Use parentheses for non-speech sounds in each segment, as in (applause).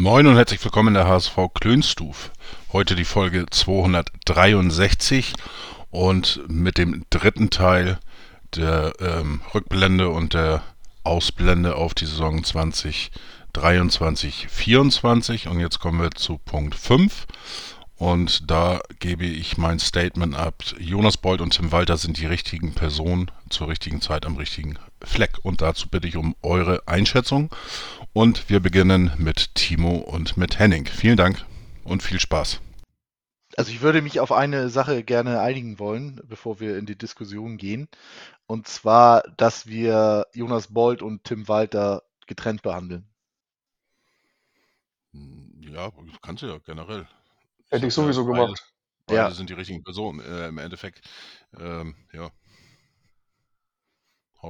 Moin und herzlich willkommen in der HSV Klönstuf. Heute die Folge 263 und mit dem dritten Teil der ähm, Rückblende und der Ausblende auf die Saison 2023 2024 Und jetzt kommen wir zu Punkt 5. Und da gebe ich mein Statement ab. Jonas Bold und Tim Walter sind die richtigen Personen zur richtigen Zeit am richtigen Fleck. Und dazu bitte ich um eure Einschätzung. Und wir beginnen mit Timo und mit Henning. Vielen Dank und viel Spaß. Also ich würde mich auf eine Sache gerne einigen wollen, bevor wir in die Diskussion gehen. Und zwar, dass wir Jonas Bold und Tim Walter getrennt behandeln. Ja, kannst du ja generell. Hätte ich sowieso beide, gemacht. Beide Ja. sind die richtigen Personen. Äh, Im Endeffekt, ähm, ja.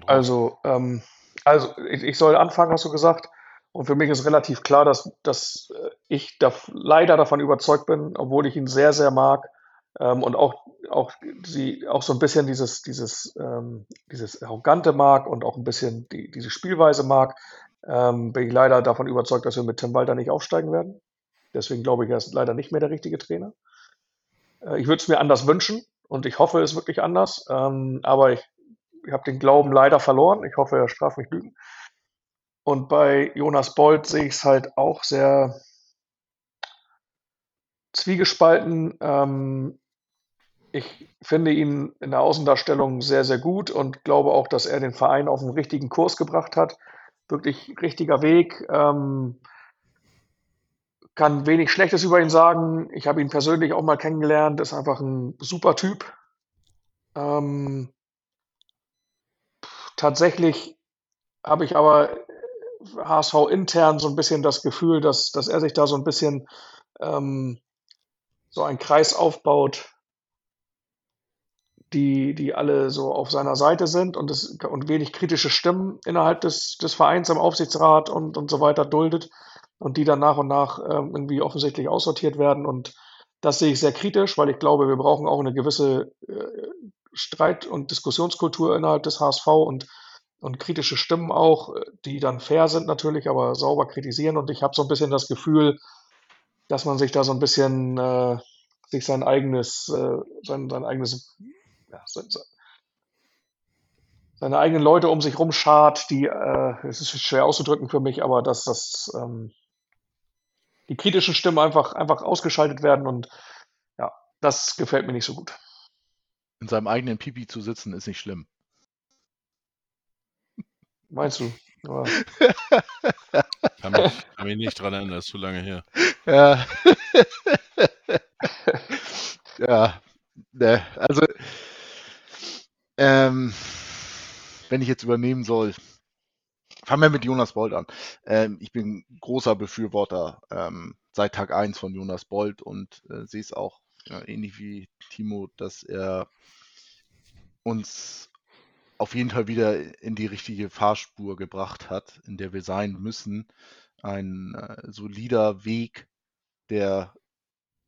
Also, ähm, also ich, ich soll anfangen, hast du gesagt. Und für mich ist relativ klar, dass, dass äh, ich da leider davon überzeugt bin, obwohl ich ihn sehr, sehr mag ähm, und auch, auch, sie, auch so ein bisschen dieses, dieses, ähm, dieses Arrogante mag und auch ein bisschen die, diese Spielweise mag, ähm, bin ich leider davon überzeugt, dass wir mit Tim Walter nicht aufsteigen werden. Deswegen glaube ich, er ist leider nicht mehr der richtige Trainer. Äh, ich würde es mir anders wünschen und ich hoffe es wirklich anders. Ähm, aber ich, ich habe den Glauben leider verloren. Ich hoffe, er straft mich Lügen. Und bei Jonas Bold sehe ich es halt auch sehr zwiegespalten. Ähm, ich finde ihn in der Außendarstellung sehr, sehr gut und glaube auch, dass er den Verein auf den richtigen Kurs gebracht hat. Wirklich richtiger Weg. Ähm, kann wenig Schlechtes über ihn sagen. Ich habe ihn persönlich auch mal kennengelernt. Ist einfach ein super Typ. Ähm, tatsächlich habe ich aber HSV intern so ein bisschen das Gefühl, dass, dass er sich da so ein bisschen ähm, so einen Kreis aufbaut, die, die alle so auf seiner Seite sind und, es, und wenig kritische Stimmen innerhalb des, des Vereins im Aufsichtsrat und, und so weiter duldet und die dann nach und nach ähm, irgendwie offensichtlich aussortiert werden. Und das sehe ich sehr kritisch, weil ich glaube, wir brauchen auch eine gewisse äh, Streit- und Diskussionskultur innerhalb des HSV und, und kritische Stimmen auch, äh, die dann fair sind natürlich, aber sauber kritisieren. Und ich habe so ein bisschen das Gefühl, dass man sich da so ein bisschen äh, sich sein eigenes, äh, sein, sein eigenes, ja, sein, sein, seine eigenen Leute um sich rumschart, die, äh, es ist schwer auszudrücken für mich, aber dass das ähm, die kritischen Stimmen einfach, einfach ausgeschaltet werden und ja, das gefällt mir nicht so gut. In seinem eigenen Pipi zu sitzen ist nicht schlimm. Meinst du? Ja. kann, mich, kann mich nicht dran erinnern, das ist zu lange her. Ja. (laughs) ja. Ne, also, ähm, wenn ich jetzt übernehmen soll, fangen wir mit Jonas Bold an. Ähm, ich bin großer Befürworter ähm, seit Tag 1 von Jonas Bold und äh, sehe es auch ja, ähnlich wie Timo, dass er uns auf jeden Fall wieder in die richtige Fahrspur gebracht hat, in der wir sein müssen. Ein äh, solider Weg, der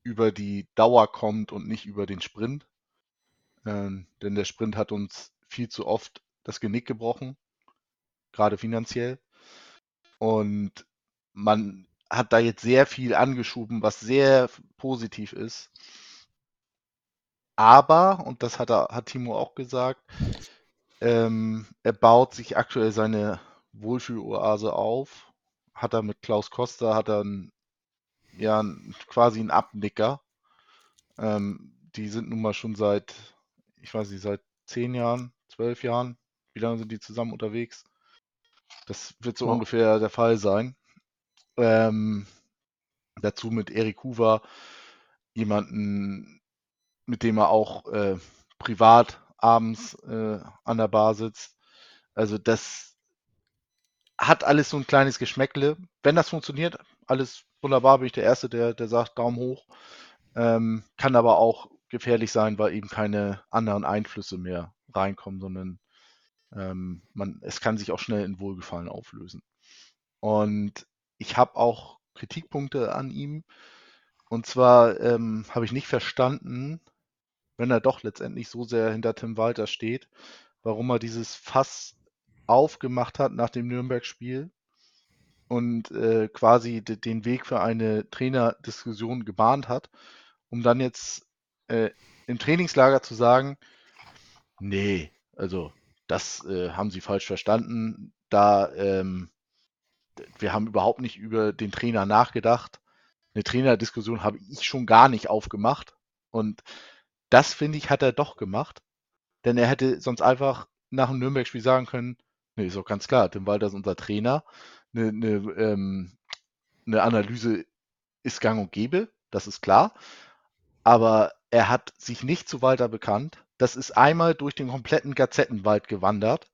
über die Dauer kommt und nicht über den Sprint. Ähm, denn der Sprint hat uns viel zu oft das Genick gebrochen, gerade finanziell. Und man hat da jetzt sehr viel angeschoben, was sehr positiv ist. Aber, und das hat, er, hat Timo auch gesagt, ähm, er baut sich aktuell seine Wohlfühloase auf. Hat er mit Klaus Costa, hat er einen, ja, einen- quasi einen Abnicker. Ähm, die sind nun mal schon seit, ich weiß nicht, seit zehn Jahren, zwölf Jahren. Wie lange sind die zusammen unterwegs? Das wird so Ja. ungefähr der Fall sein. Ähm, dazu mit Erik Hoover jemanden, mit dem er auch äh, privat abends äh, an der Bar sitzt. Also das hat alles so ein kleines Geschmäckle. Wenn das funktioniert, alles wunderbar, bin ich der Erste, der, der sagt Daumen hoch. ähm, kann aber auch gefährlich sein, weil eben keine anderen Einflüsse mehr reinkommen, sondern ähm, man, es kann sich auch schnell in Wohlgefallen auflösen. Und ich habe auch Kritikpunkte an ihm. Und zwar ähm, habe ich nicht verstanden, wenn er doch letztendlich so sehr hinter Tim Walter steht, warum er dieses Fass aufgemacht hat nach dem Nürnberg-Spiel und äh, quasi den Weg für eine Trainerdiskussion gebahnt hat, um dann jetzt äh, im Trainingslager zu sagen, nee, also das äh, haben Sie falsch verstanden. Da ähm, wir haben überhaupt nicht über den Trainer nachgedacht. Eine Trainerdiskussion habe ich schon gar nicht aufgemacht. Und das, finde ich, hat er doch gemacht. Denn er hätte sonst einfach nach dem Nürnberg-Spiel sagen können, nee, ist doch ganz klar, Tim Walter ist unser Trainer. Eine, eine, ähm, eine Analyse ist gang und gäbe, das ist klar. Aber er hat sich nicht zu Walter bekannt. Das ist einmal durch den kompletten Gazettenwald gewandert.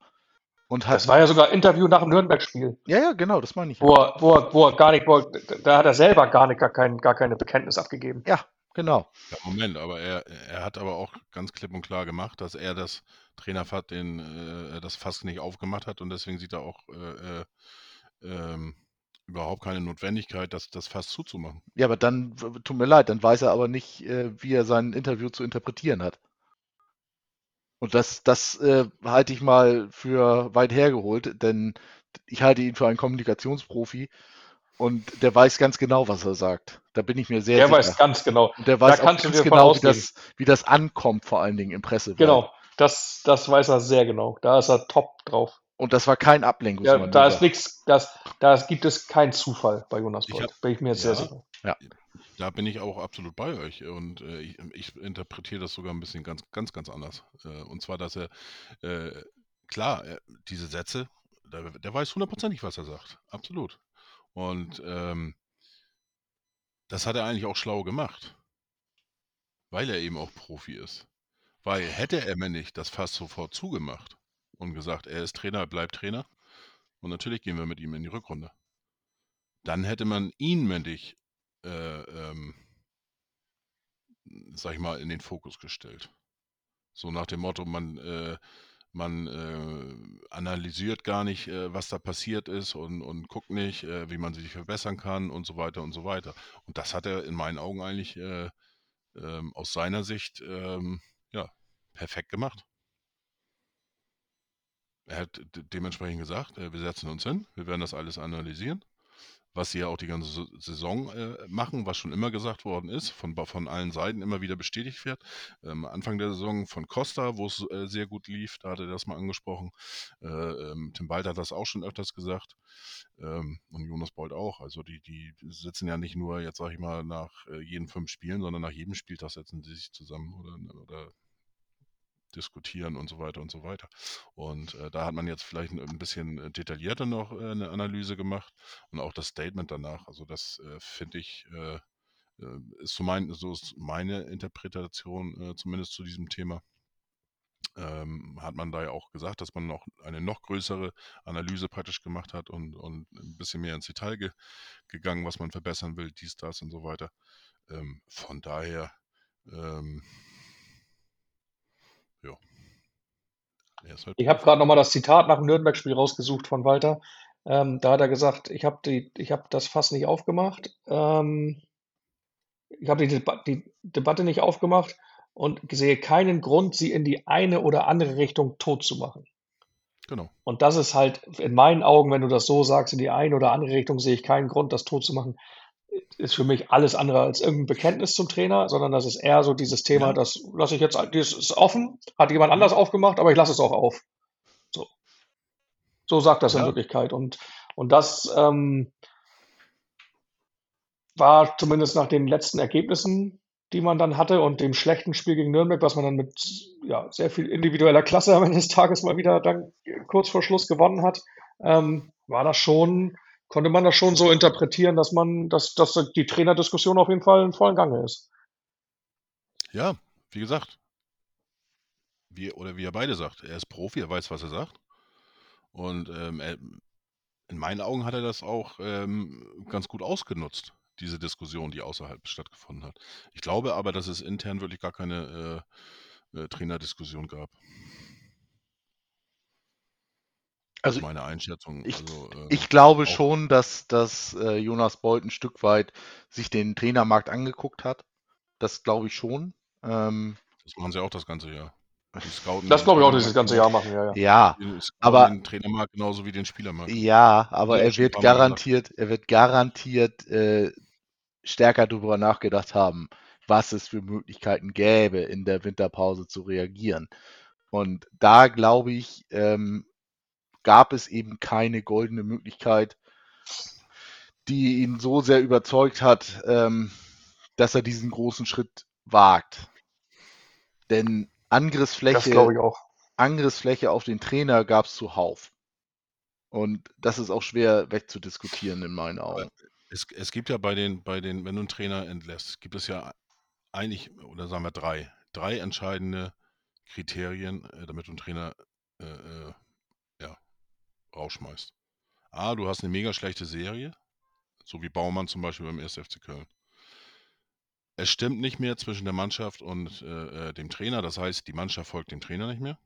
Und hat, Das war ja sogar Interview nach dem Nürnberg-Spiel, ja, ja, genau, das meine ich. wo er, wo er, wo er gar nicht, wo er, da hat er selber gar nicht, gar kein, gar keine Bekenntnis abgegeben. Ja, genau. Ja, Moment, aber er, er hat aber auch ganz klipp und klar gemacht, dass er das Trainerfass, den, äh, das Fass nicht aufgemacht hat und deswegen sieht er auch äh, äh, ähm, überhaupt keine Notwendigkeit, das, das Fass zuzumachen. Ja, aber dann, tut mir leid, dann weiß er aber nicht, äh, wie er sein Interview zu interpretieren hat. Und das, das äh, halte ich mal für weit hergeholt, denn ich halte ihn für einen Kommunikationsprofi und der weiß ganz genau, was er sagt. Da bin ich mir sehr Der sicher. weiß ganz genau. und der Da weiß auch kannst du ganz genau, wie das, wie das ankommt, vor allen Dingen im Pressewald. Genau, das, das weiß er sehr genau. Da ist er top drauf. Und das war kein Ja, Ablenkungsmanöver. da ist nichts, das, da gibt es keinen Zufall bei Jonas Bolt. hab- Bin ich mir jetzt ja. sehr sicher. Da bin ich auch absolut bei euch und äh, ich, ich interpretiere das sogar ein bisschen ganz, ganz, ganz anders. Äh, und zwar, dass er, äh, klar, diese Sätze, der, der weiß hundertprozentig, was er sagt. Absolut. Und ähm, das hat er eigentlich auch schlau gemacht, weil er eben auch Profi ist. Weil hätte er mir nicht das fast sofort zugemacht und gesagt, er ist Trainer, er bleibt Trainer, und natürlich gehen wir mit ihm in die Rückrunde, dann hätte man ihn männlich äh, ähm, sag ich mal, in den Fokus gestellt. So nach dem Motto, man, äh, man äh, analysiert gar nicht, äh, was da passiert ist und, und guckt nicht, äh, wie man sich verbessern kann und so weiter und so weiter. Und das hat er in meinen Augen eigentlich äh, ähm, aus seiner Sicht ähm, ja, perfekt gemacht. Er hat de- dementsprechend gesagt, äh, wir setzen uns hin, wir werden das alles analysieren was sie ja auch die ganze Sa- Saison äh, machen, was schon immer gesagt worden ist, von, von allen Seiten immer wieder bestätigt wird. Ähm, Anfang der Saison von Costa, wo es äh, sehr gut lief, da hat er das mal angesprochen. Äh, ähm, Tim Walter hat das auch schon öfters gesagt. Ähm, und Jonas Bold auch. Also die, die sitzen ja nicht nur, jetzt sage ich mal, nach äh, jeden fünf Spielen, sondern nach jedem Spieltag setzen sie sich zusammen oder, oder diskutieren und so weiter und so weiter. Und äh, da hat man jetzt vielleicht ein bisschen äh, detaillierter noch äh, eine Analyse gemacht und auch das Statement danach. Also das äh, finde ich äh, äh, ist so, mein, so ist meine Interpretation zumindest zu diesem Thema. Ähm, hat man da ja auch gesagt, dass man noch eine noch größere Analyse praktisch gemacht hat und, und ein bisschen mehr ins Detail ge gegangen, was man verbessern will, dies, das und so weiter. Ähm, von daher, ähm, ja. Er ist halt Ich habe gerade nochmal das Zitat nach dem Nürnberg-Spiel rausgesucht von Walter. Ähm, da hat er gesagt, ich habe habe das Fass nicht aufgemacht. Ähm, ich habe die, Deba die Debatte nicht aufgemacht und sehe keinen Grund, sie in die eine oder andere Richtung tot zu machen. Genau. Und das ist halt in meinen Augen, wenn du das so sagst, in die eine oder andere Richtung sehe ich keinen Grund, das tot zu machen, ist für mich alles andere als irgendein Bekenntnis zum Trainer, sondern das ist eher so dieses Thema, Ja. das lasse ich jetzt, das ist offen, hat jemand anders aufgemacht, aber ich lasse es auch auf. So. So sagt das in Ja. Wirklichkeit. Und, und das ähm, war zumindest nach den letzten Ergebnissen, die man dann hatte und dem schlechten Spiel gegen Nürnberg, was man dann mit ja, sehr viel individueller Klasse am Ende des Tages mal wieder dann kurz vor Schluss gewonnen hat, ähm, war das schon, konnte man das schon so interpretieren, dass man, dass, dass die Trainerdiskussion auf jeden Fall in vollen Gange ist. Ja, wie gesagt, wie, oder wie er beide sagt, er ist Profi, er weiß, was er sagt. Und ähm, er, in meinen Augen hat er das auch ähm, ganz gut ausgenutzt, diese Diskussion, die außerhalb stattgefunden hat. Ich glaube aber, dass es intern wirklich gar keine äh, äh, Trainerdiskussion gab. Das Also ist meine Einschätzung. ich, Also, äh, ich glaube auch, schon, dass, dass äh, Jonas Bolt ein Stück weit sich den Trainermarkt angeguckt hat. Das glaube ich schon. Ähm, das machen sie auch das ganze Jahr. Die scouten Das glaube ich auch, dass sie das ganze genau, Jahr machen, ja, ja. ja, aber den Trainermarkt genauso wie den Spielermarkt. ja, aber er wird garantiert, er wird garantiert äh, stärker darüber nachgedacht haben, was es für Möglichkeiten gäbe, in der Winterpause zu reagieren. Und da glaube ich, ähm, gab es eben keine goldene Möglichkeit, die ihn so sehr überzeugt hat, ähm, dass er diesen großen Schritt wagt. Denn Angriffsfläche, glaube ich auch. Angriffsfläche auf den Trainer gab es zuhauf. Und das ist auch schwer wegzudiskutieren in meinen Augen. es, es gibt ja bei den, bei den, wenn du einen Trainer entlässt, gibt es ja eigentlich, oder sagen wir drei, drei entscheidende Kriterien, äh, damit du einen Trainer äh, äh, rausschmeißt. A, du hast eine mega schlechte Serie, so wie Baumann zum Beispiel beim 1. FC Köln. Es stimmt nicht mehr zwischen der Mannschaft und äh, äh, dem Trainer, das heißt, die Mannschaft folgt dem Trainer nicht mehr,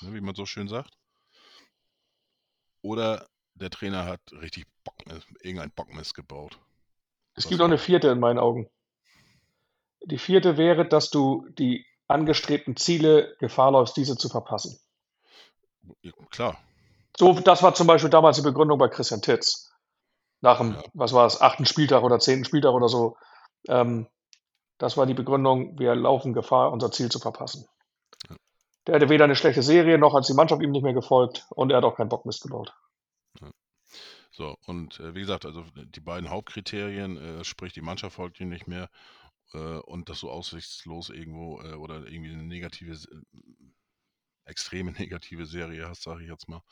ne, wie man so schön sagt. Oder der Trainer hat richtig Bock, irgendein Bockmist gebaut. Es gibt auch eine vierte in meinen Augen. Die vierte wäre, dass du die angestrebten Ziele Gefahr läufst, diese zu verpassen. Ja, klar, So, das war zum Beispiel damals die Begründung bei Christian Titz. Nach dem, ja. was war es, achten Spieltag oder zehnten Spieltag oder so. Ähm, das war die Begründung, wir laufen Gefahr, unser Ziel zu verpassen. ja. Der hatte weder eine schlechte Serie, noch hat die Mannschaft ihm nicht mehr gefolgt und er hat auch keinen Bock missgebaut. ja. So, und äh, wie gesagt, also die beiden Hauptkriterien, äh, sprich die Mannschaft folgt ihm nicht mehr äh, und dass du aussichtslos irgendwo äh, oder irgendwie eine negative, extreme (laughs) negative Serie hast, sage ich jetzt mal,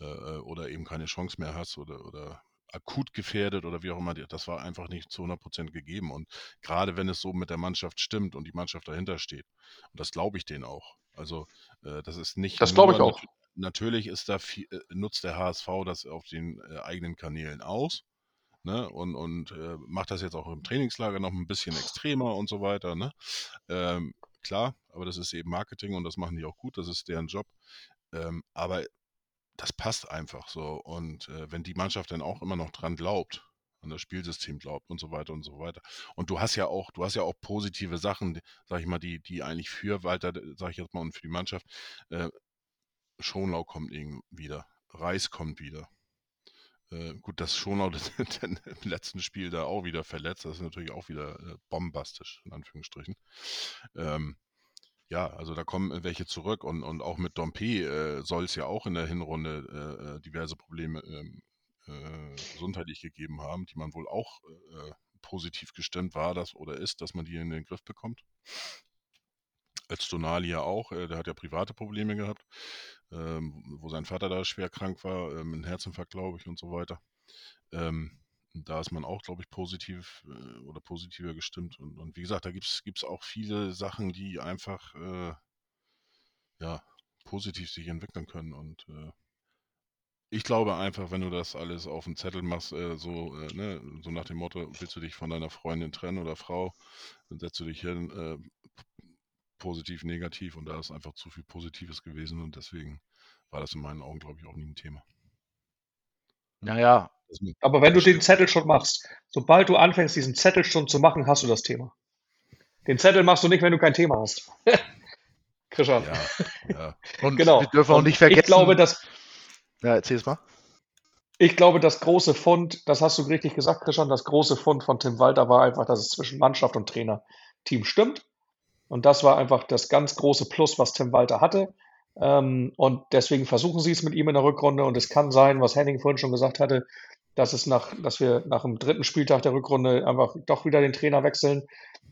äh, äh, oder eben keine Chance mehr hast oder, oder akut gefährdet oder wie auch immer, das war einfach nicht zu 100% gegeben. Und gerade wenn es so mit der Mannschaft stimmt und die Mannschaft dahinter steht, und das glaube ich denen auch. Also äh, das ist nicht Das glaube ich auch. nat natürlich ist da viel, äh, nutzt der HSV das auf den äh, eigenen Kanälen aus. Ne, und, und äh, macht das jetzt auch im Trainingslager noch ein bisschen extremer und so weiter. Ne? Ähm, klar, aber das ist eben Marketing und das machen die auch gut, das ist deren Job. Ähm, aber das passt einfach so. Und äh, wenn die Mannschaft dann auch immer noch dran glaubt, an das Spielsystem glaubt und so weiter und so weiter. Und du hast ja auch, du hast ja auch positive Sachen, sag ich mal, die, die eigentlich für Walter, sag ich jetzt mal, und für die Mannschaft, äh, Schonlau kommt irgendwie wieder, Reis kommt wieder. Äh, gut, dass Schonau (laughs) im letzten Spiel da auch wieder verletzt, das ist natürlich auch wieder äh, bombastisch, in Anführungsstrichen. Ähm, ja, also da kommen welche zurück und, und auch mit Dompe äh, soll es ja auch in der Hinrunde äh, äh, diverse Probleme ähm, äh, gesundheitlich gegeben haben, die man wohl auch positiv gestimmt war, dass oder ist, dass man die in den Griff bekommt. Als Donali ja auch, äh, der hat ja private Probleme gehabt, ähm, wo sein Vater da schwer krank war, ähm, ein Herzinfarkt, glaube ich, und so weiter. Ähm, da ist man auch, glaube ich, positiv äh, oder positiver gestimmt. Und, und wie gesagt, da gibt es auch viele Sachen, die einfach äh, ja, positiv sich entwickeln können. Und äh, ich glaube einfach, wenn du das alles auf den Zettel machst, äh, so, äh, ne, so nach dem Motto, willst du dich von deiner Freundin trennen oder Frau, dann setzt du dich hin, äh, positiv, negativ und da ist einfach zu viel Positives gewesen und deswegen war das in meinen Augen, glaube ich, auch nie ein Thema. Naja, Aber wenn du den. Zettel schon machst, sobald du anfängst, diesen Zettel schon zu machen, hast du das Thema. Den Zettel machst du nicht, wenn du kein Thema hast. (laughs) Christian. Ja, ja. und Genau. wir dürfen auch nicht vergessen. Ich glaube, dass, ja, erzähl's mal. ich glaube, das große Fund, das hast du richtig gesagt, Christian, das große Fund von Tim Walter war einfach, dass es zwischen Mannschaft und Trainerteam stimmt. Und das war einfach das ganz große Plus, was Tim Walter hatte. Ähm, und deswegen versuchen sie es mit ihm in der Rückrunde. Und es kann sein, was Henning vorhin schon gesagt hatte, dass es nach, dass wir nach dem dritten Spieltag der Rückrunde einfach doch wieder den Trainer wechseln.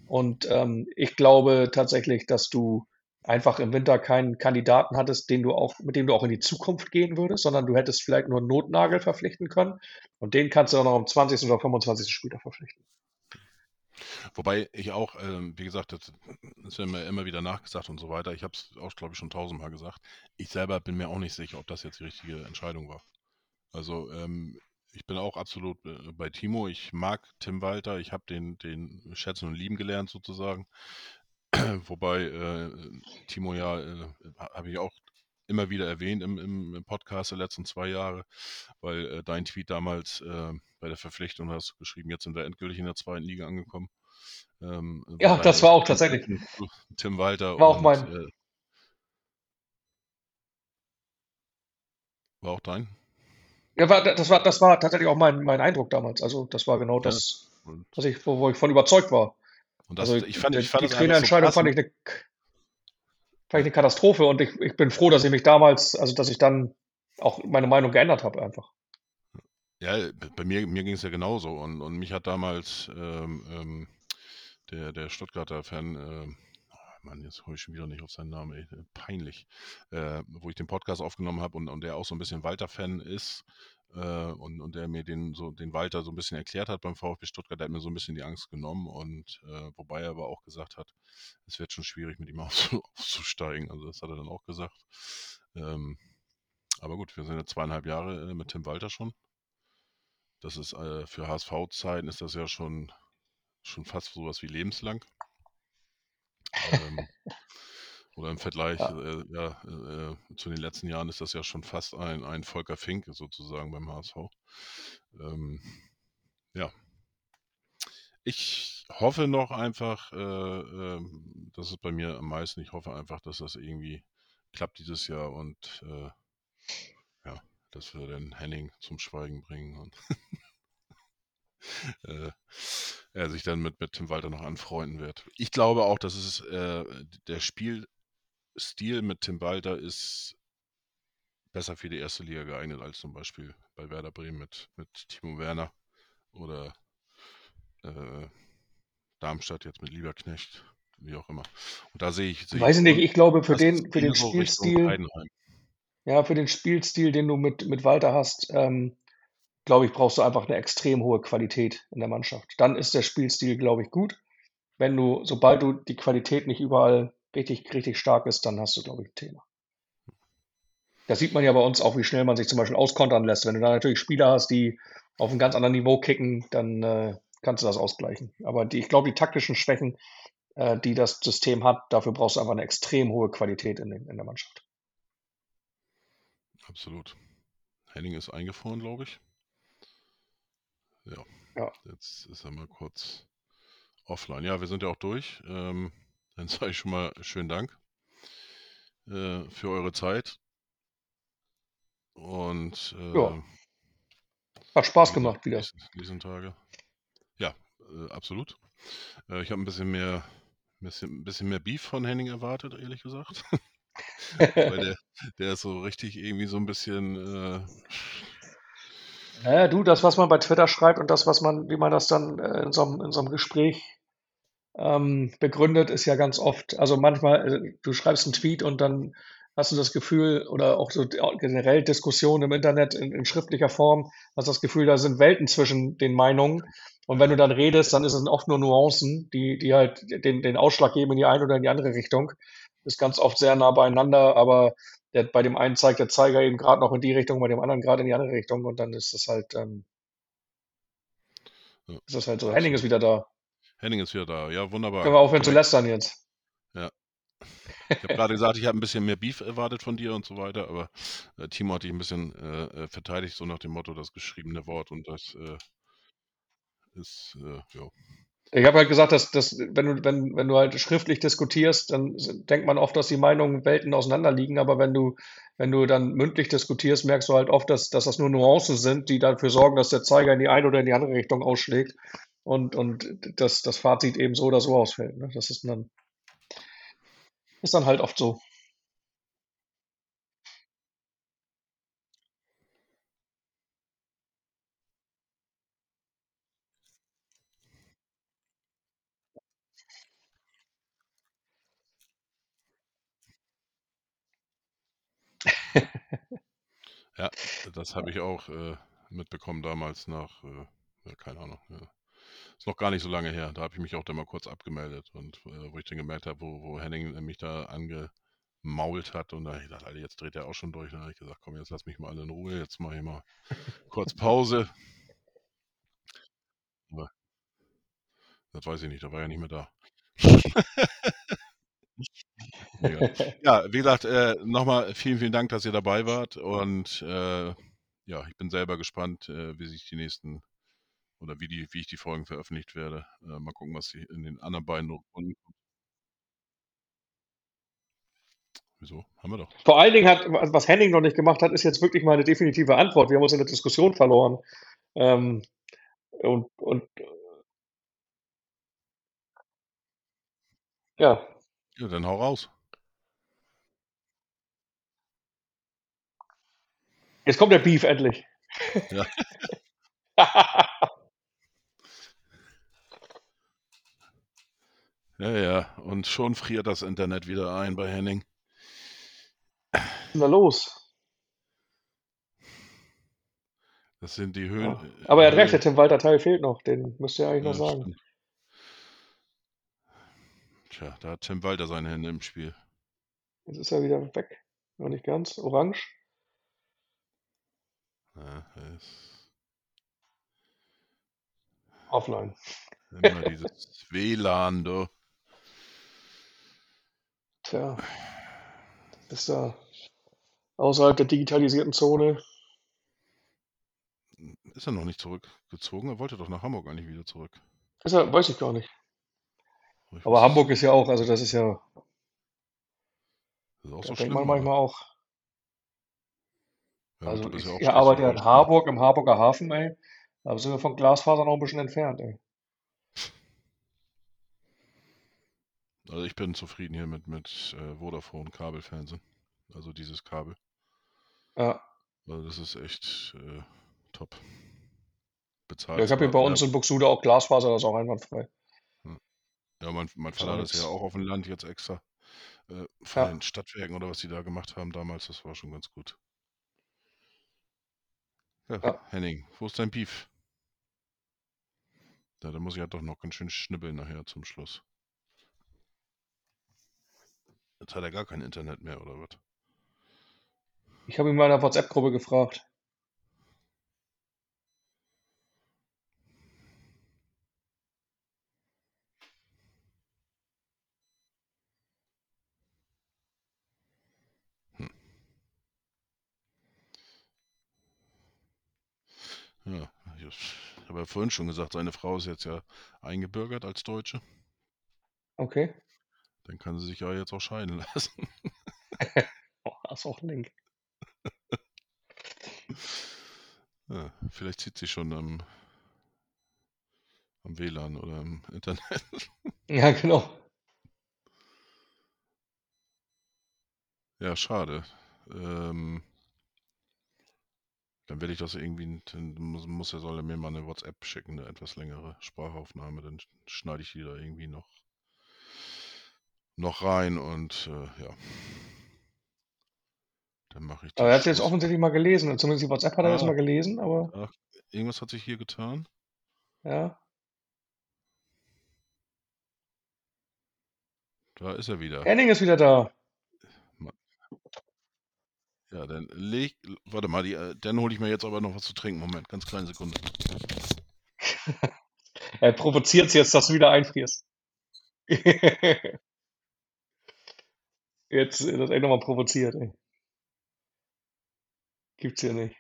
Und ähm, ich glaube tatsächlich, dass du einfach im Winter keinen Kandidaten hattest, den du auch, mit dem du auch in die Zukunft gehen würdest, sondern du hättest vielleicht nur einen Notnagel verpflichten können. Und den kannst du auch noch am 20. oder 25. Spieltag verpflichten. Wobei ich auch, ähm, wie gesagt, das, das wird mir immer wieder nachgesagt und so weiter. Ich habe es auch, glaube ich, schon tausendmal gesagt. Ich selber bin mir auch nicht sicher, ob das jetzt die richtige Entscheidung war. Also ähm, ich bin auch absolut äh, bei Timo. Ich mag Tim Walter. Ich habe den, den schätzen und lieben gelernt sozusagen. (clears throat) Wobei äh, Timo ja, äh, habe ich auch immer wieder erwähnt im, im, Podcast der letzten zwei Jahre, weil äh, dein Tweet damals äh, bei der Verpflichtung hast geschrieben, jetzt sind wir endgültig in der zweiten Liga angekommen. Ähm, ja, das war auch tatsächlich. Tim Walter. War und, auch mein. Äh, war auch dein? Ja, war, das, war, das war tatsächlich auch mein, mein Eindruck damals. Also, das war genau das, was ich, wo, wo ich von überzeugt war. Und das, also, ich fand, ich fand die Trainerentscheidung so fand ich eine fand ich eine Katastrophe und ich, ich bin froh, dass ich mich damals, also dass ich dann auch meine Meinung geändert habe einfach. Ja, bei mir, mir ging es ja genauso und, und mich hat damals ähm, ähm, der, der Stuttgarter Fan, äh, Mann, jetzt komme ich schon wieder nicht auf seinen Namen, ey, peinlich, äh, wo ich den Podcast aufgenommen habe und, und der auch so ein bisschen Walter-Fan ist äh, und, und der mir den, so, den Walter so ein bisschen erklärt hat beim VfB Stuttgart, der hat mir so ein bisschen die Angst genommen und äh, wobei er aber auch gesagt hat, es wird schon schwierig mit ihm (laughs) aufzusteigen, also das hat er dann auch gesagt. Ähm, aber gut, wir sind jetzt zweieinhalb Jahre äh, mit Tim Walter schon. Das ist äh, für HSV-Zeiten ist das ja schon, schon fast sowas wie lebenslang. ähm, oder im Vergleich ja. Äh, ja äh, zu den letzten Jahren ist das ja schon fast ein, ein Volker Fink sozusagen beim HSV. Ähm, ja. Ich hoffe noch einfach, äh, ähm, das ist bei mir am meisten, ich hoffe einfach, dass das irgendwie klappt dieses Jahr und äh, ja, dass wir den Henning zum Schweigen bringen und (laughs) äh, er sich dann mit, mit Tim Walter noch anfreunden wird. Ich glaube auch, dass es äh, der Spiel, Stil mit Tim Walter ist besser für die erste Liga geeignet als zum Beispiel bei Werder Bremen mit, mit Timo Werner oder äh, Darmstadt jetzt mit Lieberknecht, wie auch immer. Und da sehe ich. Sehe Weiß ich nicht, ich glaube, für den, für den Spielstil. Ja, für den Spielstil, den du mit, mit Walter hast, ähm, glaube ich, brauchst du einfach eine extrem hohe Qualität in der Mannschaft. Dann ist der Spielstil, glaube ich, gut. Wenn du, sobald du die Qualität nicht überall richtig, richtig stark ist, dann hast du, glaube ich, ein Thema. Das sieht man ja bei uns auch, wie schnell man sich zum Beispiel auskontern lässt. Wenn du da natürlich Spieler hast, die auf einem ganz anderen Niveau kicken, dann äh, kannst du das ausgleichen. Aber die, ich glaube, die taktischen Schwächen, äh, die das System hat, dafür brauchst du einfach eine extrem hohe Qualität in, den, in der Mannschaft. Absolut. Henning ist eingefroren, glaube ich. Ja. ja. Jetzt ist er mal kurz offline. Ja, wir sind ja auch durch. Ähm, (laughs) dann sage ich schon mal schönen Dank äh, für eure Zeit. Und äh, ja. Hat Spaß gemacht wieder. Diesen Tage. Ja, äh, absolut. Äh, ich habe ein bisschen mehr, bisschen, bisschen mehr Beef von Henning erwartet, ehrlich gesagt. (laughs) Weil der, (laughs) der ist so richtig irgendwie so ein bisschen. Naja, du, das, was man bei Twitter schreibt und das, was man, wie man das dann äh, in, so einem, in so einem Gespräch ähm, begründet, ist ja ganz oft, also manchmal, äh, du schreibst einen Tweet und dann hast du das Gefühl, oder auch so generell Diskussionen im Internet in, in schriftlicher Form, hast das Gefühl, da sind Welten zwischen den Meinungen. Und wenn du dann redest, dann ist es oft nur Nuancen, die, die halt den, den Ausschlag geben in die eine oder in die andere Richtung. Ist ganz oft sehr nah beieinander, aber der, bei dem einen zeigt der Zeiger eben gerade noch in die Richtung, bei dem anderen gerade in die andere Richtung und dann ist das halt, ähm, ja. ist das halt so. Henning ist wieder da. Henning ist wieder da. Ja, wunderbar. Können wir aufhören zu lästern jetzt. Ja. Ich habe gerade gesagt, ich habe ein bisschen mehr Beef erwartet von dir und so weiter, aber äh, Timo hat dich ein bisschen äh, äh, verteidigt, so nach dem Motto, das geschriebene Wort und das äh, ist, äh, ja. Ich habe halt gesagt, dass, dass wenn, du, wenn, wenn du halt schriftlich diskutierst, dann denkt man oft, dass die Meinungen Welten auseinander liegen, aber wenn du, wenn du dann mündlich diskutierst, merkst du halt oft, dass, dass das nur Nuancen sind, die dafür sorgen, dass der Zeiger in die eine oder in die andere Richtung ausschlägt und, und das, das Fazit eben so oder so ausfällt. Ne? Das ist dann, ist dann halt oft so. Ja, (laughs) das habe ich auch äh, mitbekommen damals nach, äh, ja, keine Ahnung, ja, ist noch gar nicht so lange her. Da habe ich mich auch da mal kurz abgemeldet und äh, wo ich dann gemerkt habe, wo, wo Henning mich da ange, gemault hat. Und da ich gedacht, Alter, jetzt dreht er auch schon durch. Dann habe ich gesagt, komm, jetzt lass mich mal alle in Ruhe. Jetzt mache ich mal kurz Pause. Aber das weiß ich nicht, da war er nicht mehr da. (laughs) (laughs) Mega. Ja, wie gesagt, äh, nochmal vielen, vielen Dank, dass ihr dabei wart. Und äh, ja, ich bin selber gespannt, äh, wie sich die nächsten oder wie, die, wie ich die Folgen veröffentlicht werde. Äh, mal gucken, was sie in den anderen beiden Runden kommt. Wieso? Haben wir doch. Vor allen Dingen hat, was Henning noch nicht gemacht hat, ist jetzt wirklich mal eine definitive Antwort. Wir haben uns in der Diskussion verloren. Ähm, und, und ja, Ja, dann hau raus. Jetzt kommt der Beef endlich. Ja. (laughs) Ja, ja. Und schon friert das Internet wieder ein bei Henning. Da los? Das sind die Höhen. Ja. Aber er hat recht, der Tim Walter Teil fehlt noch. Den müsst ihr eigentlich Ja, noch sagen. stimmt. Tja, da hat Tim Walter seine Hände im Spiel. Jetzt ist er wieder weg. Noch nicht ganz. Orange. Ja, ist Offline. immer dieses (laughs) WLAN, du. Tja. Ist da außerhalb der digitalisierten Zone. Ist er noch nicht zurückgezogen? Er wollte doch nach Hamburg eigentlich wieder zurück. Ist er, weiß ich gar nicht. Ich Aber Hamburg ist ja auch, also das ist ja, Das ist auch da so denkt schlimm. man oder? manchmal auch. Ja, Also ich, ja ich arbeite ja in. Harburg, im Harburger Hafen, ey. Da sind wir von Glasfaser noch ein bisschen entfernt, ey. Also ich bin zufrieden hier mit, mit äh, Vodafone Kabelfernsehen. Also dieses Kabel. Ja. Also das ist echt äh, top. Bezahlt. Ja, ich habe hier bei uns in Buxtehude auch Glasfaser, das ist auch einwandfrei. Ja, mein, mein Vater hat das ja auch auf dem Land jetzt extra. Äh, von Ja. den Stadtwerken oder was die da gemacht haben damals, das war schon ganz gut. Ja, Ja. Henning, wo ist dein Beef? Ja, da muss ich ja doch noch ganz schön schnibbeln nachher zum Schluss. Jetzt hat er gar kein Internet mehr, oder was? Ich habe ihn mal in einer WhatsApp-Gruppe gefragt. Ja, ich habe ja vorhin schon gesagt, seine Frau ist jetzt ja eingebürgert als Deutsche. Okay. Dann kann sie sich ja jetzt auch scheiden lassen. (laughs) Oh, das ist auch ein Link. Ja, vielleicht zieht sie schon am, am WLAN oder im Internet. (laughs) Ja, genau. Ja, schade. Ähm, dann werde ich das irgendwie, dann muss, muss er, soll er mir mal eine WhatsApp schicken, eine etwas längere Sprachaufnahme, dann schneide ich die da irgendwie noch, noch rein und äh, ja. Dann mache ich Aber er hat jetzt Schluss. offensichtlich mal gelesen. Zumindest die WhatsApp hat er jetzt Ah. mal gelesen, aber Ach, irgendwas hat sich hier getan. ja. Da ist er wieder. Henning ist wieder da. Ja, dann leg, warte mal, die, äh, dann hole ich mir jetzt aber noch was zu trinken. Moment, ganz kleine Sekunde. (laughs) Er provoziert jetzt, dass du wieder einfrierst. (laughs) Jetzt ist das echt nochmal provoziert, ey. Gibt's hier nicht.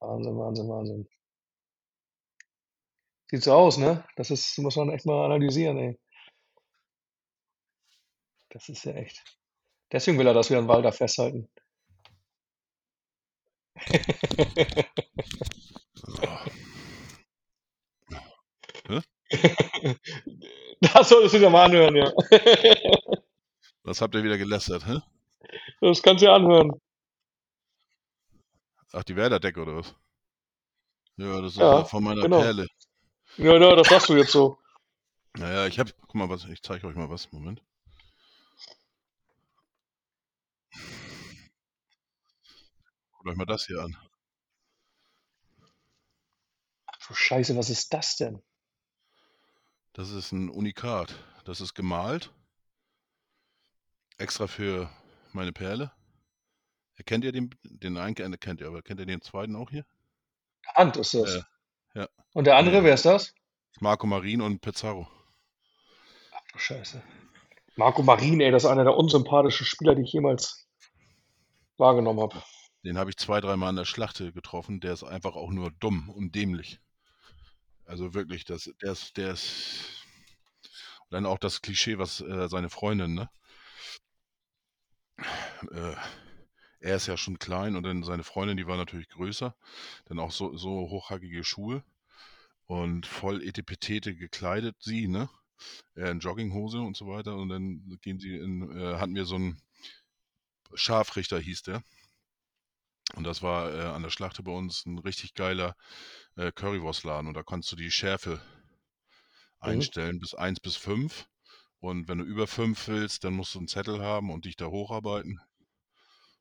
Wahnsinn, Wahnsinn, Wahnsinn. Sieht so aus, ne? Das ist, muss man echt mal analysieren, ey. Das ist ja echt. Deswegen will er, dass wir an Walder festhalten. (laughs) (laughs) Das solltest du dir mal anhören, ja. (laughs) Was habt ihr wieder gelästert, hä? Das kannst du dir anhören. Ach, die Werderdecke oder was? Ja, das ist Ja, ja, von meiner genau. Perle. Ja, ja, das sagst du jetzt so. Naja, ich hab, guck mal was, ich zeige euch mal was, Moment. Guckt euch mal das hier an. Du Scheiße, was ist das denn? Das ist ein Unikat. Das ist gemalt. Extra für meine Perle. Erkennt ihr den, den einen kennt ihr, aber kennt ihr den zweiten auch hier? Hand ist das. Äh, ja. Und der andere, Ja. wer ist das? Marco Marin und Pizarro. Ach du Scheiße. Marco Marin, ey, das ist einer der unsympathischen Spieler, die ich jemals wahrgenommen habe. Den habe ich zwei, dreimal an der Schlachte getroffen. Der ist einfach auch nur dumm und dämlich. Also wirklich, das, der ist, der ist. Und dann auch das Klischee, was äh, seine Freundin, ne? Äh, er ist ja schon klein und dann seine Freundin, die war natürlich größer. Dann auch so, so hochhackige Schuhe und voll etepetete gekleidet, sie, ne? Er in Jogginghose und so weiter. Und dann gehen sie in, äh, hatten wir so einen Scharfrichter, hieß der. Und das war äh, an der Schlachte bei uns ein richtig geiler äh, Currywurstladen. Und da kannst du die Schärfe einstellen bis 1 bis 5. Und wenn du über 5 willst, dann musst du einen Zettel haben und dich da hocharbeiten.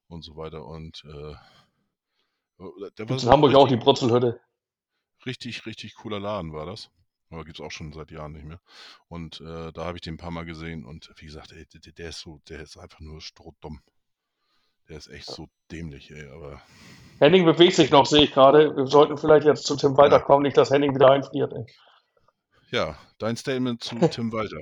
Und so weiter. Und äh, der Gibt's in Hamburg auch die Brutzelhütte. richtig, richtig cooler Laden war das. Aber gibt es auch schon seit Jahren nicht mehr. Und äh, da habe ich den ein paar Mal gesehen und wie gesagt, ey, der, der ist so, der ist einfach nur strohdumm. Der ist echt so dämlich, ey, aber Henning bewegt sich noch, sehe ich gerade. Wir sollten vielleicht jetzt zu Tim Walter kommen, nicht, dass Henning wieder einfriert. Ey. ja, dein Statement zu (laughs) Tim Walter.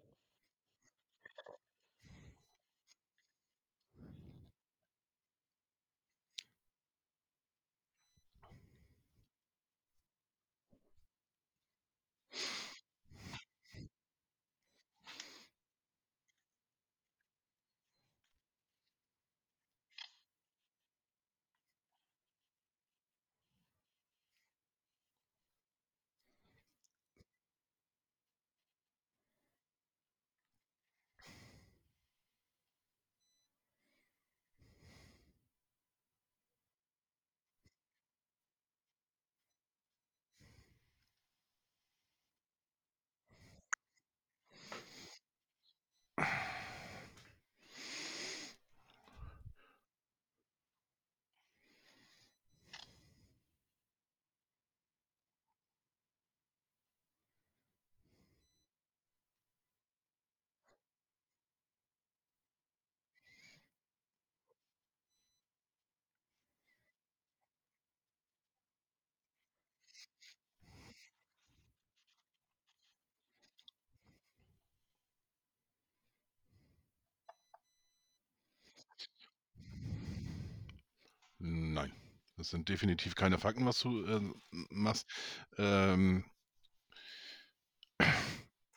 Nein, das sind definitiv keine Fakten, was du äh, machst. Ähm,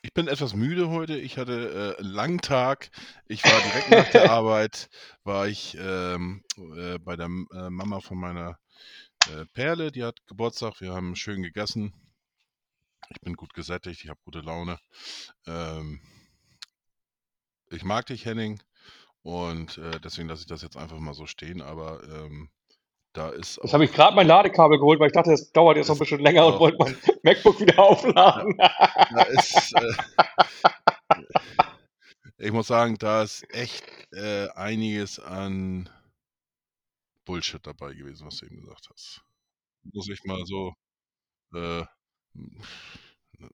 ich bin etwas müde heute. Ich hatte äh, einen langen Tag. Ich war direkt nach der (laughs) Arbeit, war ich ähm, äh, bei der äh, Mama von meiner äh, Perle, die hat Geburtstag. Wir haben schön gegessen. Ich bin gut gesättigt, ich habe gute Laune. Ähm, ich mag dich, Henning. Und äh, deswegen lasse ich das jetzt einfach mal so stehen. Aber ähm, da ist Jetzt habe ich gerade mein Ladekabel geholt, weil ich dachte, es dauert jetzt noch ein bisschen länger und (laughs) wollte mein MacBook wieder aufladen. da ist, äh, ich muss sagen, da ist echt äh, einiges an Bullshit dabei gewesen, was du eben gesagt hast. Muss ich mal so, äh,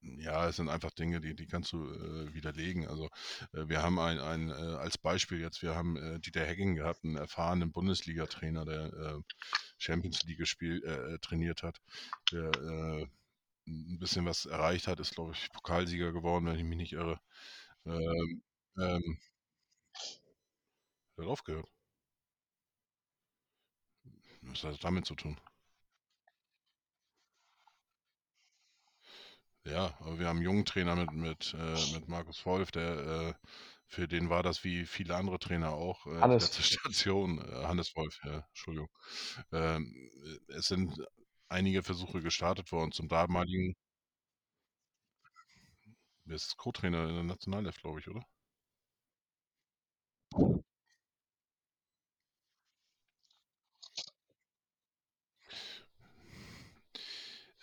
ja, es sind einfach Dinge, die, die kannst du äh, widerlegen. Also äh, wir haben ein, ein äh, als Beispiel jetzt, wir haben äh, Dieter Hecking gehabt, einen erfahrenen Bundesliga-Trainer, der äh, Champions League gespielt, äh, trainiert hat, der ein bisschen was erreicht hat, ist, glaube ich, Pokalsieger geworden, wenn ich mich nicht irre. Ähm, ähm, hat aufgehört. Was hat das damit zu tun? Ja, aber wir haben einen jungen Trainer mit, mit, äh, mit Markus Wolf, der äh, für den war das wie viele andere Trainer auch. Äh, Hannes. letzte (laughs) Station, äh, Hannes Wolf, ja, Entschuldigung. Ähm, äh, es sind einige Versuche gestartet worden zum damaligen, wer ist Co-Trainer in der Nationalelf, glaube ich, oder?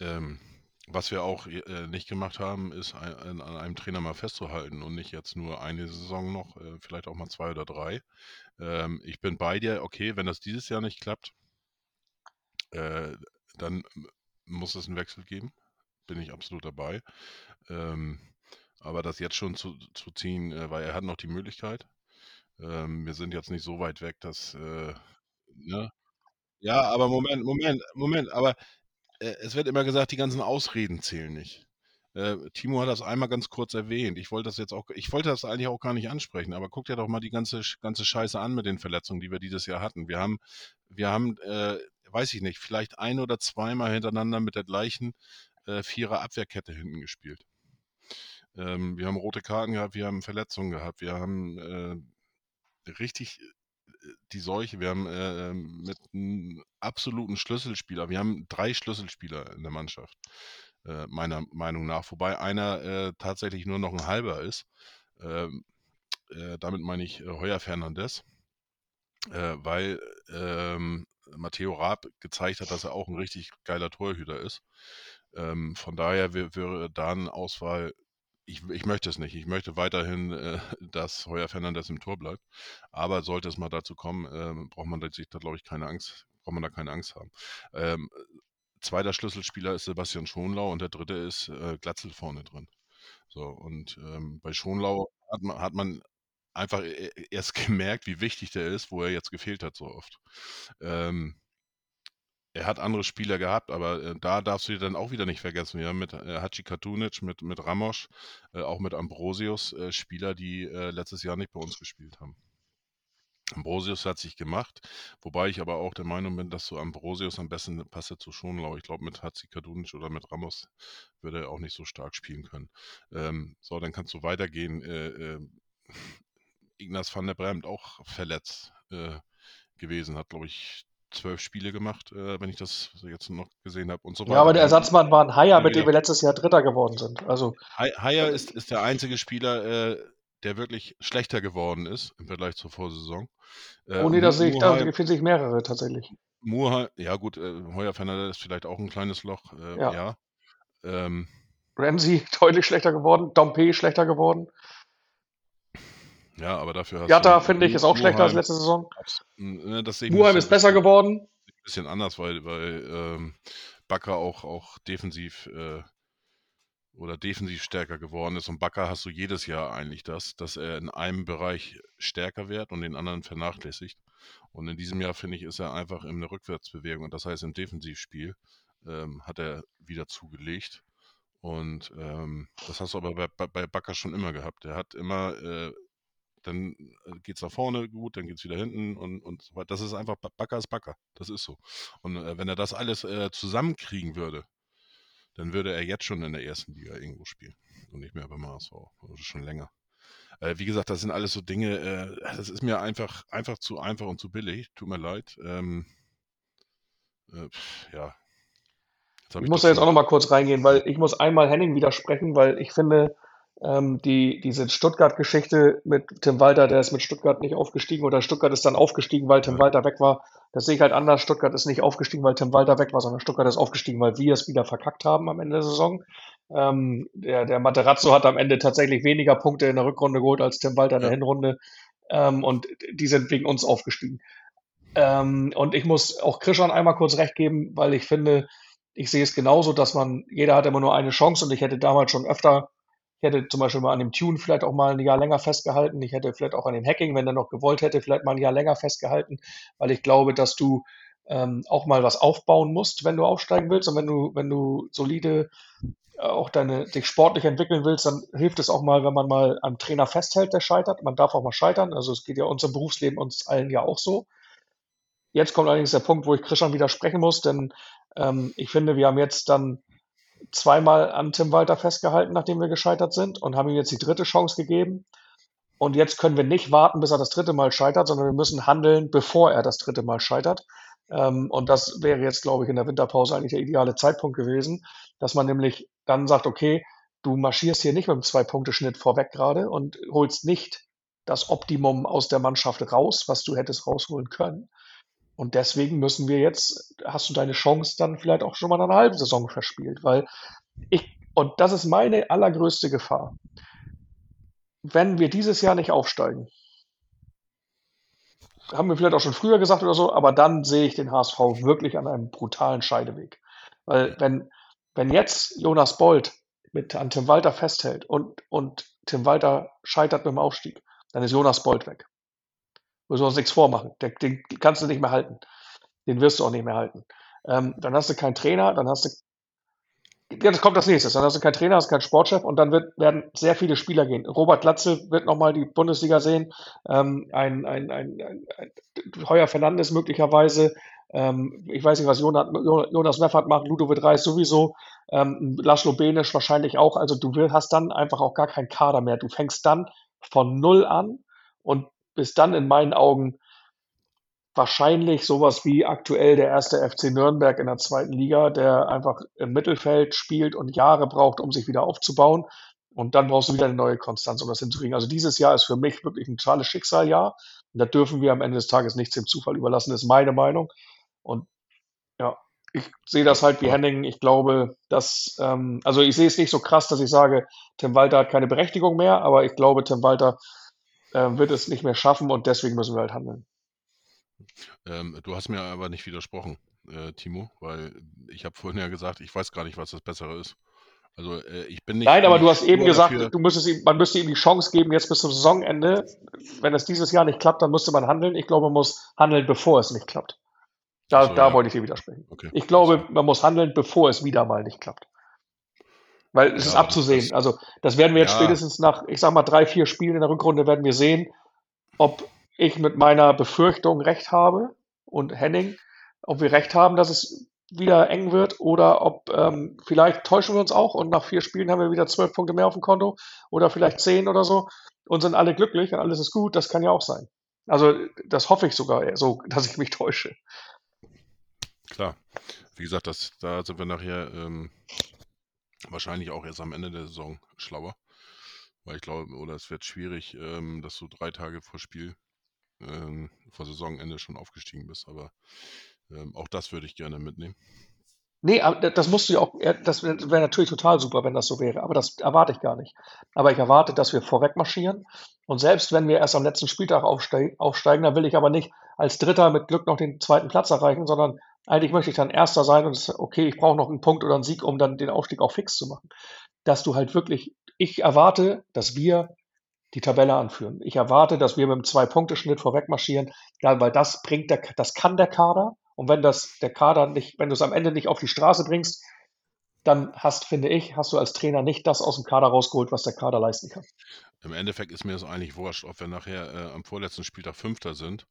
Ähm, was wir auch äh, nicht gemacht haben, ist ein, an einem Trainer mal festzuhalten und nicht jetzt nur eine Saison noch, äh, vielleicht auch mal zwei oder drei. Ähm, ich bin bei dir, okay, wenn das dieses Jahr nicht klappt, äh, dann muss es einen Wechsel geben. Bin ich absolut dabei. Ähm, aber das jetzt schon zu, zu ziehen, äh, weil er hat noch die Möglichkeit. Ähm, wir sind jetzt nicht so weit weg, dass, äh, ne? Ja, aber Moment, Moment, Moment, aber es wird immer gesagt, die ganzen Ausreden zählen nicht. Äh, Timo hat das einmal ganz kurz erwähnt. Ich wollte das jetzt auch, ich wollte das eigentlich auch gar nicht ansprechen, aber guck dir doch mal die ganze, ganze Scheiße an mit den Verletzungen, die wir dieses Jahr hatten. Wir haben, wir haben, äh, weiß ich nicht, vielleicht ein oder zweimal hintereinander mit der gleichen äh, Vierer Abwehrkette hinten gespielt. Ähm, wir haben rote Karten gehabt, wir haben Verletzungen gehabt, wir haben äh, richtig äh, die Seuche. Wir haben äh, mit einem absoluten Schlüsselspieler, wir haben drei Schlüsselspieler in der Mannschaft, äh, meiner Meinung nach, wobei einer äh, tatsächlich nur noch ein halber ist. Ähm, äh, damit meine ich äh, Heuer Fernandes, äh, weil ähm, Matteo Raab gezeigt hat, dass er auch ein richtig geiler Torhüter ist. Ähm, von daher wär- wäre da eine Auswahl ich, ich möchte es nicht. Ich möchte weiterhin, äh, (laughs) dass Heuer Fernandes im Tor bleibt. Aber sollte es mal dazu kommen, ähm, braucht man sich da, glaube ich, keine Angst, braucht man da keine Angst haben. Ähm, zweiter Schlüsselspieler ist Sebastian Schonlau und der dritte ist äh, Glatzel vorne drin. So, und ähm, bei Schonlau hat man, hat man einfach e- e- erst (laughs) gemerkt, wie wichtig der ist, wo er jetzt gefehlt hat so oft. Ähm, er hat andere Spieler gehabt, aber äh, da darfst du dir dann auch wieder nicht vergessen, ja, mit äh, Hachi Katunic, mit, mit Ramos, äh, auch mit Ambrosius, äh, Spieler, die äh, letztes Jahr nicht bei uns gespielt haben. Ambrosius hat sich gemacht, wobei ich aber auch der Meinung bin, dass so Ambrosius am besten passt zu Schonlau. Ich glaube, mit Hatzi Kadunic oder mit Ramos würde er auch nicht so stark spielen können. Ähm, so, dann kannst du weitergehen. Äh, äh, Ignaz van der Bremt auch verletzt äh, gewesen, hat, glaube ich, zwölf Spiele gemacht, äh, wenn ich das jetzt noch gesehen habe und so weiter. Ja, aber der Ersatzmann war ein Haier, mit dem wir letztes Jahr Dritter geworden sind. Also Haier ist, ist der einzige Spieler, äh, der wirklich schlechter geworden ist im Vergleich zur Vorsaison. Äh, oh nee, da sehe ich, da finden sich mehrere tatsächlich. Murheim, ja gut, äh, Heuer Fernandes ist vielleicht auch ein kleines Loch, äh, ja. ja. Ähm, Ramsey (laughs) deutlich schlechter geworden, Dompe schlechter geworden. Ja, aber dafür hast Jatta, finde ich, ist auch schlechter als letzte Saison. Ne, Muheim ist besser geworden. Ein bisschen anders, weil, weil ähm, Bakker auch, auch defensiv äh, oder defensiv stärker geworden ist. Und Bakker hast du jedes Jahr eigentlich das, dass er in einem Bereich stärker wird und den anderen vernachlässigt. Und in diesem Jahr, finde ich, ist er einfach in der Rückwärtsbewegung. Und das heißt, im Defensivspiel ähm, hat er wieder zugelegt. Und ähm, das hast du aber bei, bei Bakker schon immer gehabt. Er hat immer äh, dann äh, geht es nach vorne gut, dann geht es wieder hinten und, und so weiter. Das ist einfach, Backer ist Backer. Das ist so. Und äh, wenn er das alles äh, zusammenkriegen würde, dann würde er jetzt schon in der ersten Liga irgendwo spielen und nicht mehr beim HSV. Also schon länger. Äh, wie gesagt, das sind alles so Dinge, äh, das ist mir einfach, einfach zu einfach und zu billig. Tut mir leid. Ähm, äh, ja. Ich, ich muss da jetzt auch noch mal kurz reingehen, weil ich muss einmal Henning widersprechen, weil ich finde, ähm, die, diese Stuttgart-Geschichte mit Tim Walter, der ist mit Stuttgart nicht aufgestiegen oder Stuttgart ist dann aufgestiegen, weil Tim ja. Walter weg war. Das sehe ich halt anders. Stuttgart ist nicht aufgestiegen, weil Tim Walter weg war, sondern Stuttgart ist aufgestiegen, weil wir es wieder verkackt haben am Ende der Saison. Ähm, der, der Materazzo hat am Ende tatsächlich weniger Punkte in der Rückrunde geholt als Tim Walter in der Hinrunde. Ähm, und die sind wegen uns aufgestiegen. Ähm, und ich muss auch Krishan einmal kurz recht geben, weil ich finde, ich sehe es genauso, dass man, jeder hat immer nur eine Chance und ich hätte damals schon öfter ich hätte zum Beispiel mal an dem Tune vielleicht auch mal ein Jahr länger festgehalten. Ich hätte vielleicht auch an dem Hacking, wenn er noch gewollt hätte, vielleicht mal ein Jahr länger festgehalten, weil ich glaube, dass du ähm, auch mal was aufbauen musst, wenn du aufsteigen willst und wenn du, wenn du solide äh, auch deine, dich sportlich entwickeln willst, dann hilft es auch mal, wenn man mal am Trainer festhält, der scheitert. Man darf auch mal scheitern. Also es geht ja uns im Berufsleben uns allen ja auch so. Jetzt kommt allerdings der Punkt, wo ich Christian widersprechen muss, denn ähm, ich finde, wir haben jetzt dann zweimal an Tim Walter festgehalten, nachdem wir gescheitert sind und haben ihm jetzt die dritte Chance gegeben. Und jetzt können wir nicht warten, bis er das dritte Mal scheitert, sondern wir müssen handeln, bevor er das dritte Mal scheitert. Ähm, und das wäre jetzt, glaube ich, in der Winterpause eigentlich der ideale Zeitpunkt gewesen, dass man nämlich dann sagt, okay, du marschierst hier nicht mit einem Zwei-Punkte-Schnitt vorweg gerade und holst nicht das Optimum aus der Mannschaft raus, was du hättest rausholen können, und deswegen müssen wir jetzt, hast du deine Chance dann vielleicht auch schon mal eine halbe Saison verspielt, weil ich, und das ist meine allergrößte Gefahr. Wenn wir dieses Jahr nicht aufsteigen, haben wir vielleicht auch schon früher gesagt oder so, aber dann sehe ich den HSV wirklich an einem brutalen Scheideweg. Weil wenn, wenn jetzt Jonas Bold mit an Tim Walter festhält und, und Tim Walter scheitert mit dem Aufstieg, dann ist Jonas Bold weg. Wir uns nichts vormachen. Den, den, kannst du nicht mehr halten. Den wirst du auch nicht mehr halten. Ähm, dann hast du keinen Trainer, dann hast du. Ja, das kommt das nächste. Dann hast du keinen Trainer, hast keinen Sportchef und dann wird, werden sehr viele Spieler gehen. Robert Latzel wird nochmal die Bundesliga sehen. Ähm, ein, ein, ein, ein, ein Heuer Fernandes möglicherweise. Ähm, ich weiß nicht, was Jonas, Meffert macht. Ludovic Reis sowieso. Ähm, Laszlo Benisch wahrscheinlich auch. Also du hast dann einfach auch gar keinen Kader mehr. Du fängst dann von Null an und bis dann in meinen Augen wahrscheinlich sowas wie aktuell der erste FC Nürnberg in der zweiten Liga, der einfach im Mittelfeld spielt und Jahre braucht, um sich wieder aufzubauen. Und dann brauchst du wieder eine neue Konstanz, um das hinzukriegen. Also dieses Jahr ist für mich wirklich ein totales Schicksaljahr. Und da dürfen wir am Ende des Tages nichts dem Zufall überlassen, ist meine Meinung. Und ja, ich sehe das halt wie Henning. Ich glaube, dass, ähm, also ich sehe es nicht so krass, dass ich sage, Tim Walter hat keine Berechtigung mehr, aber ich glaube, Tim Walter wird es nicht mehr schaffen und deswegen müssen wir halt handeln. Ähm, du hast mir aber nicht widersprochen, äh, Timo, weil ich habe vorhin ja gesagt, ich weiß gar nicht, was das Bessere ist. Also äh, ich bin nicht. Nein, aber du hast eben gesagt, du müsstest ihm, man müsste ihm die Chance geben, jetzt bis zum Saisonende. Wenn es dieses Jahr nicht klappt, dann müsste man handeln. Ich glaube, man muss handeln, bevor es nicht klappt. Da, so, da ja. wollte ich dir widersprechen. Okay. Ich glaube, man muss handeln, bevor es wieder mal nicht klappt. Weil es Ja, ist abzusehen. das- also das werden wir jetzt Ja. spätestens nach, ich sag mal, drei, vier Spielen in der Rückrunde werden wir sehen, ob ich mit meiner Befürchtung recht habe und Henning, ob wir recht haben, dass es wieder eng wird oder ob ähm, vielleicht täuschen wir uns auch und nach vier Spielen haben wir wieder zwölf Punkte mehr auf dem Konto oder vielleicht zehn oder so und sind alle glücklich und alles ist gut. Das kann ja auch sein. Also das hoffe ich sogar so, dass ich mich täusche. Klar. Wie gesagt, das, da sind wir nachher ähm, wahrscheinlich auch erst am Ende der Saison schlauer. Weil ich glaube, oder es wird schwierig, ähm, dass du drei Tage vor Spiel, ähm, vor Saisonende schon aufgestiegen bist. Aber ähm, auch das würde ich gerne mitnehmen. Nee, das musst du ja auch, das wäre wär natürlich total super, wenn das so wäre, aber das erwarte ich gar nicht. Aber ich erwarte, dass wir vorweg marschieren und selbst wenn wir erst am letzten Spieltag aufsteigen, aufsteigen, dann will ich aber nicht als Dritter mit Glück noch den zweiten Platz erreichen, sondern eigentlich möchte ich dann Erster sein und es, okay, ich brauche noch einen Punkt oder einen Sieg, um dann den Aufstieg auch fix zu machen. Dass du halt wirklich, ich erwarte, dass wir die Tabelle anführen. Ich erwarte, dass wir mit einem Zwei-Punkte-Schnitt vorweg marschieren, weil das bringt der, das kann der Kader. Und wenn das der Kader nicht, wenn du es am Ende nicht auf die Straße bringst, dann hast, finde ich, hast du als Trainer nicht das aus dem Kader rausgeholt, was der Kader leisten kann. Im Endeffekt ist mir das eigentlich wurscht, ob wir nachher äh, am vorletzten Spieltag Fünfter sind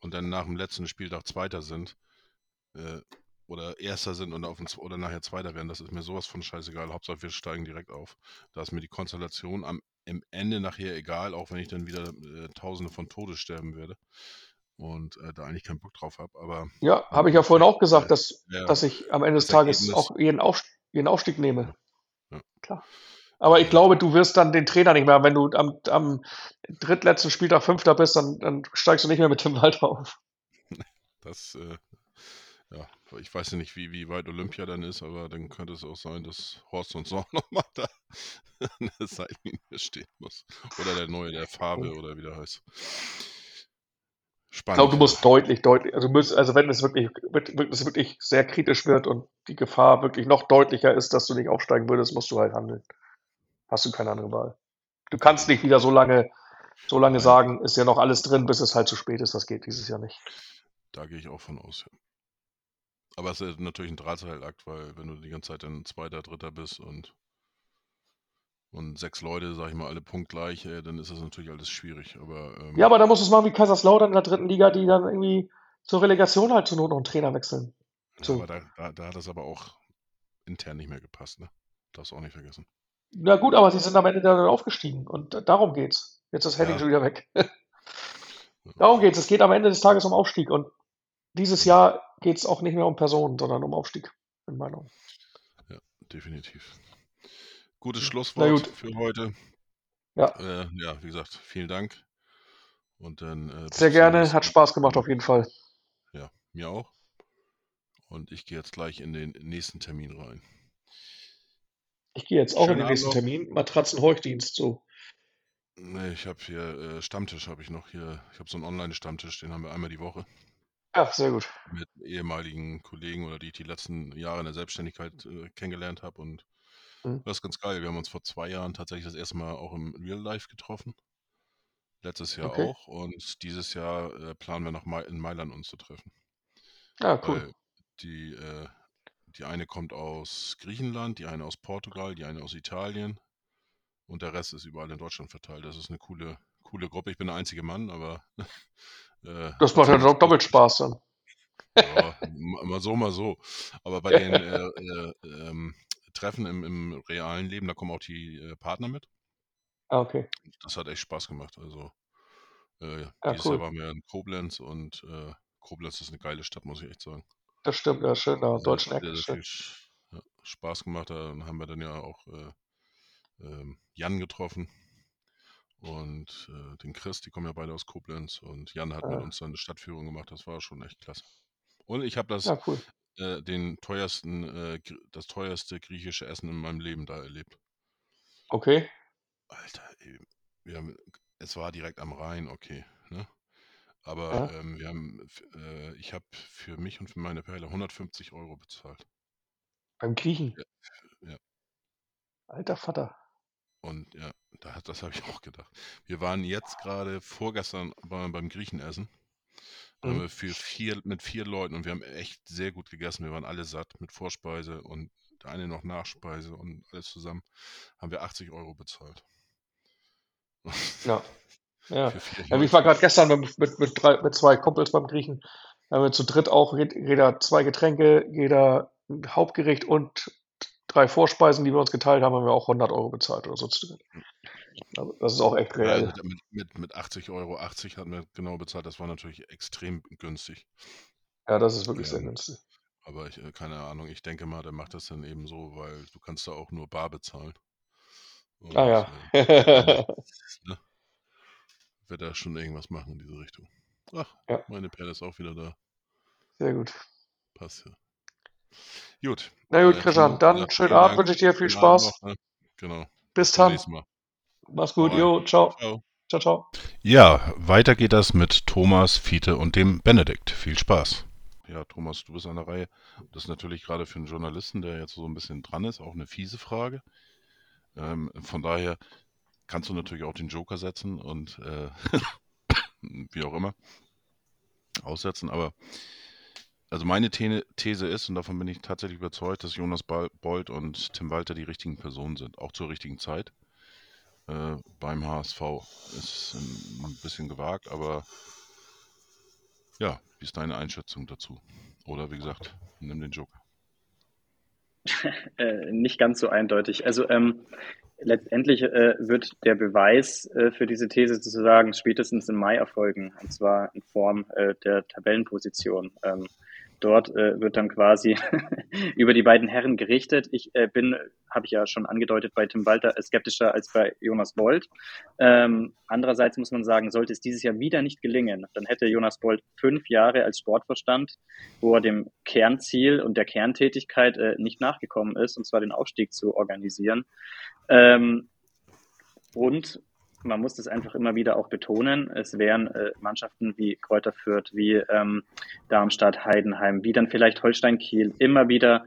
und dann nach dem letzten Spieltag Zweiter sind äh, oder Erster sind und auf dem, Z- oder nachher Zweiter werden. Das ist mir sowas von scheißegal. Hauptsache wir steigen direkt auf. Da ist mir die Konstellation am im Ende nachher egal, auch wenn ich dann wieder äh, Tausende von Todes sterben werde und äh, da eigentlich keinen Bock drauf habe. Aber Ja, habe ich ja vorhin auch gesagt, dass, Ja, dass ich am Ende des Tages Ergebnis- auch jeden, Auf, jeden Aufstieg nehme. Ja. Klar. Aber ich glaube, du wirst dann den Trainer nicht mehr, haben. wenn du am, am drittletzten Spieltag Fünfter bist, dann, dann steigst du nicht mehr mit Tim Walter auf. (laughs) das, äh, ja, ich weiß ja nicht, wie, wie weit Olympia dann ist, aber dann könnte es auch sein, dass Horst und Sorn (laughs) nochmal da an der Seitenlinie stehen muss. Oder der neue, der Farbe oder wie der heißt. Ich Spannend. glaube, du musst deutlich, deutlich, also, müsst, also wenn es wirklich, es wirklich sehr kritisch wird und die Gefahr wirklich noch deutlicher ist, dass du nicht aufsteigen würdest, musst du halt handeln. Hast du keine andere Wahl. Du kannst nicht wieder so lange, so lange Nein. sagen, ist ja noch alles drin, bis es halt zu spät ist. Das geht dieses Jahr nicht. Da gehe ich auch von aus. Ja. Aber es ist natürlich ein Drahtseilakt, weil wenn du die ganze Zeit dann Zweiter, Dritter bist und, und sechs Leute, sag ich mal, alle punktgleich, äh, dann ist das natürlich alles schwierig. Aber ähm, Ja, aber da musst du es machen wie Kaiserslautern in der dritten Liga, die dann irgendwie zur Relegation halt zur Not noch einen Trainer wechseln. ja, aber da, da, da hat das aber auch intern nicht mehr gepasst, ne? Darfst auch nicht vergessen. Na gut, aber sie sind am Ende dann aufgestiegen und darum geht's. Jetzt ist Henning Ja. schon wieder weg. darum geht's. Es geht am Ende des Tages um Aufstieg und dieses Jahr geht's auch nicht mehr um Personen, sondern um Aufstieg, in Meinung. Definitiv. Gutes Schlusswort gut. für heute. Ja. Äh, ja, wie gesagt, vielen Dank. Und dann äh, Sehr gerne, hat Spaß gemacht auf jeden Fall. Ja, mir auch. Und ich gehe jetzt gleich in den nächsten Termin rein. Ich gehe jetzt auch Schönen in den Abend nächsten noch. Termin. Matratzenheuchdienst, so. Nee, ich habe hier äh, Stammtisch, habe ich noch hier. Ich habe so einen Online-Stammtisch, den haben wir einmal die Woche Ja, sehr gut. mit ehemaligen Kollegen oder die ich die letzten Jahre in der Selbstständigkeit äh, kennengelernt habe. Und Mhm. das ist ganz geil. Wir haben uns vor zwei Jahren tatsächlich das erste Mal auch im Real Life getroffen. Letztes Jahr Okay. auch. Und dieses Jahr äh, planen wir noch mal in Mailand uns zu treffen. Ja, cool. Weil die, äh, die eine kommt aus Griechenland, die eine aus Portugal, die eine aus Italien und der Rest ist überall in Deutschland verteilt. Das ist eine coole, coole Gruppe. Ich bin der einzige Mann, aber (laughs) äh, Das macht ja trotzdem doch doppelt Spaß dann. ja, ma- mal so, mal so. Aber bei den äh, äh, ähm, Treffen im, im realen Leben, da kommen auch die äh, Partner mit. Ah, okay. Das hat echt Spaß gemacht. Also äh, Ja, dieses cool. Jahr waren wir in Koblenz und äh, Koblenz ist eine geile Stadt, muss ich echt sagen. Das stimmt, ja, schön, da Also deutschen hat Eck, sehr, sehr schön. viel Sch- ja, Spaß gemacht. Da haben wir dann ja auch äh, ähm, Jan getroffen und äh, den Chris, die kommen ja beide aus Koblenz und Jan hat mit Ah. uns dann eine Stadtführung gemacht. Das war schon echt klasse. Und ich habe das Ja, cool. äh, den teuersten, äh, das teuerste griechische Essen in meinem Leben da erlebt. Okay. Alter, ey, wir haben, es war direkt am Rhein, okay, ne? Aber Ja. ähm, wir haben, äh, ich habe für mich und für meine Perle 150 Euro bezahlt. Beim Griechen. Ja. Alter Vater. Und ja, da, hat- das habe ich (laughs) auch gedacht. Wir waren jetzt gerade vorgestern bei, beim Griechen essen. haben wir für vier, mit vier Leuten und wir haben echt sehr gut gegessen. Wir waren alle satt mit Vorspeise und der eine noch Nachspeise und alles zusammen haben wir 80 Euro bezahlt. Ja. Ja. Ja ich war gerade gestern mit, mit, mit, drei, mit zwei Kumpels beim Griechen. Da haben wir zu dritt auch jed- jeder zwei Getränke, jeder Hauptgericht und drei Vorspeisen, die wir uns geteilt haben, haben wir auch 100 Euro bezahlt oder so. Also das ist auch echt Ja, also mit, mit, mit 80 Euro, 80 hatten wir genau bezahlt. Das war natürlich extrem günstig. Ja, das ist wirklich sehr Ähm, günstig. aber ich, äh, keine Ahnung, ich denke mal, der macht das dann eben so, weil du kannst da auch nur bar bezahlen. Und Ah ja. äh, wird, (laughs) ne, wird er schon irgendwas machen in diese Richtung. Ach, Ja, meine Perle ist auch wieder da. sehr gut. Passt ja. Gut, Na gut, äh, Christian, dann gesagt, schönen Abend, wünsche ich dir viel Spaß. noch. Ne? Genau. Bis dann. Mach's gut. Jo, ciao. Ciao. Ciao, ciao. Ja, weiter geht das mit Thomas, Fiete und dem Benedikt. Viel Spaß. Ja, Thomas, du bist an der Reihe. Das ist natürlich gerade für einen Journalisten, der jetzt so ein bisschen dran ist, auch eine fiese Frage. Ähm, von daher kannst du natürlich auch den Joker setzen und äh, (laughs) wie auch immer aussetzen. Aber also meine The These ist, und davon bin ich tatsächlich überzeugt, dass Jonas Bold und Tim Walter die richtigen Personen sind, auch zur richtigen Zeit äh, beim HSV. Ist ein, ein bisschen gewagt, aber ja, wie ist deine Einschätzung dazu? Oder wie gesagt, nimm den Joker. (laughs) Äh, nicht ganz so eindeutig. Also ähm, letztendlich äh, wird der Beweis äh, für diese These sozusagen spätestens im Mai erfolgen, und zwar in Form äh, der Tabellenposition. Ähm, dort äh, wird dann quasi (laughs) über die beiden Herren gerichtet. Ich äh, bin, habe ich ja schon angedeutet, bei Tim Walter skeptischer als bei Jonas Bold. Ähm, andererseits muss man sagen, sollte es dieses Jahr wieder nicht gelingen, dann hätte Jonas Bold fünf Jahre als Sportvorstand, wo er dem Kernziel und der Kerntätigkeit äh, nicht nachgekommen ist, und zwar den Aufstieg zu organisieren. Ähm, und man muss das einfach immer wieder auch betonen. Es wären äh, Mannschaften wie Kräuter Fürth, wie ähm, Darmstadt, Heidenheim, wie dann vielleicht Holstein Kiel. Immer wieder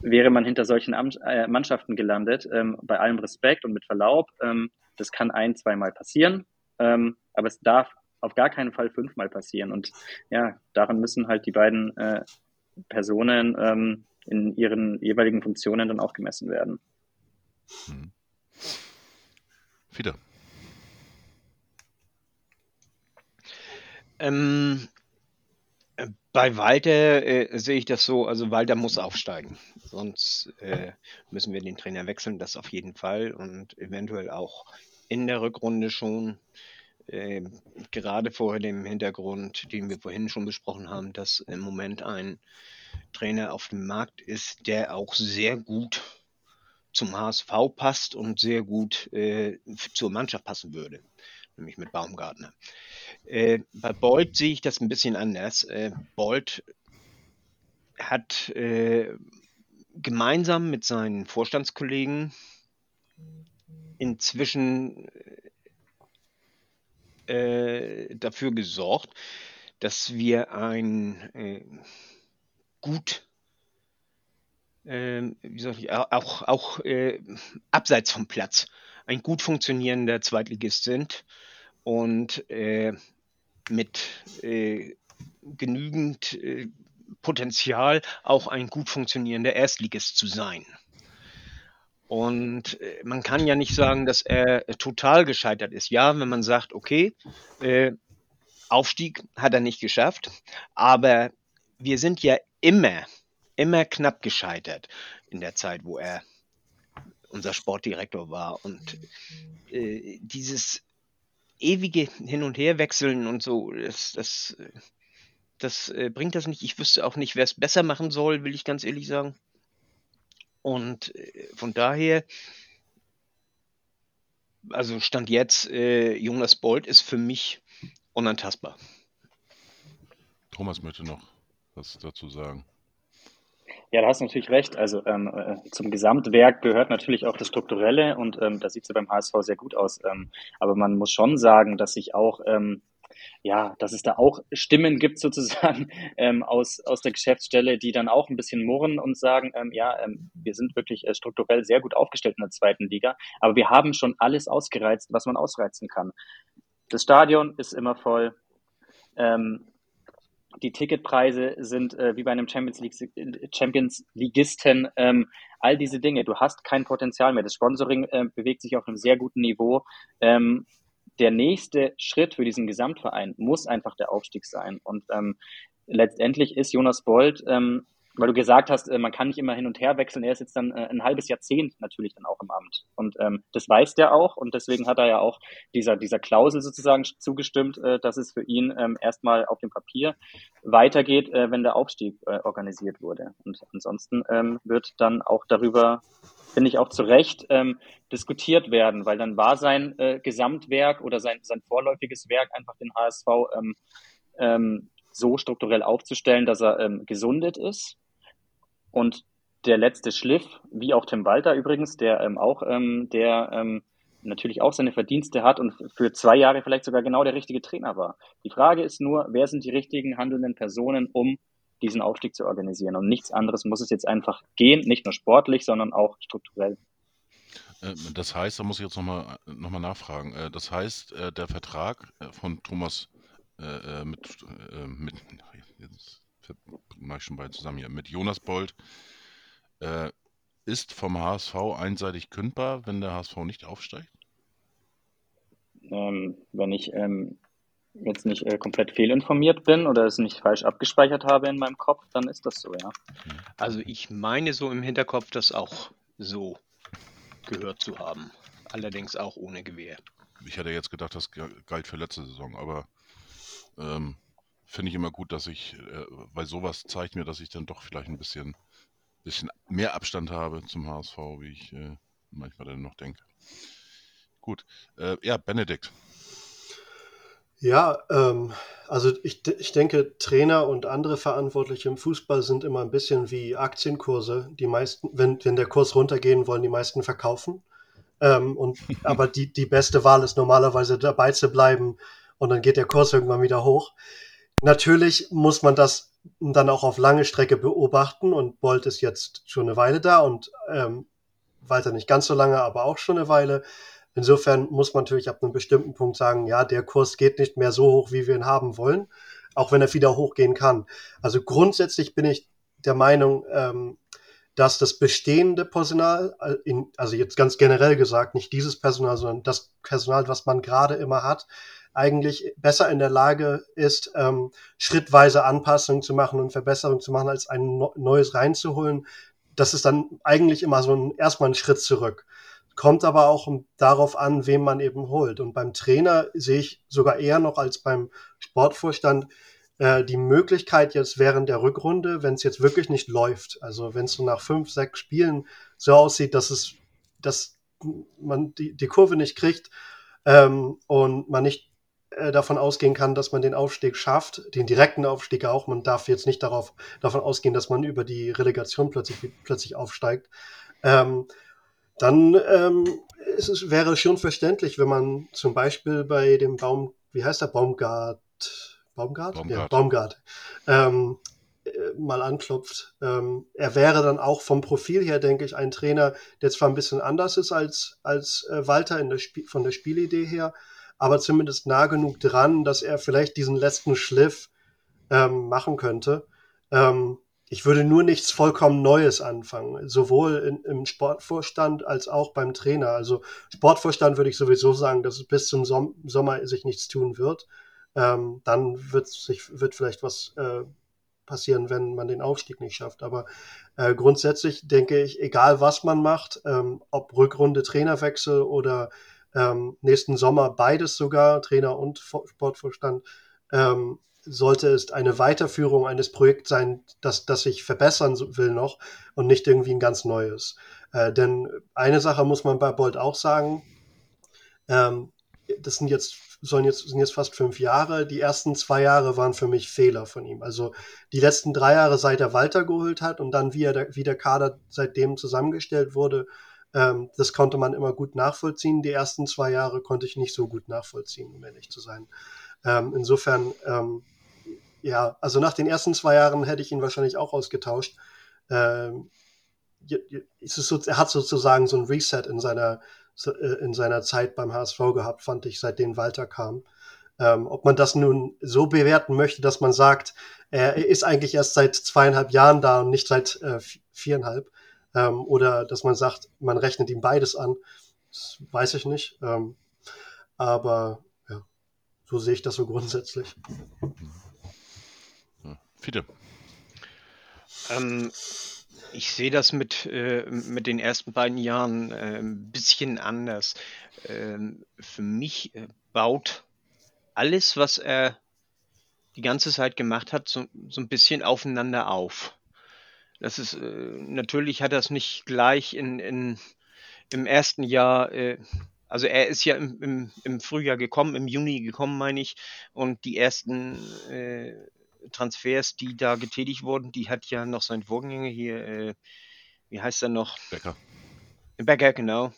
wäre man hinter solchen Am äh, Mannschaften gelandet. Ähm, bei allem Respekt und mit Verlaub. Ähm, das kann ein, zweimal passieren. Ähm, aber es darf auf gar keinen Fall fünfmal passieren. Und ja, daran müssen halt die beiden äh, Personen ähm, in ihren jeweiligen Funktionen dann auch gemessen werden. Hm. Wieder. Ähm, äh, bei Walter äh, sehe ich das so, also Walter muss aufsteigen. Sonst äh, müssen wir den Trainer wechseln, das auf jeden Fall. Und eventuell auch in der Rückrunde schon. Äh, gerade vor dem Hintergrund, den wir vorhin schon besprochen haben, dass im Moment ein Trainer auf dem Markt ist, der auch sehr gut zum HSV passt und sehr gut äh, zur Mannschaft passen würde, nämlich mit Baumgartner. Äh, bei Bolt sehe ich das ein bisschen anders. Äh, Bolt hat äh, gemeinsam mit seinen Vorstandskollegen inzwischen äh, dafür gesorgt, dass wir ein äh, gut, äh, wie soll ich, auch, auch äh, abseits vom Platz, ein gut funktionierender Zweitligist sind und äh, mit äh, genügend äh, Potenzial auch ein gut funktionierender Erstligist zu sein. Und äh, man kann ja nicht sagen, dass er total gescheitert ist. Ja, wenn man sagt, okay, äh, Aufstieg hat er nicht geschafft, aber wir sind ja immer, immer knapp gescheitert in der Zeit, wo er unser Sportdirektor war. Und äh, dieses ewige Hin- und Herwechseln und so, das, das, das äh, bringt das nicht. Ich wüsste auch nicht, wer es besser machen soll, will ich ganz ehrlich sagen. Und äh, von daher, also Stand jetzt, äh, Jonas Bolt ist für mich unantastbar. Thomas möchte noch was dazu sagen. Ja, da hast du natürlich recht. Also ähm, äh, zum Gesamtwerk gehört natürlich auch das Strukturelle und ähm, da sieht es ja beim HSV sehr gut aus. Ähm, aber man muss schon sagen, dass sich auch, ähm, ja, dass es da auch Stimmen gibt (laughs) sozusagen ähm, aus, aus der Geschäftsstelle, die dann auch ein bisschen murren und sagen, ähm, ja, ähm, wir sind wirklich äh, strukturell sehr gut aufgestellt in der zweiten Liga, aber wir haben schon alles ausgereizt, was man ausreizen kann. Das Stadion ist immer voll. Ähm, die Ticketpreise sind äh, wie bei einem Champions League Champions Ligisten. Ähm, all diese Dinge. Du hast kein Potenzial mehr. Das Sponsoring äh, bewegt sich auf einem sehr guten Niveau. Ähm, der nächste Schritt für diesen Gesamtverein muss einfach der Aufstieg sein. Und ähm, letztendlich ist Jonas Bold ähm, weil du gesagt hast, äh, man kann nicht immer hin und her wechseln. Er ist jetzt dann äh, ein halbes Jahrzehnt natürlich dann auch im Amt. Und ähm, das weiß der auch. Und deswegen hat er ja auch dieser, dieser Klausel sozusagen zugestimmt, äh, dass es für ihn ähm, erstmal auf dem Papier weitergeht, äh, wenn der Aufstieg äh, organisiert wurde. Und ansonsten ähm, wird dann auch darüber, finde ich auch zu Recht, ähm, diskutiert werden, weil dann war sein äh, Gesamtwerk oder sein, sein vorläufiges Werk einfach den HSV ähm, ähm, so strukturell aufzustellen, dass er ähm, gesundet ist und der letzte Schliff, wie auch Tim Walter übrigens, der ähm, auch, ähm, der ähm, natürlich auch seine Verdienste hat und für zwei Jahre vielleicht sogar genau der richtige Trainer war. Die Frage ist nur, wer sind die richtigen handelnden Personen, um diesen Aufstieg zu organisieren? Und nichts anderes muss es jetzt einfach gehen, nicht nur sportlich, sondern auch strukturell. Äh, das heißt, da muss ich jetzt nochmal noch mal nachfragen. Äh, das heißt, äh, der Vertrag von Thomas mit, mit (laughs) jetzt mache ich schon beide zusammen hier, mit Jonas Bold, äh, ist vom HSV einseitig kündbar, wenn der HSV nicht aufsteigt? Ähm, wenn ich ähm, jetzt nicht äh, komplett fehlinformiert bin oder es nicht falsch abgespeichert habe in meinem Kopf, dann ist das so, ja. Also ich meine so im Hinterkopf, das auch so gehört zu haben. Allerdings auch ohne Gewehr. Ich hätte jetzt gedacht, das galt für letzte Saison, aber ähm, finde ich immer gut, dass ich, äh, weil sowas zeigt mir, dass ich dann doch vielleicht ein bisschen, bisschen mehr Abstand habe zum HSV, wie ich äh, manchmal dann noch denke. Gut. Äh, ja, Benedikt. Ja, ähm, also ich, ich denke, Trainer und andere Verantwortliche im Fußball sind immer ein bisschen wie Aktienkurse. Die meisten, wenn, wenn der Kurs runtergehen, wollen die meisten verkaufen. Ähm, und, (laughs) aber die, die beste Wahl ist normalerweise dabei zu bleiben und dann geht der Kurs irgendwann wieder hoch. Natürlich muss man das dann auch auf lange Strecke beobachten und Bolt ist jetzt schon eine Weile da und ähm, weiter nicht ganz so lange, aber auch schon eine Weile. Insofern muss man natürlich ab einem bestimmten Punkt sagen, ja, der Kurs geht nicht mehr so hoch, wie wir ihn haben wollen, auch wenn er wieder hochgehen kann. Also grundsätzlich bin ich der Meinung, ähm, dass das bestehende Personal, äh, in, also jetzt ganz generell gesagt, nicht dieses Personal, sondern das Personal, was man gerade immer hat, eigentlich besser in der Lage ist, ähm, schrittweise Anpassungen zu machen und Verbesserungen zu machen, als ein neues reinzuholen. Das ist dann eigentlich immer so ein, erstmal ein Schritt zurück. Kommt aber auch darauf an, wem man eben holt. Und beim Trainer sehe ich sogar eher noch als beim Sportvorstand äh, die Möglichkeit jetzt während der Rückrunde, wenn es jetzt wirklich nicht läuft, also wenn es so nach fünf, sechs Spielen so aussieht, dass es, dass man die, die Kurve nicht kriegt ähm, und man nicht davon ausgehen kann, dass man den Aufstieg schafft, den direkten Aufstieg auch. Man darf jetzt nicht darauf, davon ausgehen, dass man über die Relegation plötzlich, plötzlich aufsteigt. Ähm, dann ähm, ist es, wäre es schon verständlich, wenn man zum Beispiel bei dem Baum, wie heißt der, Baumgart, Baumgart? Baumgart. Ja, Baumgart. Ähm, äh, mal anklopft. Ähm, er wäre dann auch vom Profil her, denke ich, ein Trainer, der zwar ein bisschen anders ist als, als äh, Walter in der von der Spielidee her, aber zumindest nah genug dran, dass er vielleicht diesen letzten Schliff ähm, machen könnte. Ähm, ich würde nur nichts vollkommen Neues anfangen, sowohl in, im Sportvorstand als auch beim Trainer. Also Sportvorstand würde ich sowieso sagen, dass es bis zum Som Sommer sich nichts tun wird. Ähm, dann wird sich wird vielleicht was äh, passieren, wenn man den Aufstieg nicht schafft. Aber äh, grundsätzlich denke ich, egal was man macht, ähm, ob Rückrunde Trainerwechsel oder ähm, nächsten Sommer beides sogar, Trainer und Sportvorstand, ähm, sollte es eine Weiterführung eines Projekts sein, das, das sich verbessern will noch und nicht irgendwie ein ganz neues. Äh, denn eine Sache muss man bei Bolt auch sagen, ähm, das sind jetzt sollen jetzt, sind jetzt fast fünf Jahre. Die ersten zwei Jahre waren für mich Fehler von ihm. Also die letzten drei Jahre, seit er Walter geholt hat und dann wie, er, wie der Kader seitdem zusammengestellt wurde, ähm, das konnte man immer gut nachvollziehen. Die ersten zwei Jahre konnte ich nicht so gut nachvollziehen, um ehrlich zu sein. Ähm, insofern, ähm, ja, also nach den ersten zwei Jahren hätte ich ihn wahrscheinlich auch ausgetauscht. Ähm, so, er hat sozusagen so ein Reset in seiner, äh, in seiner Zeit beim HSV gehabt, fand ich, seitdem Walter kam. Ähm, ob man das nun so bewerten möchte, dass man sagt, er ist eigentlich erst seit zweieinhalb Jahren da und nicht seit äh, viereinhalb, ähm, oder dass man sagt, man rechnet ihm beides an, das weiß ich nicht. Ähm, aber ja, so sehe ich das so grundsätzlich. Fiete. Ähm, ich sehe das mit, äh, mit den ersten beiden Jahren äh, ein bisschen anders. Ähm, für mich äh, baut alles, was er die ganze Zeit gemacht hat, so, so ein bisschen aufeinander auf. Das ist, äh, natürlich hat er es nicht gleich in, in, im ersten Jahr, äh, also er ist ja im, im, im Frühjahr gekommen, im Juni gekommen, meine ich, und die ersten äh, Transfers, die da getätigt wurden, die hat ja noch sein Vorgänger hier, äh, wie heißt er noch? Becker. Becker, genau,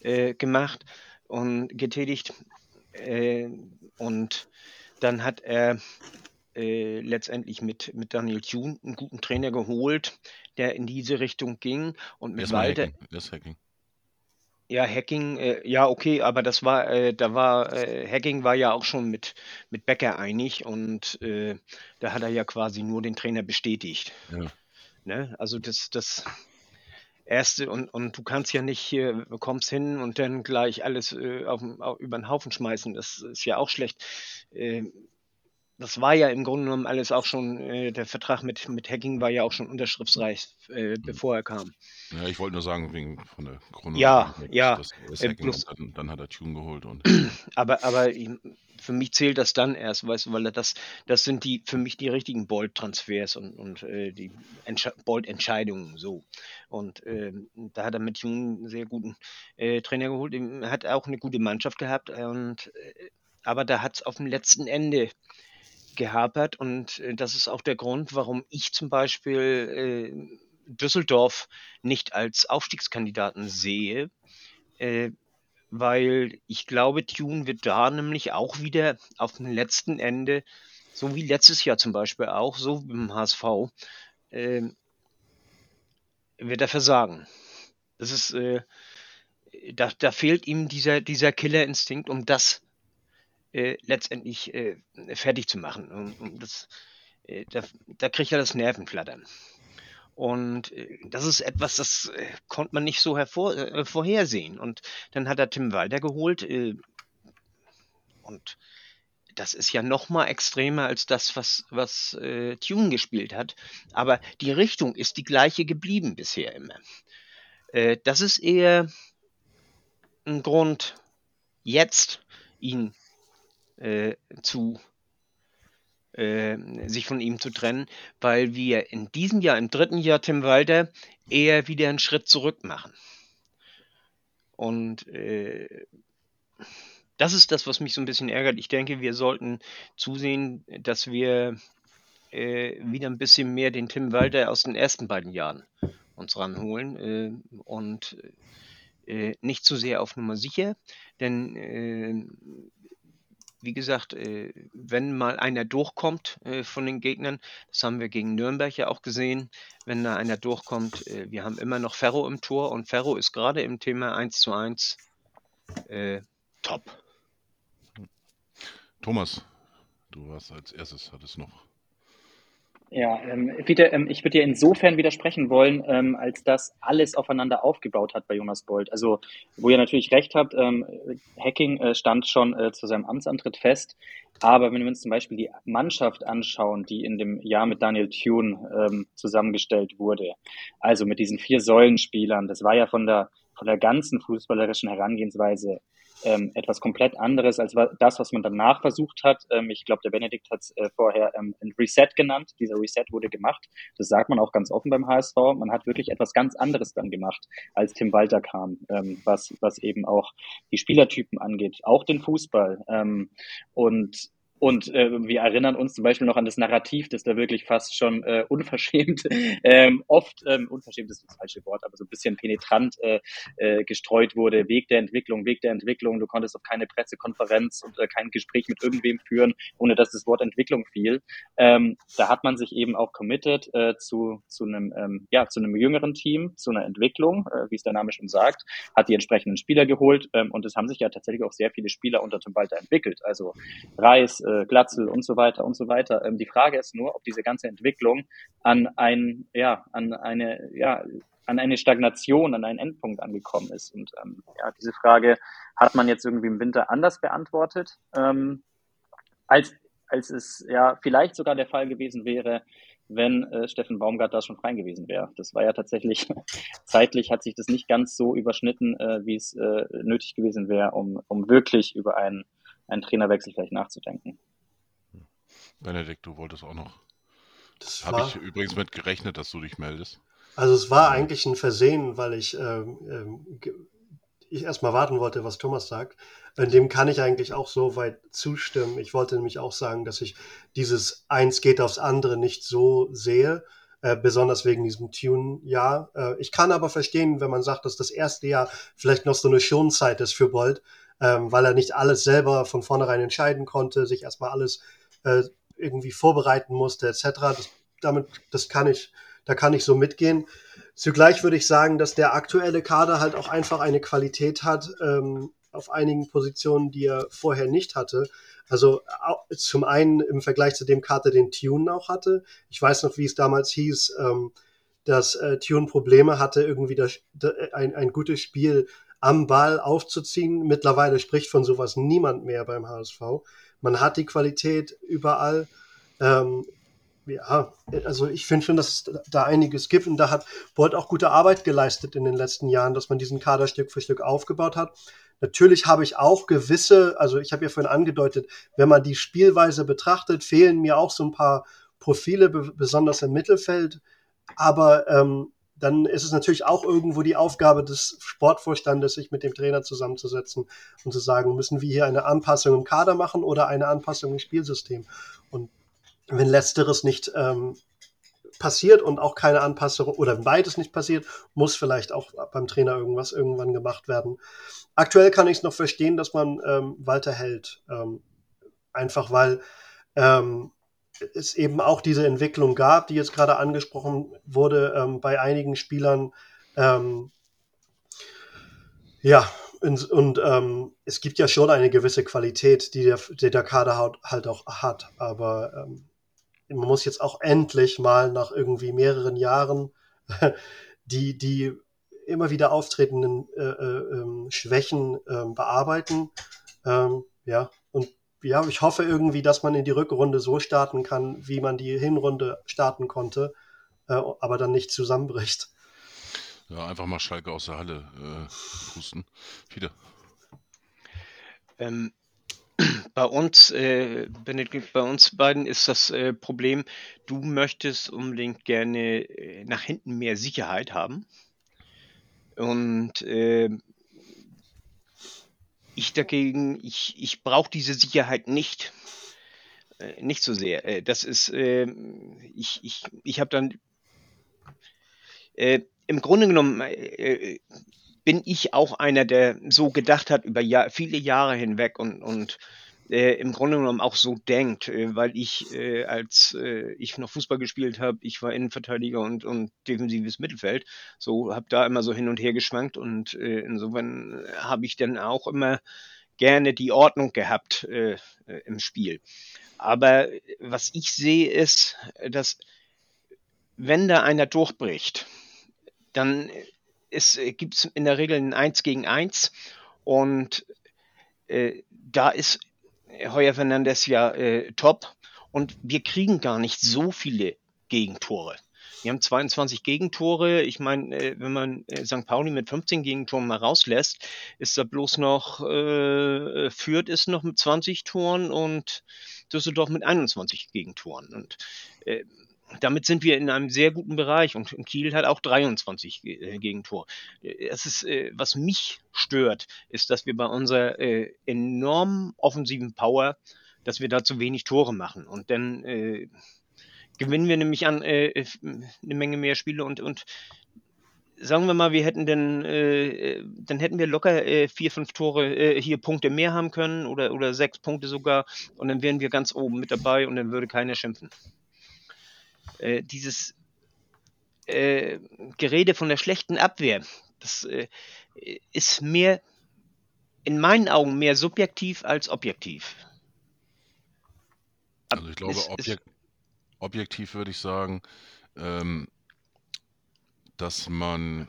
äh, gemacht und getätigt. Äh, und dann hat er äh, letztendlich mit, mit Daniel Thune einen guten Trainer geholt, der in diese Richtung ging. Und mit Erstmal Walter. Hacking. Das Hacking. Ja, Hacking, äh, ja, okay, aber das war, äh, da war, äh, Hacking war ja auch schon mit, mit Becker einig und äh, da hat er ja quasi nur den Trainer bestätigt. Ja. Ne? Also das, das erste und, und du kannst ja nicht, äh, kommst hin und dann gleich alles auf, auf, über den Haufen schmeißen. Das ist ja auch schlecht. Das war ja im Grunde genommen alles auch schon, äh, der Vertrag mit, mit Hacking war ja auch schon unterschriftsreich, äh, bevor er kam. Ja, ich wollte nur sagen, wegen von der Chronologie. Ja, ja, Das, das äh, bloß- dann, dann hat er Tune geholt und (clears throat) Aber, aber für mich zählt das dann erst, weißt du, weil das, das sind die für mich die richtigen Bold-Transfers und, und äh, die Entsche Bold-Entscheidungen so. Und ähm, da hat er mit Jungen einen sehr guten äh, Trainer geholt. Er hat auch eine gute Mannschaft gehabt und äh, aber da hat es auf dem letzten Ende gehapert und äh, das ist auch der Grund, warum ich zum Beispiel äh, Düsseldorf nicht als Aufstiegskandidaten sehe, äh, weil ich glaube, Tune wird da nämlich auch wieder auf dem letzten Ende, so wie letztes Jahr zum Beispiel auch, so wie beim HSV, wird er versagen. Das ist, da, da fehlt ihm dieser, dieser Killerinstinkt, um das äh, letztendlich äh, fertig zu machen. Und, und das, äh, da, da kriegt er das Nervenflattern. Und äh, das ist etwas, das äh, konnte man nicht so hervor, vorhersehen. Und dann hat er Tim Walter geholt. Und das ist ja noch mal extremer als das, was, was äh, Tune gespielt hat. Aber die Richtung ist die gleiche geblieben bisher immer. Äh, das ist eher ein Grund, jetzt ihn äh, zu äh, sich von ihm zu trennen, weil wir in diesem Jahr, im dritten Jahr Tim Walter, eher wieder einen Schritt zurück machen. Und äh, das ist das, was mich so ein bisschen ärgert. Ich denke, wir sollten zusehen, dass wir äh, wieder ein bisschen mehr den Tim Walter aus den ersten beiden Jahren uns ranholen äh, und äh, nicht zu sehr auf Nummer sicher, denn äh, wie gesagt, äh, wenn mal einer durchkommt äh, von den Gegnern, das haben wir gegen Nürnberg ja auch gesehen, wenn da einer durchkommt, äh, wir haben immer noch Ferro im Tor und Ferro ist gerade im Thema 1 zu 1 äh, top. Thomas, du warst als erstes, hattest noch. Ja, ähm, Peter, ähm, ich würde dir insofern widersprechen wollen, ähm, als dass alles aufeinander aufgebaut hat bei Jonas Bold. Also, wo ihr natürlich recht habt, ähm, Hacking äh, stand schon äh, zu seinem Amtsantritt fest. Aber wenn wir uns zum Beispiel die Mannschaft anschauen, die in dem Jahr mit Daniel Thune ähm, zusammengestellt wurde, also mit diesen vier Säulenspielern, das war ja von der, von der ganzen fußballerischen Herangehensweise ähm, etwas komplett anderes als das, was man danach versucht hat. Ähm, ich glaube, der Benedikt hat es äh, vorher ähm, ein Reset genannt. Dieser Reset wurde gemacht. Das sagt man auch ganz offen beim HSV. Man hat wirklich etwas ganz anderes dann gemacht, als Tim Walter kam, ähm, was, was eben auch die Spielertypen angeht, auch den Fußball. Ähm, und und äh, wir erinnern uns zum Beispiel noch an das Narrativ, das da wirklich fast schon äh, unverschämt, (laughs) ähm, oft, ähm, unverschämt ist das falsche Wort, aber so ein bisschen penetrant äh, äh, gestreut wurde. Weg der Entwicklung, Weg der Entwicklung. Du konntest auf keine Pressekonferenz und äh, kein Gespräch mit irgendwem führen, ohne dass das Wort Entwicklung fiel. Ähm, da hat man sich eben auch committed äh, zu, zu, einem, ähm, ja, zu einem jüngeren Team, zu einer Entwicklung, äh, wie es der Name schon sagt, hat die entsprechenden Spieler geholt ähm, und es haben sich ja tatsächlich auch sehr viele Spieler unter Tim Walter entwickelt. Also Reis, äh, Glatzel und so weiter und so weiter. Ähm, die Frage ist nur, ob diese ganze Entwicklung an ein, ja, an eine, ja, an eine Stagnation, an einen Endpunkt angekommen ist. Und ähm, ja, diese Frage hat man jetzt irgendwie im Winter anders beantwortet, ähm, als, als es ja vielleicht sogar der Fall gewesen wäre, wenn äh, Steffen Baumgart da schon frei gewesen wäre. Das war ja tatsächlich, (laughs) zeitlich hat sich das nicht ganz so überschnitten, äh, wie es äh, nötig gewesen wäre, um, um wirklich über einen, einen Trainerwechsel vielleicht nachzudenken. Benedikt, du wolltest auch noch. Das habe ich übrigens mit gerechnet, dass du dich meldest. Also es war eigentlich ein Versehen, weil ich, ähm, ähm, ich erstmal warten wollte, was Thomas sagt. In dem kann ich eigentlich auch so weit zustimmen. Ich wollte nämlich auch sagen, dass ich dieses Eins geht aufs andere nicht so sehe, äh, besonders wegen diesem Tune-Jahr. Äh, ich kann aber verstehen, wenn man sagt, dass das erste Jahr vielleicht noch so eine Schonzeit ist für Bolt, ähm, weil er nicht alles selber von vornherein entscheiden konnte, sich erstmal alles äh, irgendwie vorbereiten musste, etc. Das, damit, das kann ich, da kann ich so mitgehen. Zugleich würde ich sagen, dass der aktuelle Kader halt auch einfach eine Qualität hat ähm, auf einigen Positionen, die er vorher nicht hatte. Also zum einen im Vergleich zu dem Kader, den Tune auch hatte. Ich weiß noch, wie es damals hieß, ähm, dass äh, Tune Probleme hatte, irgendwie das, ein, ein gutes Spiel am Ball aufzuziehen. Mittlerweile spricht von sowas niemand mehr beim HSV. Man hat die Qualität überall. Ähm, ja, also ich finde schon, dass es da einiges gibt und da hat Bolt auch gute Arbeit geleistet in den letzten Jahren, dass man diesen Kader Stück für Stück aufgebaut hat. Natürlich habe ich auch gewisse, also ich habe ja vorhin angedeutet, wenn man die Spielweise betrachtet, fehlen mir auch so ein paar Profile, besonders im Mittelfeld. Aber ähm, dann ist es natürlich auch irgendwo die Aufgabe des Sportvorstandes, sich mit dem Trainer zusammenzusetzen und zu sagen, müssen wir hier eine Anpassung im Kader machen oder eine Anpassung im Spielsystem. Und wenn letzteres nicht ähm, passiert und auch keine Anpassung oder beides nicht passiert, muss vielleicht auch beim Trainer irgendwas irgendwann gemacht werden. Aktuell kann ich es noch verstehen, dass man ähm, Walter hält. Ähm, einfach weil ähm, es eben auch diese Entwicklung gab, die jetzt gerade angesprochen wurde ähm, bei einigen Spielern. Ähm, ja, und, und ähm, es gibt ja schon eine gewisse Qualität, die der, die der Kader halt auch hat. Aber ähm, man muss jetzt auch endlich mal nach irgendwie mehreren Jahren (laughs) die, die immer wieder auftretenden äh, äh, ähm, Schwächen äh, bearbeiten. Ähm, ja, ja, ich hoffe irgendwie, dass man in die Rückrunde so starten kann, wie man die Hinrunde starten konnte, äh, aber dann nicht zusammenbricht. Ja, einfach mal Schalke aus der Halle äh, pusten. Wieder. Ähm, bei uns, äh, Benedikt, bei uns beiden ist das äh, Problem, du möchtest unbedingt gerne äh, nach hinten mehr Sicherheit haben. Und äh, ich dagegen, ich, ich brauche diese Sicherheit nicht. Äh, nicht so sehr. Äh, das ist, äh, ich, ich, ich habe dann, äh, im Grunde genommen äh, bin ich auch einer, der so gedacht hat über Jahr, viele Jahre hinweg und, und äh, im Grunde genommen auch so denkt, äh, weil ich, äh, als äh, ich noch Fußball gespielt habe, ich war Innenverteidiger und, und defensives Mittelfeld, so habe da immer so hin und her geschwankt und äh, insofern habe ich dann auch immer gerne die Ordnung gehabt äh, äh im Spiel. Aber was ich sehe ist, dass wenn da einer durchbricht, dann äh, gibt es in der Regel ein Eins gegen Eins und äh, da ist Heuer Fernandes ja äh, top und wir kriegen gar nicht so viele Gegentore. Wir haben 22 Gegentore. Ich meine, äh, wenn man äh, St. Pauli mit 15 Gegentoren mal rauslässt, ist da bloß noch, äh, Fürth ist noch mit 20 Toren und Düsseldorf mit 21 Gegentoren. Und äh, damit sind wir in einem sehr guten Bereich und Kiel hat auch 23 äh, Gegentor. Es ist, äh, was mich stört, ist, dass wir bei unserer äh, enormen offensiven Power dass wir da zu wenig Tore machen. Und dann äh, gewinnen wir nämlich an äh, eine Menge mehr Spiele und, und sagen wir mal, wir hätten dann, äh, dann hätten wir locker äh, vier, fünf Tore äh, hier Punkte mehr haben können oder, oder sechs Punkte sogar und dann wären wir ganz oben mit dabei und dann würde keiner schimpfen. Äh, dieses äh, Gerede von der schlechten Abwehr, das äh, ist mehr, in meinen Augen, mehr subjektiv als objektiv. Also ich glaube, Ist- ist- objek objektiv würde ich sagen, ähm, dass man,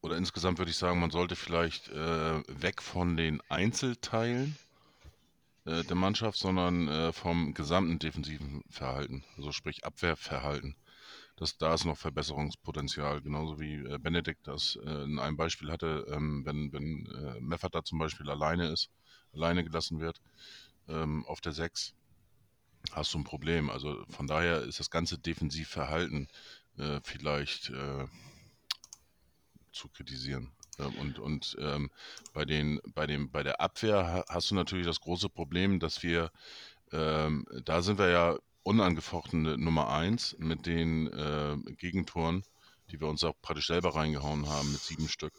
oder insgesamt würde ich sagen, man sollte vielleicht äh, weg von den Einzelteilen äh, der Mannschaft, sondern äh, vom gesamten defensiven Verhalten, also sprich Abwehrverhalten. Das, da ist noch Verbesserungspotenzial, genauso wie äh, Benedikt das äh, in einem Beispiel hatte, ähm, wenn, wenn äh, Meffert da zum Beispiel alleine ist, alleine gelassen wird ähm, auf der 6, hast du ein Problem. Also von daher ist das ganze Defensivverhalten äh, vielleicht zu kritisieren. Ähm, und und ähm, bei, den, bei, dem, bei der Abwehr ha- hast du natürlich das große Problem, dass wir, ähm, da sind wir ja unangefochtene Nummer 1 mit den äh, Gegentoren, die wir uns auch praktisch selber reingehauen haben mit sieben Stück.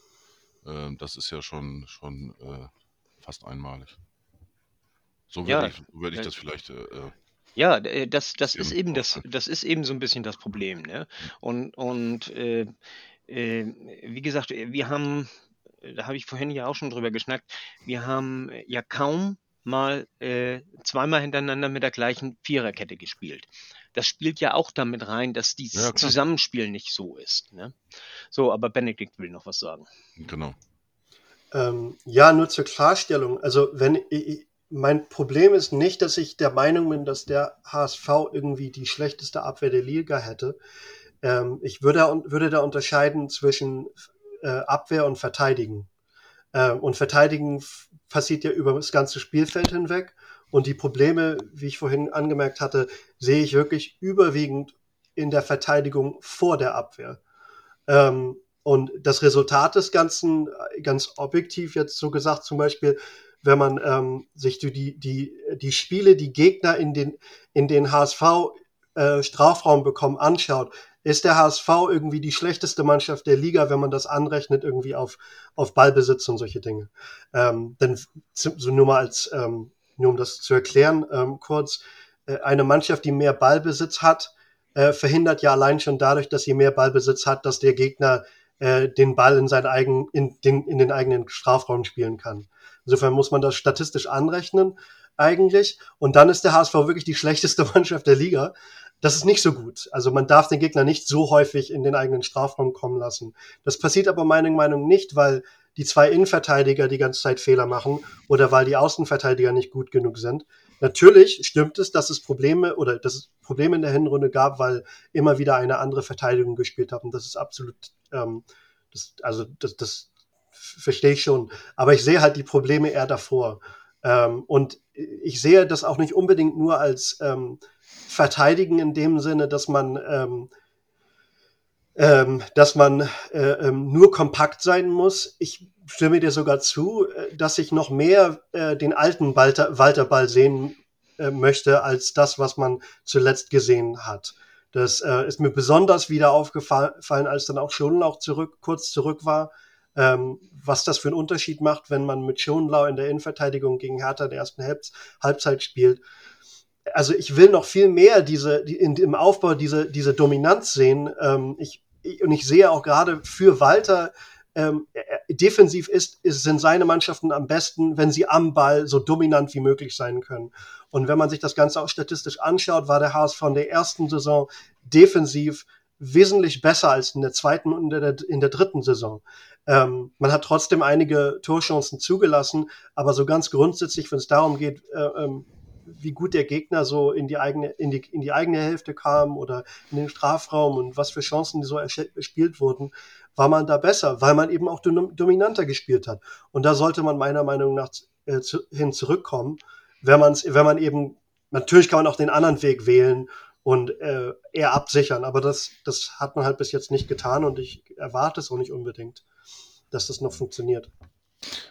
Ähm, das ist ja schon, schon äh, fast einmalig. So würde Ja, ich, würde ich äh, das vielleicht äh, äh, Ja, äh, das, das ist eben das, das ist eben so ein bisschen das Problem, ne? Und, und äh, äh, wie gesagt, äh, wir haben, äh, da habe ich vorhin ja auch schon drüber geschnackt, wir haben äh, ja kaum mal äh, zweimal hintereinander mit der gleichen Viererkette gespielt. Das spielt ja auch damit rein, dass dieses Ja. Zusammenspiel nicht so ist. Ne? So, aber Benedikt will noch was sagen. Genau. Ähm, ja, nur zur Klarstellung. Also, wenn ich, ich- mein Problem ist nicht, dass ich der Meinung bin, dass der HSV irgendwie die schlechteste Abwehr der Liga hätte. Ähm, ich würde, da- würde da unterscheiden zwischen äh, Abwehr und Verteidigen. Ähm, und Verteidigen passiert ja über das ganze Spielfeld hinweg. Und die Probleme, wie ich vorhin angemerkt hatte, sehe ich wirklich überwiegend in der Verteidigung vor der Abwehr. Ähm, und das Resultat des Ganzen, äh, ganz objektiv jetzt so gesagt, zum Beispiel, wenn man ähm, sich die, die, die, die Spiele, die Gegner in den, in den HSV äh, Strafraum bekommen, anschaut, ist der HSV irgendwie die schlechteste Mannschaft der Liga, wenn man das anrechnet, irgendwie auf, auf Ballbesitz und solche Dinge. Ähm, denn so nur mal als, ähm, nur um das zu erklären, ähm, kurz, äh, eine Mannschaft, die mehr Ballbesitz hat, äh, verhindert ja allein schon dadurch, dass sie mehr Ballbesitz hat, dass der Gegner äh, den Ball in, seinen eigen, in, den, in den eigenen Strafraum spielen kann. Insofern muss man das statistisch anrechnen eigentlich. Und dann ist der HSV wirklich die schlechteste (laughs) Mannschaft der Liga. Das ist nicht so gut. Also man darf den Gegner nicht so häufig in den eigenen Strafraum kommen lassen. Das passiert aber meiner Meinung nach nicht, weil die zwei Innenverteidiger die ganze Zeit Fehler machen oder weil die Außenverteidiger nicht gut genug sind. Natürlich stimmt es, dass es Probleme oder dass es Probleme in der Hinrunde gab, weil immer wieder eine andere Verteidigung gespielt hat. Und das ist absolut, ähm, das, also das, das verstehe ich schon. Aber ich sehe halt die Probleme eher davor. Ähm, und ich sehe das auch nicht unbedingt nur als ähm, Verteidigen in dem Sinne, dass man ähm, ähm, dass man äh, ähm, nur kompakt sein muss. Ich stimme dir sogar zu, äh, dass ich noch mehr äh, den alten Walter, Walter Ball sehen äh, möchte, als das, was man zuletzt gesehen hat. Das äh, ist mir besonders wieder aufgefallen, als dann auch Schonlau zurück, kurz zurück war, ähm, was das für einen Unterschied macht, wenn man mit Schonlau in der Innenverteidigung gegen Hertha der ersten Halbz Halbzeit spielt. Also ich will noch viel mehr diese, die, in, im Aufbau diese, diese Dominanz sehen. Ähm, ich, ich, und ich sehe auch gerade für Walter, ähm, defensiv ist, ist, sind seine Mannschaften am besten, wenn sie am Ball so dominant wie möglich sein können. Und wenn man sich das Ganze auch statistisch anschaut, war der HSV in der ersten Saison defensiv wesentlich besser als in der zweiten und in der, in der dritten Saison. Ähm, man hat trotzdem einige Torchancen zugelassen, aber so ganz grundsätzlich, wenn es darum geht, äh, ähm, wie gut der Gegner so in die eigene, in die, in die eigene Hälfte kam oder in den Strafraum und was für Chancen so erspielt wurden, war man da besser, weil man eben auch dominanter gespielt hat. Und da sollte man meiner Meinung nach äh, zu, hin zurückkommen, wenn, man's, wenn man eben, natürlich kann man auch den anderen Weg wählen und äh, eher absichern, aber das, das hat man halt bis jetzt nicht getan und ich erwarte es auch nicht unbedingt, dass das noch funktioniert.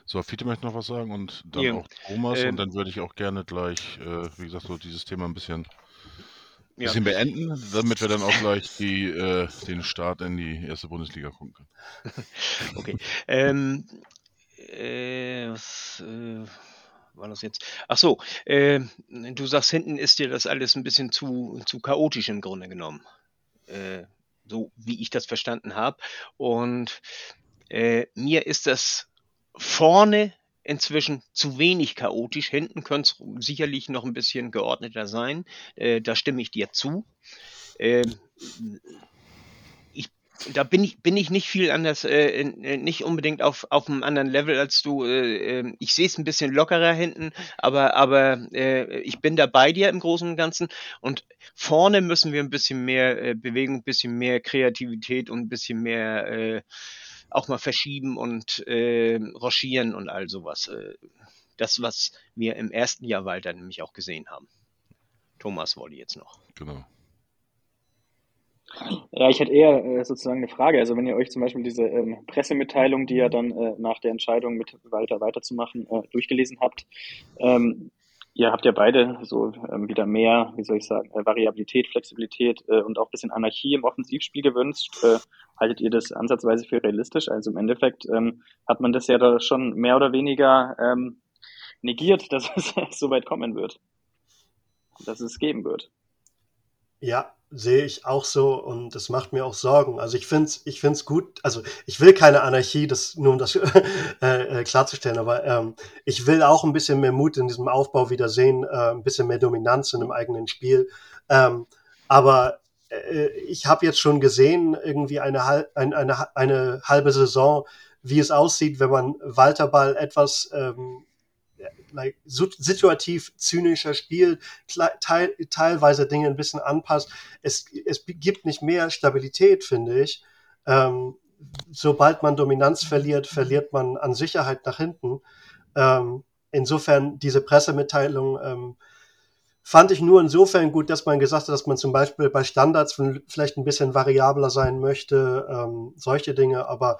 So, Fiete möchte noch was sagen und dann Ja, auch Thomas ähm, und dann würde ich auch gerne gleich, äh, wie gesagt, so dieses Thema ein bisschen, ja. bisschen beenden, damit wir dann auch gleich die, äh, den Start in die erste Bundesliga gucken können. (laughs) Okay. Ähm, äh, was äh, war das jetzt? Ach so, äh, du sagst, hinten ist dir das alles ein bisschen zu, zu chaotisch im Grunde genommen. Äh, so wie ich das verstanden habe. Und äh, mir ist das vorne inzwischen zu wenig chaotisch. Hinten könnte es sicherlich noch ein bisschen geordneter sein. Äh, da stimme ich dir zu. Ähm, ich, da bin ich, bin ich nicht viel anders, äh, nicht unbedingt auf, auf einem anderen Level als du. Äh, ähm, ich sehe es ein bisschen lockerer hinten, aber, aber äh, ich bin da bei dir im Großen und Ganzen. Und vorne müssen wir ein bisschen mehr äh, Bewegung, ein bisschen mehr Kreativität und ein bisschen mehr äh, auch mal verschieben und äh, rochieren und all sowas. Äh, das, was wir im ersten Jahr weiter nämlich auch gesehen haben. Thomas wollte jetzt noch. Genau. Ja, ich hätte eher äh, sozusagen eine Frage. Also wenn ihr euch zum Beispiel diese ähm, Pressemitteilung, die ja dann äh, nach der Entscheidung mit Walter weiterzumachen, äh, durchgelesen habt, ähm, ihr habt ja beide so ähm, wieder mehr, wie soll ich sagen, äh, Variabilität, Flexibilität äh, und auch ein bisschen Anarchie im Offensivspiel gewünscht. Äh, haltet ihr das ansatzweise für realistisch? Also im Endeffekt ähm, hat man das ja da schon mehr oder weniger ähm, negiert, (laughs) dass es so weit kommen wird, dass es geben wird. Ja, sehe ich auch so und das macht mir auch Sorgen. Also ich finde es ich find's gut, also ich will keine Anarchie, das, nur um das (laughs) äh, äh, klarzustellen, aber ähm, ich will auch ein bisschen mehr Mut in diesem Aufbau wieder sehen, äh, ein bisschen mehr Dominanz in einem eigenen Spiel. Ähm, aber äh, ich habe jetzt schon gesehen, irgendwie eine, eine, eine, eine halbe Saison, wie es aussieht, wenn man Walterball etwas ähm, like, situativ zynischer spielt, teil, teilweise Dinge ein bisschen anpasst. Es, es gibt nicht mehr Stabilität, finde ich. Ähm, sobald man Dominanz verliert, verliert man an Sicherheit nach hinten. Ähm, insofern diese Pressemitteilung ähm, fand ich nur insofern gut, dass man gesagt hat, dass man zum Beispiel bei Standards vielleicht ein bisschen variabler sein möchte, ähm, solche Dinge, aber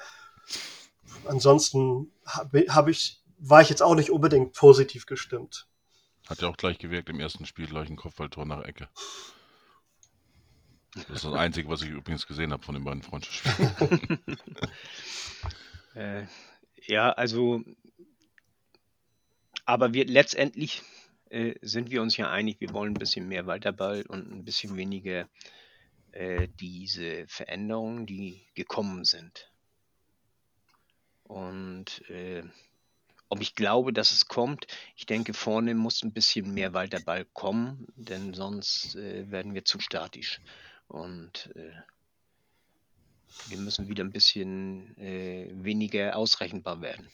ansonsten habe hab ich war ich jetzt auch nicht unbedingt positiv gestimmt. Hat ja auch gleich gewirkt im ersten Spiel, gleich ein Kopfballtor nach Ecke. Das ist das Einzige, was ich übrigens gesehen habe von den beiden Freundschaftsspielen. (laughs) äh, ja, also, aber wir letztendlich äh, sind wir uns ja einig, wir wollen ein bisschen mehr Weiterball und ein bisschen weniger äh, diese Veränderungen, die gekommen sind. Und äh, ob ich glaube, dass es kommt, ich denke, vorne muss ein bisschen mehr Walterball kommen, denn sonst äh, werden wir zu statisch. Und äh, wir müssen wieder ein bisschen äh, weniger ausrechenbar werden.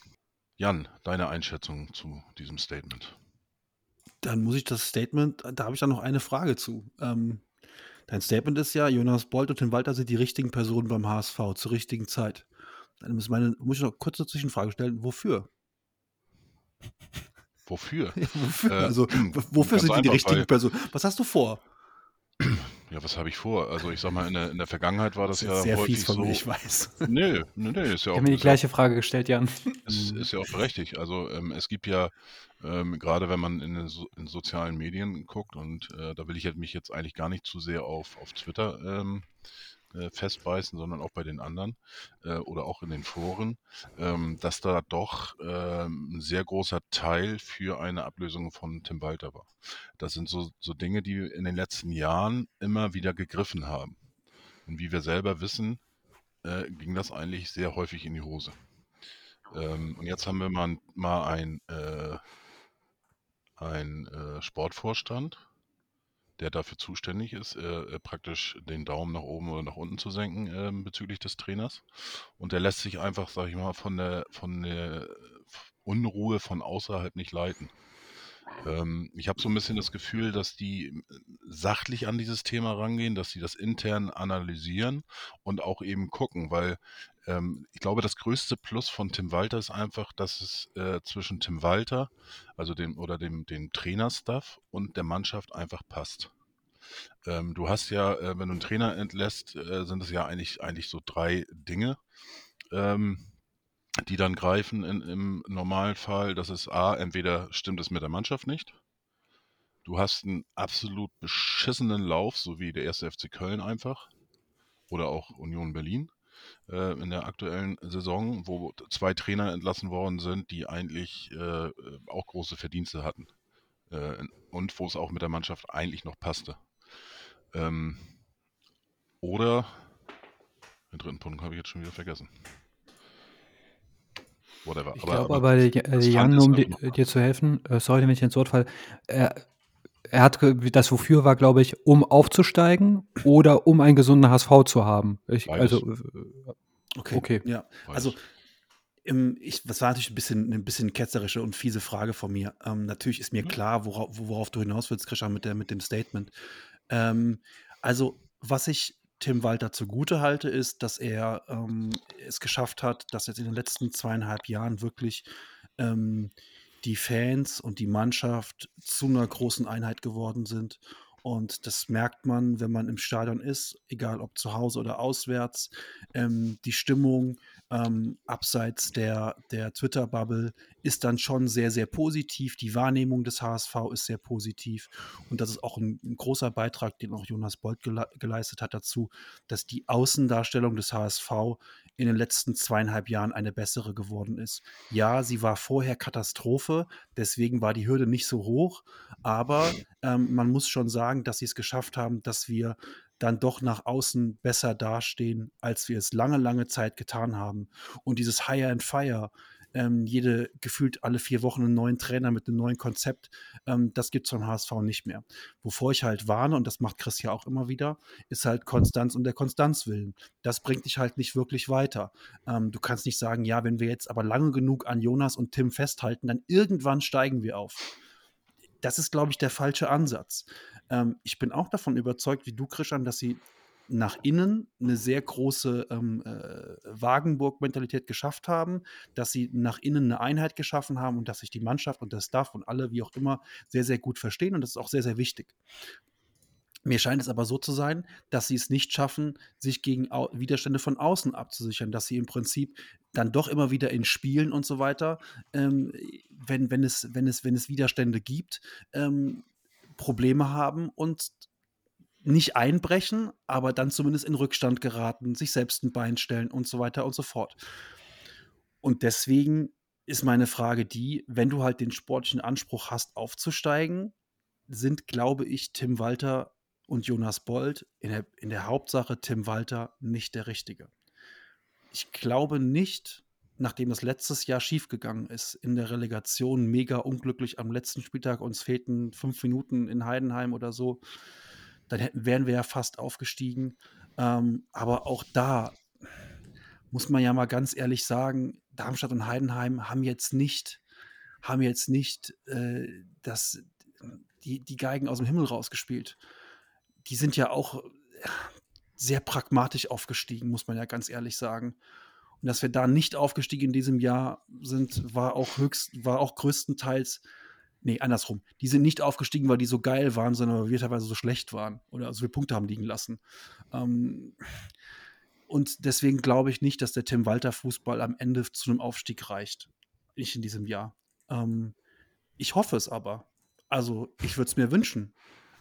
Jan, deine Einschätzung zu diesem Statement? Dann muss ich das Statement, da habe ich dann noch eine Frage zu. Ähm, dein Statement ist ja, Jonas Bolt und Tim Walter sind die richtigen Personen beim HSV zur richtigen Zeit. Dann muss, meine, muss ich noch kurz eine Zwischenfrage stellen, wofür? Wofür? (laughs) Ja, wofür? Äh, also, wofür sind die die richtigen Personen? Was hast du vor? Ja, was habe ich vor? Also ich sag mal, in der, in der Vergangenheit war das, das ja sehr häufig fies von so. Mir, ich weiß. Nee, nee, nee, ist ja auch. Ich habe mir die gleiche ja, Frage gestellt, Jan. ist, ist ja auch berechtigt. Also ähm, es gibt ja, ähm, gerade wenn man in den so, in sozialen Medien guckt, und äh, da will ich mich jetzt eigentlich gar nicht zu sehr auf, auf Twitter ähm, äh, festbeißen, sondern auch bei den anderen äh, oder auch in den Foren, ähm, dass da doch ähm, ein sehr großer Teil für eine Ablösung von Tim Walter war. Das sind so, so Dinge, die in den letzten Jahren immer wieder gegriffen haben. Und wie wir selber wissen, äh, ging das eigentlich sehr häufig in die Hose. Ähm, und jetzt haben wir mal, mal ein, äh, ein äh, Sportvorstand, der dafür zuständig ist, äh, praktisch den Daumen nach oben oder nach unten zu senken äh, bezüglich des Trainers. Und der lässt sich einfach, sag ich mal, von der, von der Unruhe von außerhalb nicht leiten. Ähm, ich habe so ein bisschen das Gefühl, dass die äh, sachlich an dieses Thema rangehen, dass sie das intern analysieren und auch eben gucken, weil ähm, ich glaube, das größte Plus von Tim Walter ist einfach, dass es äh, zwischen Tim Walter, also dem oder dem, dem Trainerstaff und der Mannschaft einfach passt. Ähm, du hast ja, äh, wenn du einen Trainer entlässt, äh, sind es ja eigentlich, eigentlich so drei Dinge. Ähm, die dann greifen in, im Normalfall. Das ist A, entweder stimmt es mit der Mannschaft nicht. Du hast einen absolut beschissenen Lauf, so wie der erste FC Köln einfach. Oder auch Union Berlin äh, in der aktuellen Saison, wo zwei Trainer entlassen worden sind, die eigentlich äh, auch große Verdienste hatten. Äh, und wo es auch mit der Mannschaft eigentlich noch passte. Ähm, oder den dritten Punkt habe ich jetzt schon wieder vergessen. Whatever. Ich glaube aber, äh, Jan, nur um dir, dir zu helfen, äh, sorry, wenn ich ins Wort falle, er, er hat das Wofür war, glaube ich, um aufzusteigen oder um einen gesunden HSV zu haben. Ich, also, äh, okay. okay. Ja, also im, ich, das war natürlich ein bisschen, ein bisschen ketzerische und fiese Frage von mir. Ähm, natürlich ist mir mhm. klar, worauf, worauf du hinaus willst, Christian, mit, der, mit dem Statement. Ähm, also, was ich Tim Walter zugute halte, ist, dass er ähm, es geschafft hat, dass jetzt in den letzten zweieinhalb Jahren wirklich ähm, die Fans und die Mannschaft zu einer großen Einheit geworden sind. Und das merkt man, wenn man im Stadion ist, egal ob zu Hause oder auswärts. Ähm, die Stimmung, ähm, abseits der, der Twitter-Bubble ist dann schon sehr, sehr positiv. Die Wahrnehmung des HSV ist sehr positiv. Und das ist auch ein, ein großer Beitrag, den auch Jonas Bolt gele geleistet hat dazu, dass die Außendarstellung des HSV in den letzten zweieinhalb Jahren eine bessere geworden ist. Ja, sie war vorher Katastrophe, deswegen war die Hürde nicht so hoch, aber ähm, man muss schon sagen, dass sie es geschafft haben, dass wir dann doch nach außen besser dastehen, als wir es lange, lange Zeit getan haben. Und dieses Hire and Fire, ähm, jede gefühlt alle vier Wochen einen neuen Trainer mit einem neuen Konzept, ähm, das gibt es vom HSV nicht mehr. Wovor ich halt warne, und das macht Chris ja auch immer wieder, ist halt Konstanz und der Konstanzwillen. Das bringt dich halt nicht wirklich weiter. Ähm, du kannst nicht sagen, ja, wenn wir jetzt aber lange genug an Jonas und Tim festhalten, dann irgendwann steigen wir auf. Das ist, glaube ich, der falsche Ansatz. Ähm, ich bin auch davon überzeugt, wie du, Christian, dass sie nach innen eine sehr große ähm, äh, Wagenburg-Mentalität geschafft haben, dass sie nach innen eine Einheit geschaffen haben und dass sich die Mannschaft und der Staff und alle, wie auch immer, sehr, sehr gut verstehen und das ist auch sehr, sehr wichtig. Mir scheint es aber so zu sein, dass sie es nicht schaffen, sich gegen Au Widerstände von außen abzusichern, dass sie im Prinzip dann doch immer wieder in Spielen und so weiter, ähm, wenn, wenn, es, wenn, es, wenn es Widerstände gibt, ähm, Probleme haben und nicht einbrechen, aber dann zumindest in Rückstand geraten, sich selbst ein Bein stellen und so weiter und so fort. Und deswegen ist meine Frage die, wenn du halt den sportlichen Anspruch hast, aufzusteigen, sind, glaube ich, Tim Walter und Jonas Bold in der, in der Hauptsache Tim Walter nicht der Richtige. Ich glaube nicht, nachdem das letztes Jahr schiefgegangen ist, in der Relegation mega unglücklich am letzten Spieltag, uns fehlten fünf Minuten in Heidenheim oder so, dann hätten, wären wir ja fast aufgestiegen. Ähm, aber auch da muss man ja mal ganz ehrlich sagen, Darmstadt und Heidenheim haben jetzt nicht, haben jetzt nicht äh, das, die, die Geigen aus dem Himmel rausgespielt. Die sind ja auch sehr pragmatisch aufgestiegen, muss man ja ganz ehrlich sagen. Und dass wir da nicht aufgestiegen in diesem Jahr sind, war auch höchst, war auch größtenteils, nee, andersrum. Die sind nicht aufgestiegen, weil die so geil waren, sondern weil wir teilweise so schlecht waren oder so viele Punkte haben liegen lassen. Ähm, und deswegen glaube ich nicht, dass der Tim Walter Fußball am Ende zu einem Aufstieg reicht. Nicht in diesem Jahr. Ähm, ich hoffe es aber. Also, ich würde es mir wünschen.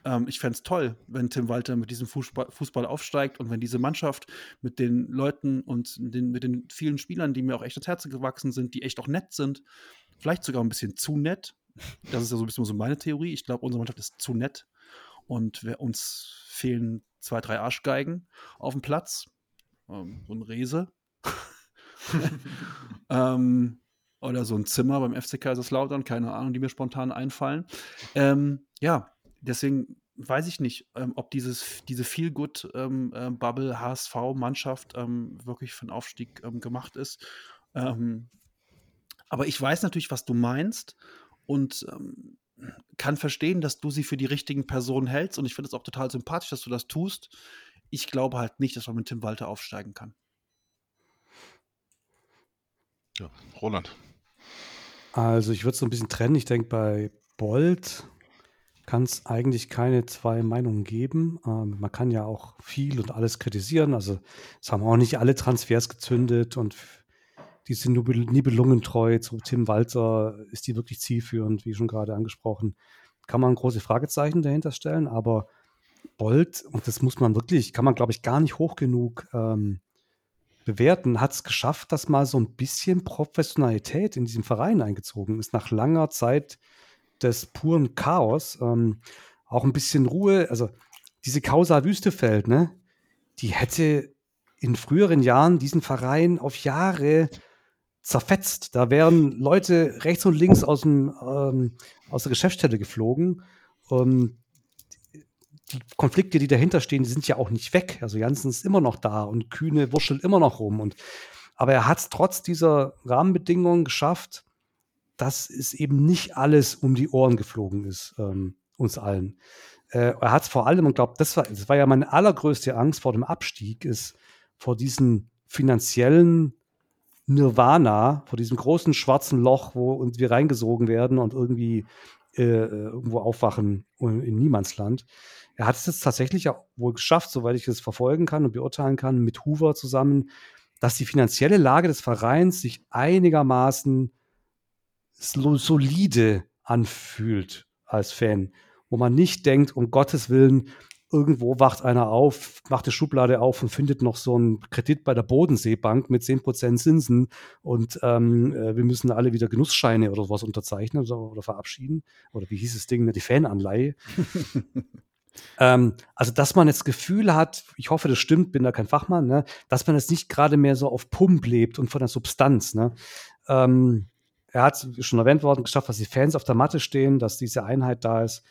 Ähm, ich fände es toll, wenn Tim Walter mit diesem Fußball, Fußball, aufsteigt und wenn diese Mannschaft mit den Leuten und den, mit den vielen Spielern, die mir auch echt ins Herz gewachsen sind, die echt auch nett sind, vielleicht sogar ein bisschen zu nett. Das ist ja so ein bisschen so meine Theorie. Ich glaube, unsere Mannschaft ist zu nett und wir, uns fehlen zwei, drei Arschgeigen auf dem Platz. Ähm, so ein Rese. (laughs) ähm, oder so ein Zimmer beim FC Kaiserslautern, keine Ahnung, die mir spontan einfallen. Ähm, ja, deswegen weiß ich nicht, ähm, ob dieses, diese Feel-Good-Bubble ähm, äh, HSV-Mannschaft ähm, wirklich für den Aufstieg gemacht ist. Aber ich weiß natürlich, was du meinst und ähm, kann verstehen, dass du sie für die richtigen Personen hältst. Und ich finde es auch total sympathisch, dass du das tust. Ich glaube halt nicht, dass man mit Tim Walter aufsteigen kann. Ja, Roland. Also ich würde es so ein bisschen trennen. Ich denke, bei Bolt kann es eigentlich keine zwei Meinungen geben. Ähm, man kann ja auch viel und alles kritisieren. Also es haben auch nicht alle Transfers gezündet und die sind nibelungentreu zu Tim Walter. Ist die wirklich zielführend, wie schon gerade angesprochen? Kann man große Fragezeichen dahinter stellen, aber Bolt, und das muss man wirklich, kann man glaube ich gar nicht hoch genug ähm, bewerten, hat es geschafft, dass mal so ein bisschen Professionalität in diesem Verein eingezogen ist, nach langer Zeit des puren Chaos. Ähm, auch ein bisschen Ruhe, also diese Causa Wüstefeld, ne, die hätte in früheren Jahren diesen Verein auf Jahre zerfetzt. Da wären Leute rechts und links aus, dem, ähm, aus der Geschäftsstelle geflogen. Ähm, die Konflikte, die dahinter stehen, die sind ja auch nicht weg. Also Janssen ist immer noch da und Kühne wurschtelt immer noch rum. Und, aber er hat es trotz dieser Rahmenbedingungen geschafft, dass es eben nicht alles um die Ohren geflogen ist, ähm, uns allen. Äh, er hat es vor allem, und glaube, das war, das war ja meine allergrößte Angst vor dem Abstieg, ist vor diesem finanziellen Nirvana, vor diesem großen schwarzen Loch, wo und wir reingesogen werden und irgendwie äh, äh irgendwo aufwachen in Niemandsland. Er hat es jetzt tatsächlich auch wohl geschafft, soweit ich es verfolgen kann und beurteilen kann, mit Hoover zusammen, dass die finanzielle Lage des Vereins sich einigermaßen solide anfühlt als Fan, wo man nicht denkt, um Gottes Willen, irgendwo wacht einer auf, macht die Schublade auf und findet noch so einen Kredit bei der Bodenseebank mit 10% Zinsen und ähm, äh, wir müssen alle wieder Genussscheine oder sowas unterzeichnen oder, oder verabschieden. Oder wie hieß das Ding, die Fananleihe. (laughs) ähm, also, dass man jetzt Gefühl hat, ich hoffe, das stimmt, bin da kein Fachmann, ne, dass man jetzt nicht gerade mehr so auf Pump lebt und von der Substanz. Ne? Ähm, er hat schon erwähnt worden, geschafft, dass die Fans auf der Matte stehen, dass diese Einheit da ist.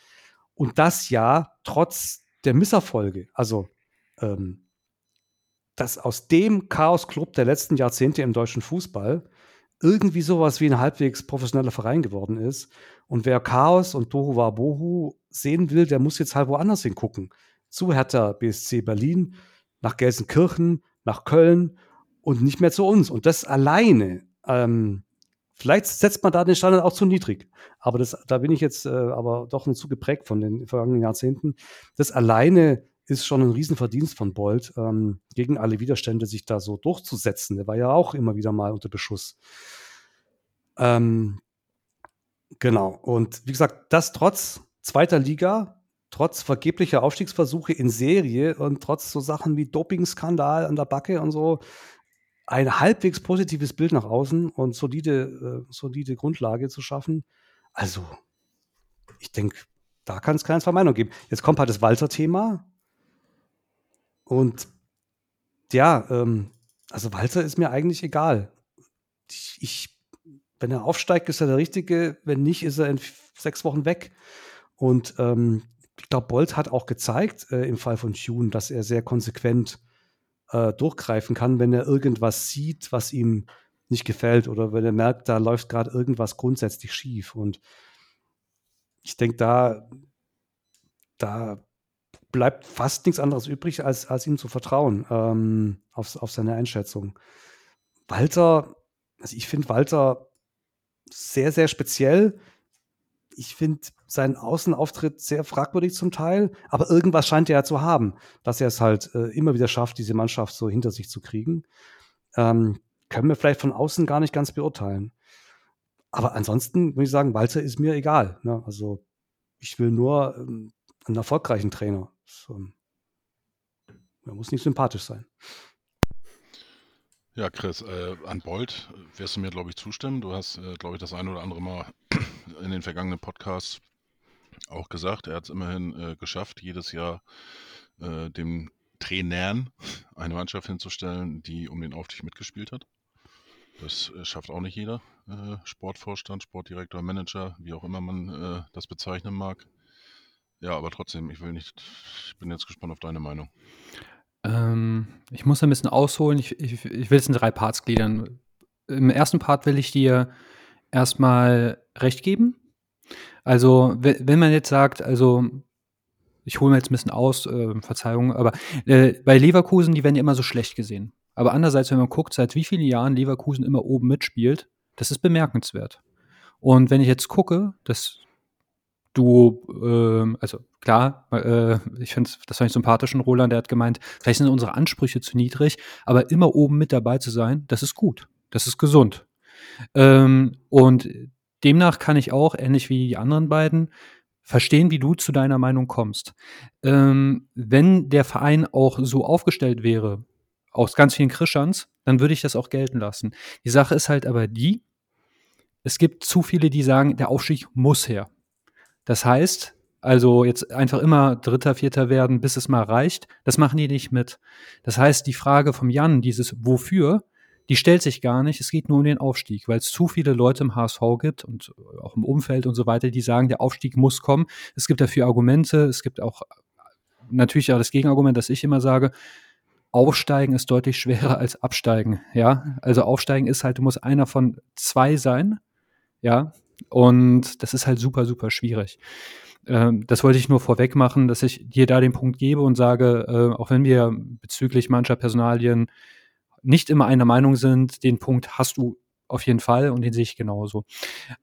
Und das ja trotz der Misserfolge. Also, ähm, dass aus dem Chaos-Club der letzten Jahrzehnte im deutschen Fußball irgendwie sowas wie ein halbwegs professioneller Verein geworden ist. Und wer Chaos und Tohu Bohu sehen will, der muss jetzt halt woanders hingucken. Zu Hertha BSC Berlin, nach Gelsenkirchen, nach Köln und nicht mehr zu uns. Und das alleine ähm, Vielleicht setzt man da den Standard auch zu niedrig. Aber das, da bin ich jetzt äh, aber doch zu geprägt von den vergangenen Jahrzehnten. Das alleine ist schon ein Riesenverdienst von Bolt, ähm, gegen alle Widerstände sich da so durchzusetzen. Der war ja auch immer wieder mal unter Beschuss. Ähm, genau. Und wie gesagt, das trotz zweiter Liga, trotz vergeblicher Aufstiegsversuche in Serie und trotz so Sachen wie Dopingskandal an der Backe und so, ein halbwegs positives Bild nach außen und solide, äh, solide Grundlage zu schaffen. Also, ich denke, da kann es keine zwei Meinungen geben. Jetzt kommt halt das Walter-Thema. Und ja, ähm, also Walter ist mir eigentlich egal. Ich, ich, wenn er aufsteigt, ist er der Richtige. Wenn nicht, ist er in sechs Wochen weg. Und ähm, ich glaube, Bolt hat auch gezeigt äh, im Fall von Tune, dass er sehr konsequent äh, durchgreifen kann, wenn er irgendwas sieht, was ihm nicht gefällt oder wenn er merkt, da läuft gerade irgendwas grundsätzlich schief. Und ich denke, da, da bleibt fast nichts anderes übrig, als, als ihm zu vertrauen ähm, auf, auf seine Einschätzung. Walter, also ich finde Walter sehr, sehr speziell ich finde seinen Außenauftritt sehr fragwürdig zum Teil, aber irgendwas scheint er ja zu haben, dass er es halt äh, immer wieder schafft, diese Mannschaft so hinter sich zu kriegen. Ähm, können wir vielleicht von außen gar nicht ganz beurteilen. Aber ansonsten würde ich sagen, Walter ist mir egal. Ne? Also ich will nur ähm, einen erfolgreichen Trainer. So, er muss nicht sympathisch sein. Ja, Chris, äh, an Bolt wirst du mir, glaube ich, zustimmen. Du hast, äh, glaube ich, das ein oder andere Mal in den vergangenen Podcasts auch gesagt, er hat es immerhin äh, geschafft, jedes Jahr äh, dem Trainern eine Mannschaft hinzustellen, die um den Aufstieg mitgespielt hat. Das äh, schafft auch nicht jeder. Äh, Sportvorstand, Sportdirektor, Manager, wie auch immer man das bezeichnen mag. Ja, aber trotzdem, ich will nicht, ich bin jetzt gespannt auf deine Meinung. Ähm, ich muss ein bisschen ausholen. Ich, ich, ich will es in drei Parts gliedern. Im ersten Part will ich dir erstmal recht geben. Also, wenn man jetzt sagt, also ich hole mir jetzt ein bisschen aus, äh, Verzeihung, aber äh, bei Leverkusen, die werden ja immer so schlecht gesehen. Aber andererseits, wenn man guckt, seit wie vielen Jahren Leverkusen immer oben mitspielt, das ist bemerkenswert. Und wenn ich jetzt gucke, dass du, äh, also klar, äh, ich finde, das fand ich sympathisch von Roland, der hat gemeint, vielleicht sind unsere Ansprüche zu niedrig, aber immer oben mit dabei zu sein, das ist gut. Das ist gesund. Ähm, und demnach kann ich auch, ähnlich wie die anderen beiden, verstehen, wie du zu deiner Meinung kommst. Ähm, wenn der Verein auch so aufgestellt wäre, aus ganz vielen Krischans, dann würde ich das auch gelten lassen. Die Sache ist halt aber die, es gibt zu viele, die sagen, der Aufstieg muss her. Das heißt, also jetzt einfach immer Dritter, Vierter werden, bis es mal reicht, das machen die nicht mit. Das heißt, die Frage vom Jan, dieses Wofür, die stellt sich gar nicht. Es geht nur um den Aufstieg, weil es zu viele Leute im HSV gibt und auch im Umfeld und so weiter, die sagen, der Aufstieg muss kommen. Es gibt dafür Argumente. Es gibt auch natürlich auch das Gegenargument, dass ich immer sage, Aufsteigen ist deutlich schwerer als Absteigen. Ja, also Aufsteigen ist halt, du musst einer von zwei sein. Ja, und das ist halt super, super schwierig. Ähm, das wollte ich nur vorweg machen, dass ich dir da den Punkt gebe und sage, äh, auch wenn wir bezüglich mancher Personalien nicht immer einer Meinung sind, den Punkt hast du auf jeden Fall und den sehe ich genauso.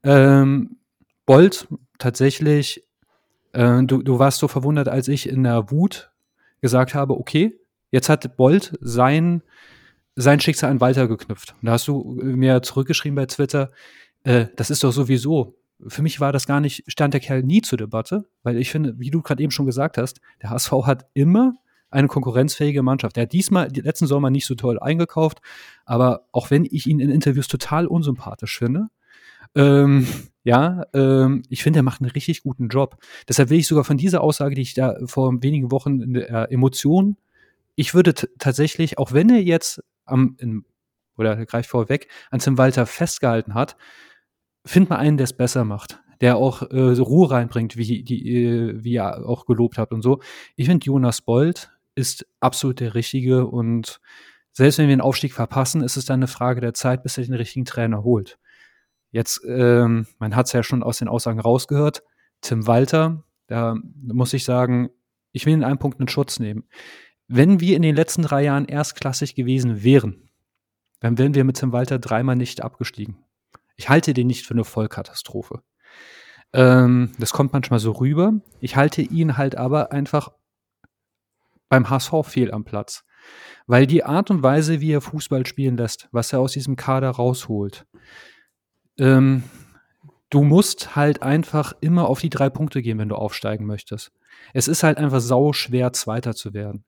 Ähm, Bolt, tatsächlich, äh, du, du warst so verwundert, als ich in der Wut gesagt habe, okay, jetzt hat Bolt sein, sein Schicksal an Walter geknüpft. Und da hast du mir zurückgeschrieben bei Twitter, äh, das ist doch sowieso. Für mich war das gar nicht, stand der Kerl nie zur Debatte, weil ich finde, wie du gerade eben schon gesagt hast, der HSV hat immer eine konkurrenzfähige Mannschaft. Er hat diesmal, die letzten Sommer nicht so toll eingekauft, aber auch wenn ich ihn in Interviews total unsympathisch finde, ähm, ja, ähm, ich finde, er macht einen richtig guten Job. Deshalb will ich sogar von dieser Aussage, die ich da vor wenigen Wochen in der Emotion, ich würde tatsächlich, auch wenn er jetzt am, in, oder greift vorweg, an Tim Walter festgehalten hat, find mal einen, der es besser macht der auch äh, so Ruhe reinbringt, wie, die, äh, wie ihr auch gelobt habt und so. Ich finde, Jonas Bold ist absolut der Richtige und selbst wenn wir den Aufstieg verpassen, ist es dann eine Frage der Zeit, bis er den richtigen Trainer holt. Jetzt, ähm, man hat es ja schon aus den Aussagen rausgehört, Tim Walter, da muss ich sagen, ich will in einem Punkt einen Schutz nehmen. Wenn wir in den letzten drei Jahren erstklassig gewesen wären, dann wären wir mit Tim Walter dreimal nicht abgestiegen. Ich halte den nicht für eine Vollkatastrophe. Ähm, das kommt manchmal so rüber. Ich halte ihn halt aber einfach beim HSV fehl am Platz. Weil die Art und Weise, wie er Fußball spielen lässt, was er aus diesem Kader rausholt, ähm, du musst halt einfach immer auf die drei Punkte gehen, wenn du aufsteigen möchtest. Es ist halt einfach sau schwer, Zweiter zu werden.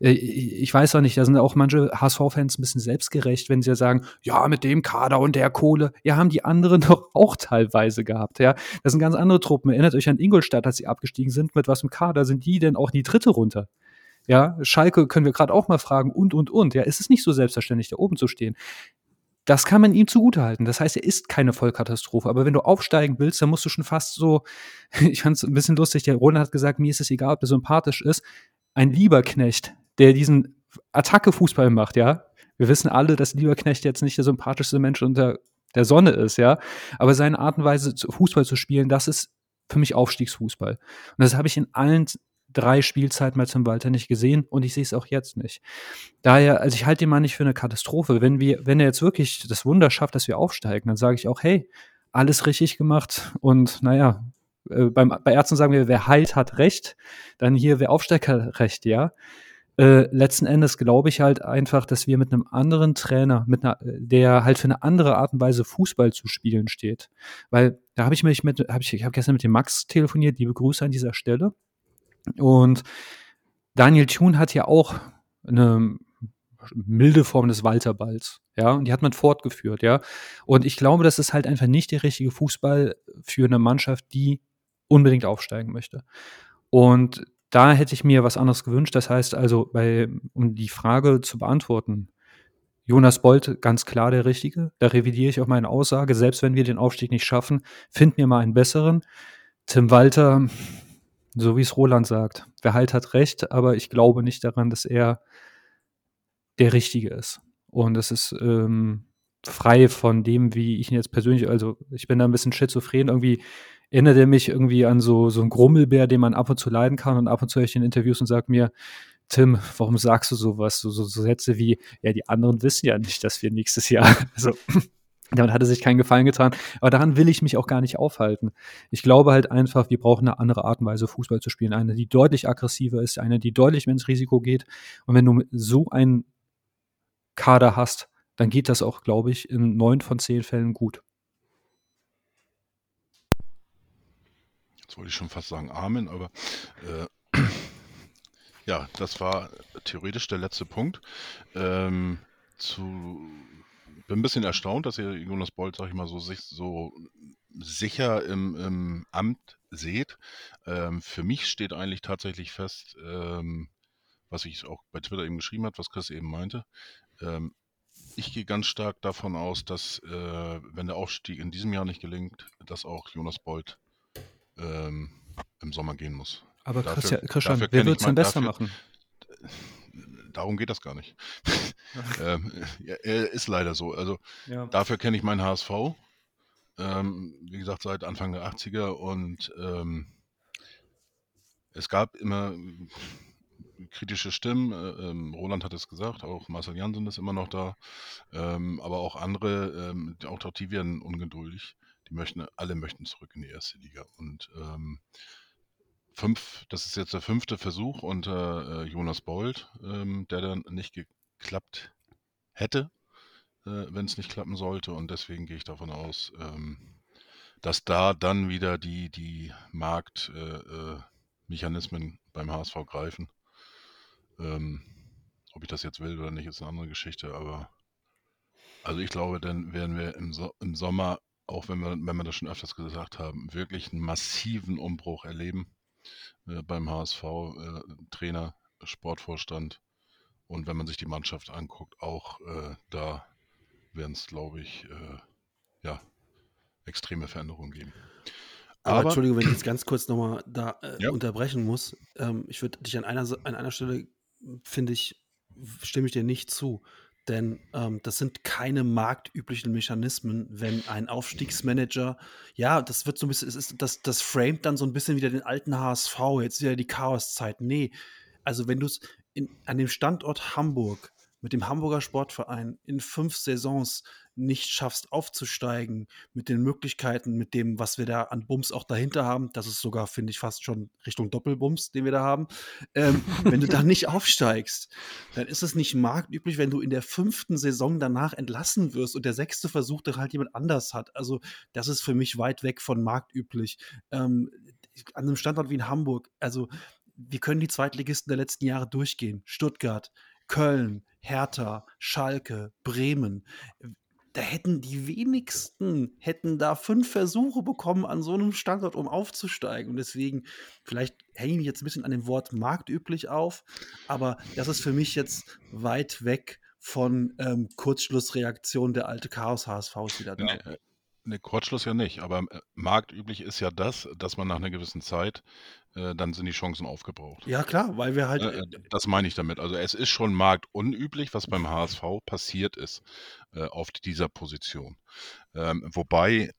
Äh, ich weiß auch nicht, da sind auch manche HSV-Fans ein bisschen selbstgerecht, wenn sie sagen, ja, mit dem Kader und der Kohle, ja, haben die anderen (laughs) doch auch teilweise gehabt, ja. Das sind ganz andere Truppen. Erinnert euch an Ingolstadt, als sie abgestiegen sind, mit was im Kader sind die denn auch die dritte runter? Ja, Schalke können wir gerade auch mal fragen und, und, und. Ja, ist es nicht so selbstverständlich, da oben zu stehen? Das kann man ihm zugutehalten. Das heißt, er ist keine Vollkatastrophe. Aber wenn du aufsteigen willst, dann musst du schon fast so, (laughs) ich fand es ein bisschen lustig, der Roland hat gesagt, mir ist es egal, ob er sympathisch ist. Ein Lieberknecht, der diesen Attacke-Fußball macht, ja. Wir wissen alle, dass Lieberknecht jetzt nicht der sympathischste Mensch unter der Sonne ist, ja. Aber seine Art und Weise, Fußball zu spielen, das ist für mich Aufstiegsfußball. Und das habe ich in allen drei Spielzeiten mal zum Walter nicht gesehen und ich sehe es auch jetzt nicht. Daher, also ich halte ihn mal nicht für eine Katastrophe. Wenn wir, wenn er jetzt wirklich das Wunder schafft, dass wir aufsteigen, dann sage ich auch, hey, alles richtig gemacht und naja, äh, beim, bei Ärzten sagen wir, wer heilt, hat Recht. Dann hier, wer aufsteigt, hat Recht, ja. Äh, letzten Endes glaube ich halt einfach, dass wir mit einem anderen Trainer, mit einer, der halt für eine andere Art und Weise Fußball zu spielen steht. Weil da habe ich mich mit, habe ich, ich habe gestern mit dem Max telefoniert, liebe Grüße an dieser Stelle. Und Daniel Thune hat ja auch eine milde Form des Walterballs, ja, und die hat man fortgeführt, ja. Und ich glaube, das ist halt einfach nicht der richtige Fußball für eine Mannschaft, die unbedingt aufsteigen möchte. Und da hätte ich mir was anderes gewünscht. Das heißt also, bei, um die Frage zu beantworten, Jonas Bolt ganz klar der Richtige. Da revidiere ich auch meine Aussage. Selbst wenn wir den Aufstieg nicht schaffen, find mir mal einen besseren. Tim Walter, so wie es Roland sagt. Wer halt hat recht, aber ich glaube nicht daran, dass er der Richtige ist. Und es ist ähm, frei von dem, wie ich ihn jetzt persönlich, also ich bin da ein bisschen schizophren, irgendwie erinnert er mich irgendwie an so, so einen Grummelbär, den man ab und zu leiden kann und ab und zu höre ich in Interviews und sage mir, Tim, warum sagst du sowas? So, so, so Sätze wie, ja, die anderen wissen ja nicht, dass wir nächstes Jahr, (laughs) also damit hat er sich keinen Gefallen getan. Aber daran will ich mich auch gar nicht aufhalten. Ich glaube halt einfach, wir brauchen eine andere Art und Weise, Fußball zu spielen. Eine, die deutlich aggressiver ist, eine, die deutlich mehr ins Risiko geht. Und wenn du so einen Kader hast, dann geht das auch, glaube ich, in neun von zehn Fällen gut. Jetzt wollte ich schon fast sagen Amen, aber äh, ja, das war theoretisch der letzte Punkt. Ähm, zu, bin ein bisschen erstaunt, dass ihr Jonas Bolt, sag ich mal, so, sich, so sicher im, im Amt seht. Ähm, für mich steht eigentlich tatsächlich fest, ähm, was ich auch bei Twitter eben geschrieben habe, was Chris eben meinte. Ähm, ich gehe ganz stark davon aus, dass äh, wenn der Aufstieg in diesem Jahr nicht gelingt, dass auch Jonas Bolt ähm, im Sommer gehen muss. Aber dafür, Christian, Christian dafür wer wird es denn besser machen? Darum geht das gar nicht. (laughs) (laughs) ähm, er ist leider so. Also ja. dafür kenne ich meinen HSV. Ähm, wie gesagt, seit Anfang der 80er und ähm, es gab immer kritische Stimmen. Äh, ähm, Roland hat es gesagt, auch Marcel Jansen ist immer noch da, ähm, aber auch andere, ähm, auch die werden ungeduldig. Die möchten, alle möchten zurück in die erste Liga. Und ähm, fünf, das ist jetzt der fünfte Versuch unter äh, Jonas Bold, ähm, der dann nicht geklappt hätte, äh, wenn es nicht klappen sollte. Und deswegen gehe ich davon aus, ähm, dass da dann wieder die, die Marktmechanismen äh, äh beim HSV greifen. Ähm, ob ich das jetzt will oder nicht, ist eine andere Geschichte, aber also ich glaube, dann werden wir im, so im Sommer, auch wenn wir, wenn wir das schon öfters gesagt haben, wirklich einen massiven Umbruch erleben äh, beim HSV, äh, Trainer, Sportvorstand. Und wenn man sich die Mannschaft anguckt, auch äh, da werden es, glaube ich, äh, ja, extreme Veränderungen geben. Aber, Aber, Entschuldigung, wenn ich jetzt (clears throat) ganz kurz nochmal da ja. unterbrechen muss. Ähm, ich würde dich an einer, an einer Stelle, finde ich, stimme ich dir nicht zu. Denn ähm, das sind keine marktüblichen Mechanismen, wenn ein Aufstiegsmanager, ja, das wird so ein bisschen, es ist, das, das framet dann so ein bisschen wieder den alten HSV, jetzt wieder die Chaoszeit. Nee, also wenn du es an dem Standort Hamburg mit dem Hamburger Sportverein in fünf Saisons nicht schaffst aufzusteigen, mit den Möglichkeiten, mit dem, was wir da an Bums auch dahinter haben, das ist sogar, finde ich, fast schon Richtung Doppelbums, den wir da haben, ähm, wenn du da (laughs) nicht aufsteigst, dann ist es nicht marktüblich, wenn du in der fünften Saison danach entlassen wirst und der sechste Versuch dann halt jemand anders hat. Also das ist für mich weit weg von marktüblich. Ähm, an einem Standort wie in Hamburg, also wir können die Zweitligisten der letzten Jahre durchgehen. Stuttgart, Köln, Hertha, Schalke, Bremen. Da hätten die wenigsten, hätten da fünf Versuche bekommen an so einem Standort, um aufzusteigen. Und deswegen, vielleicht hänge ich mich jetzt ein bisschen an dem Wort marktüblich auf, aber das ist für mich jetzt weit weg von ähm, Kurzschlussreaktion der alte Chaos-HSV wieder da. Nee, Ne, Kurzschluss ja nicht, aber äh, marktüblich ist ja das, dass man nach einer gewissen Zeit, äh, dann sind die Chancen aufgebraucht. Ja klar, weil wir halt. Äh, äh, das meine ich damit. Also es ist schon marktunüblich, was beim HSV passiert ist äh, auf dieser Position. Ähm, wobei.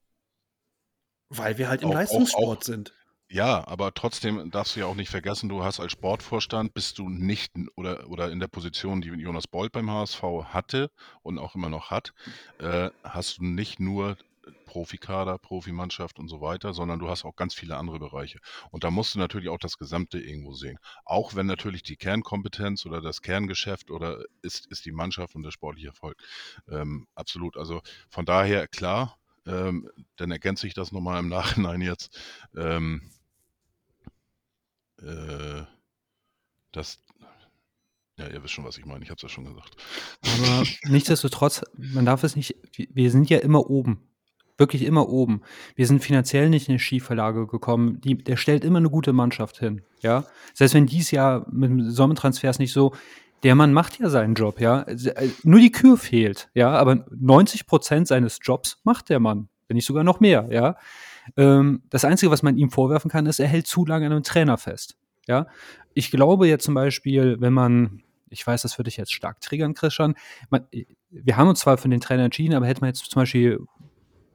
Weil wir halt im auch, Leistungssport auch, auch, sind. Ja, aber trotzdem darfst du ja auch nicht vergessen, du hast als Sportvorstand, bist du nicht oder, oder in der Position, die Jonas Bolt beim HSV hatte und auch immer noch hat, äh, hast du nicht nur Profikader, Profimannschaft und so weiter, sondern du hast auch ganz viele andere Bereiche. Und da musst du natürlich auch das Gesamte irgendwo sehen. Auch wenn natürlich die Kernkompetenz oder das Kerngeschäft oder ist, ist die Mannschaft und der sportliche Erfolg. Ähm, absolut. Also von daher klar, ähm, dann ergänze ich das nochmal im Nachhinein jetzt. Ähm, äh, das, ja, ihr wisst schon, was ich meine. Ich habe es ja schon gesagt. Aber nichtsdestotrotz, man darf es nicht, wir sind ja immer oben wirklich immer oben. Wir sind finanziell nicht in eine Schiefverlage gekommen. Die, der stellt immer eine gute Mannschaft hin, ja. Selbst wenn dies Jahr mit Sommertransfers nicht so, der Mann macht ja seinen Job, ja. Äh, nur die Kür fehlt, ja. Aber 90 Prozent seines Jobs macht der Mann, wenn nicht sogar noch mehr, ja. Ähm, das Einzige, was man ihm vorwerfen kann, ist, er hält zu lange an einem Trainer fest, ja. Ich glaube jetzt zum Beispiel, wenn man ich weiß, das würde ich jetzt stark triggern, Christian. Man, wir haben uns zwar für den Trainer entschieden, aber hätte man jetzt zum Beispiel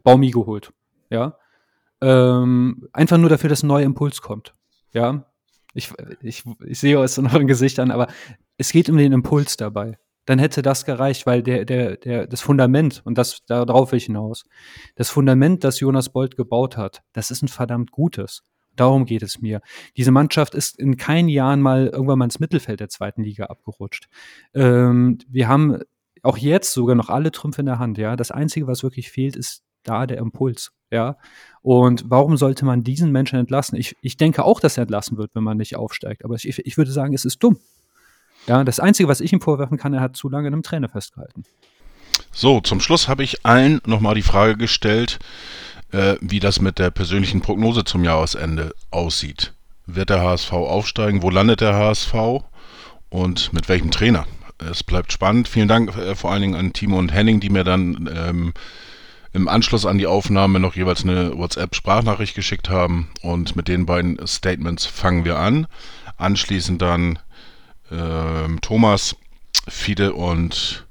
Baumi geholt. Ja. Ähm, einfach nur dafür, dass ein neuer Impuls kommt. Ja. Ich, ich, ich sehe aus euren Gesichtern, aber es geht um den Impuls dabei. Dann hätte das gereicht, weil der, der, der, das Fundament, und das, darauf will ich hinaus, das Fundament, das Jonas Bolt gebaut hat, das ist ein verdammt gutes. Darum geht es mir. Diese Mannschaft ist in keinen Jahren mal irgendwann mal ins Mittelfeld der zweiten Liga abgerutscht. Ähm, wir haben auch jetzt sogar noch alle Trümpfe in der Hand, ja. Das Einzige, was wirklich fehlt, ist da der Impuls, ja. Und warum sollte man diesen Menschen entlassen? Ich, ich denke auch, dass er entlassen wird, wenn man nicht aufsteigt. Aber ich, ich würde sagen, es ist dumm. Ja, das Einzige, was ich ihm vorwerfen kann, er hat zu lange in einem Trainer festgehalten. So, zum Schluss habe ich allen nochmal die Frage gestellt, äh, wie das mit der persönlichen Prognose zum Jahresende aussieht. Wird der HSV aufsteigen? Wo landet der HSV? Und mit welchem Trainer? Es bleibt spannend. Vielen Dank äh, vor allen Dingen an Timo und Henning, die mir dann ähm, im Anschluss an die Aufnahme noch jeweils eine WhatsApp-Sprachnachricht geschickt haben. Und mit den beiden Statements fangen wir an. Anschließend dann ähm, Thomas, Fide und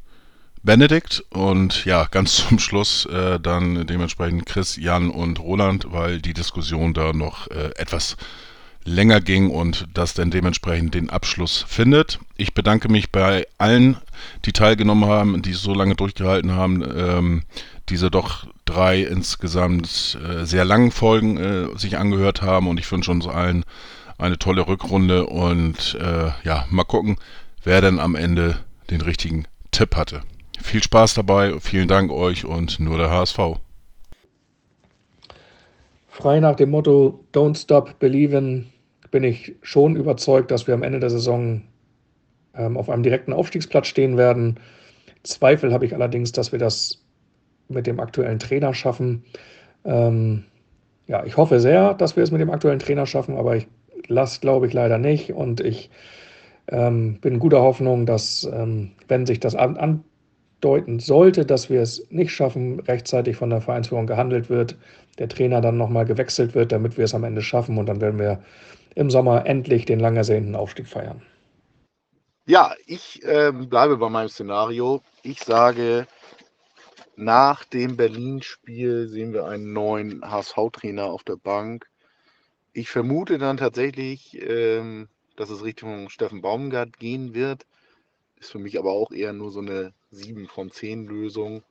Benedikt und ja, ganz (laughs) zum Schluss äh, dann dementsprechend Chris, Jan und Roland, weil die Diskussion da noch äh, etwas länger ging und das dann dementsprechend den Abschluss findet. Ich bedanke mich bei allen, die teilgenommen haben, die so lange durchgehalten haben, ähm, diese doch drei insgesamt äh, sehr langen Folgen äh, sich angehört haben und ich wünsche uns allen eine tolle Rückrunde und äh, ja, mal gucken, wer denn am Ende den richtigen Tipp hatte. Viel Spaß dabei, vielen Dank euch und nur der HSV. Frei nach dem Motto Don't Stop Believin' bin ich schon überzeugt, dass wir am Ende der Saison ähm, auf einem direkten Aufstiegsplatz stehen werden. Zweifel habe ich allerdings, dass wir das mit dem aktuellen Trainer schaffen. Ähm, ja, ich hoffe sehr, dass wir es mit dem aktuellen Trainer schaffen, aber ich lasse, glaube ich, leider nicht. Und ich ähm, bin guter Hoffnung, dass, ähm, wenn sich das an, andeuten sollte, dass wir es nicht schaffen, rechtzeitig von der Vereinsführung gehandelt wird, der Trainer dann nochmal gewechselt wird, damit wir es am Ende schaffen. Und dann werden wir im Sommer endlich den lang ersehnten Aufstieg feiern. Ja, ich äh, bleibe bei meinem Szenario. Ich sage, nach dem Berlin-Spiel sehen wir einen neuen HSV-Trainer auf der Bank. Ich vermute dann tatsächlich, ähm, dass es Richtung Steffen Baumgart gehen wird. Ist für mich aber auch eher nur so eine 7 von 10 Lösung.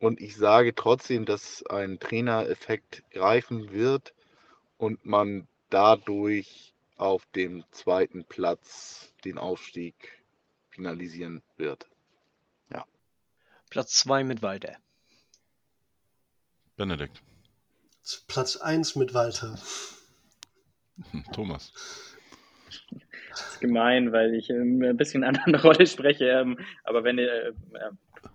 Und ich sage trotzdem, dass ein Trainereffekt greifen wird und man dadurch auf dem zweiten Platz den Aufstieg finalisieren wird. Platz 2 mit Walter. Benedikt. Platz 1 mit Walter. (laughs) Thomas. Das ist gemein, weil ich ähm, ein bisschen eine andere (laughs) Rolle spreche. Ähm, aber wenn äh, äh,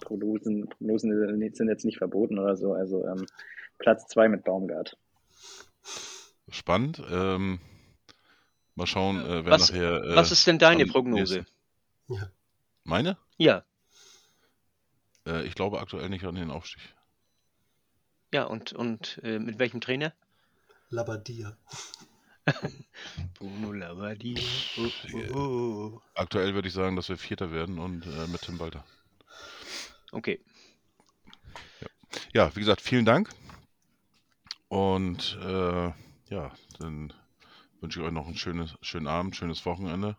Prognosen, Prognosen sind jetzt nicht verboten oder so, also ähm, Platz 2 mit Baumgart. Spannend. Ähm, mal schauen, äh, wer Was, nachher. Äh, was ist denn deine Prognose? Ja. Meine? Ja. Äh, ich glaube aktuell nicht an den Aufstieg. Ja, und, und äh, mit welchem Trainer? Labadia. (laughs) Bruno Labbadia. Oh, oh, oh. Aktuell würde ich sagen, dass wir Vierter werden und äh, mit Tim Walter. Okay. Ja, wie gesagt, vielen Dank. Und äh, ja, dann wünsche ich euch noch einen schönes, schönen Abend, schönes Wochenende.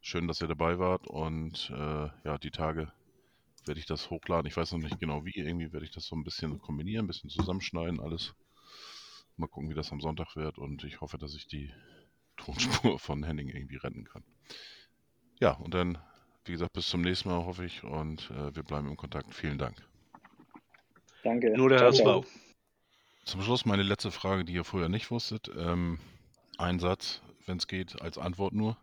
Schön, dass ihr dabei wart. Und äh, ja, die Tage werde ich das hochladen. Ich weiß noch nicht genau wie. Irgendwie werde ich das so ein bisschen kombinieren, ein bisschen zusammenschneiden, alles. Mal gucken, wie das am Sonntag wird. Und ich hoffe, dass ich die (laughs) Tonspur von Henning irgendwie retten kann. Ja, und dann, wie gesagt, bis zum nächsten Mal, hoffe ich. Und äh, wir bleiben im Kontakt. Vielen Dank. Danke. Nur der HSV. Zum Schluss meine letzte Frage, die ihr vorher nicht wusstet. Ähm, ein Satz, wenn es geht, als Antwort nur.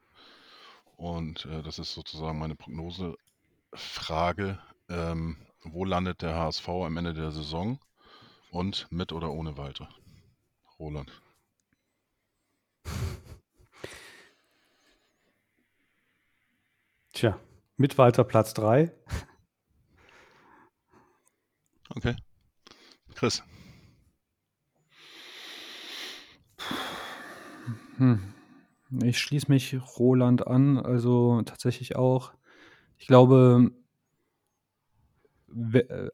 Und äh, das ist sozusagen meine Prognosefrage. Ähm, wo landet der HSV am Ende der Saison? Und mit oder ohne Walter? Roland. Tja, mit Walter Platz 3. Okay. Chris. Hm. Ich schließe mich Roland an, also tatsächlich auch. Ich glaube,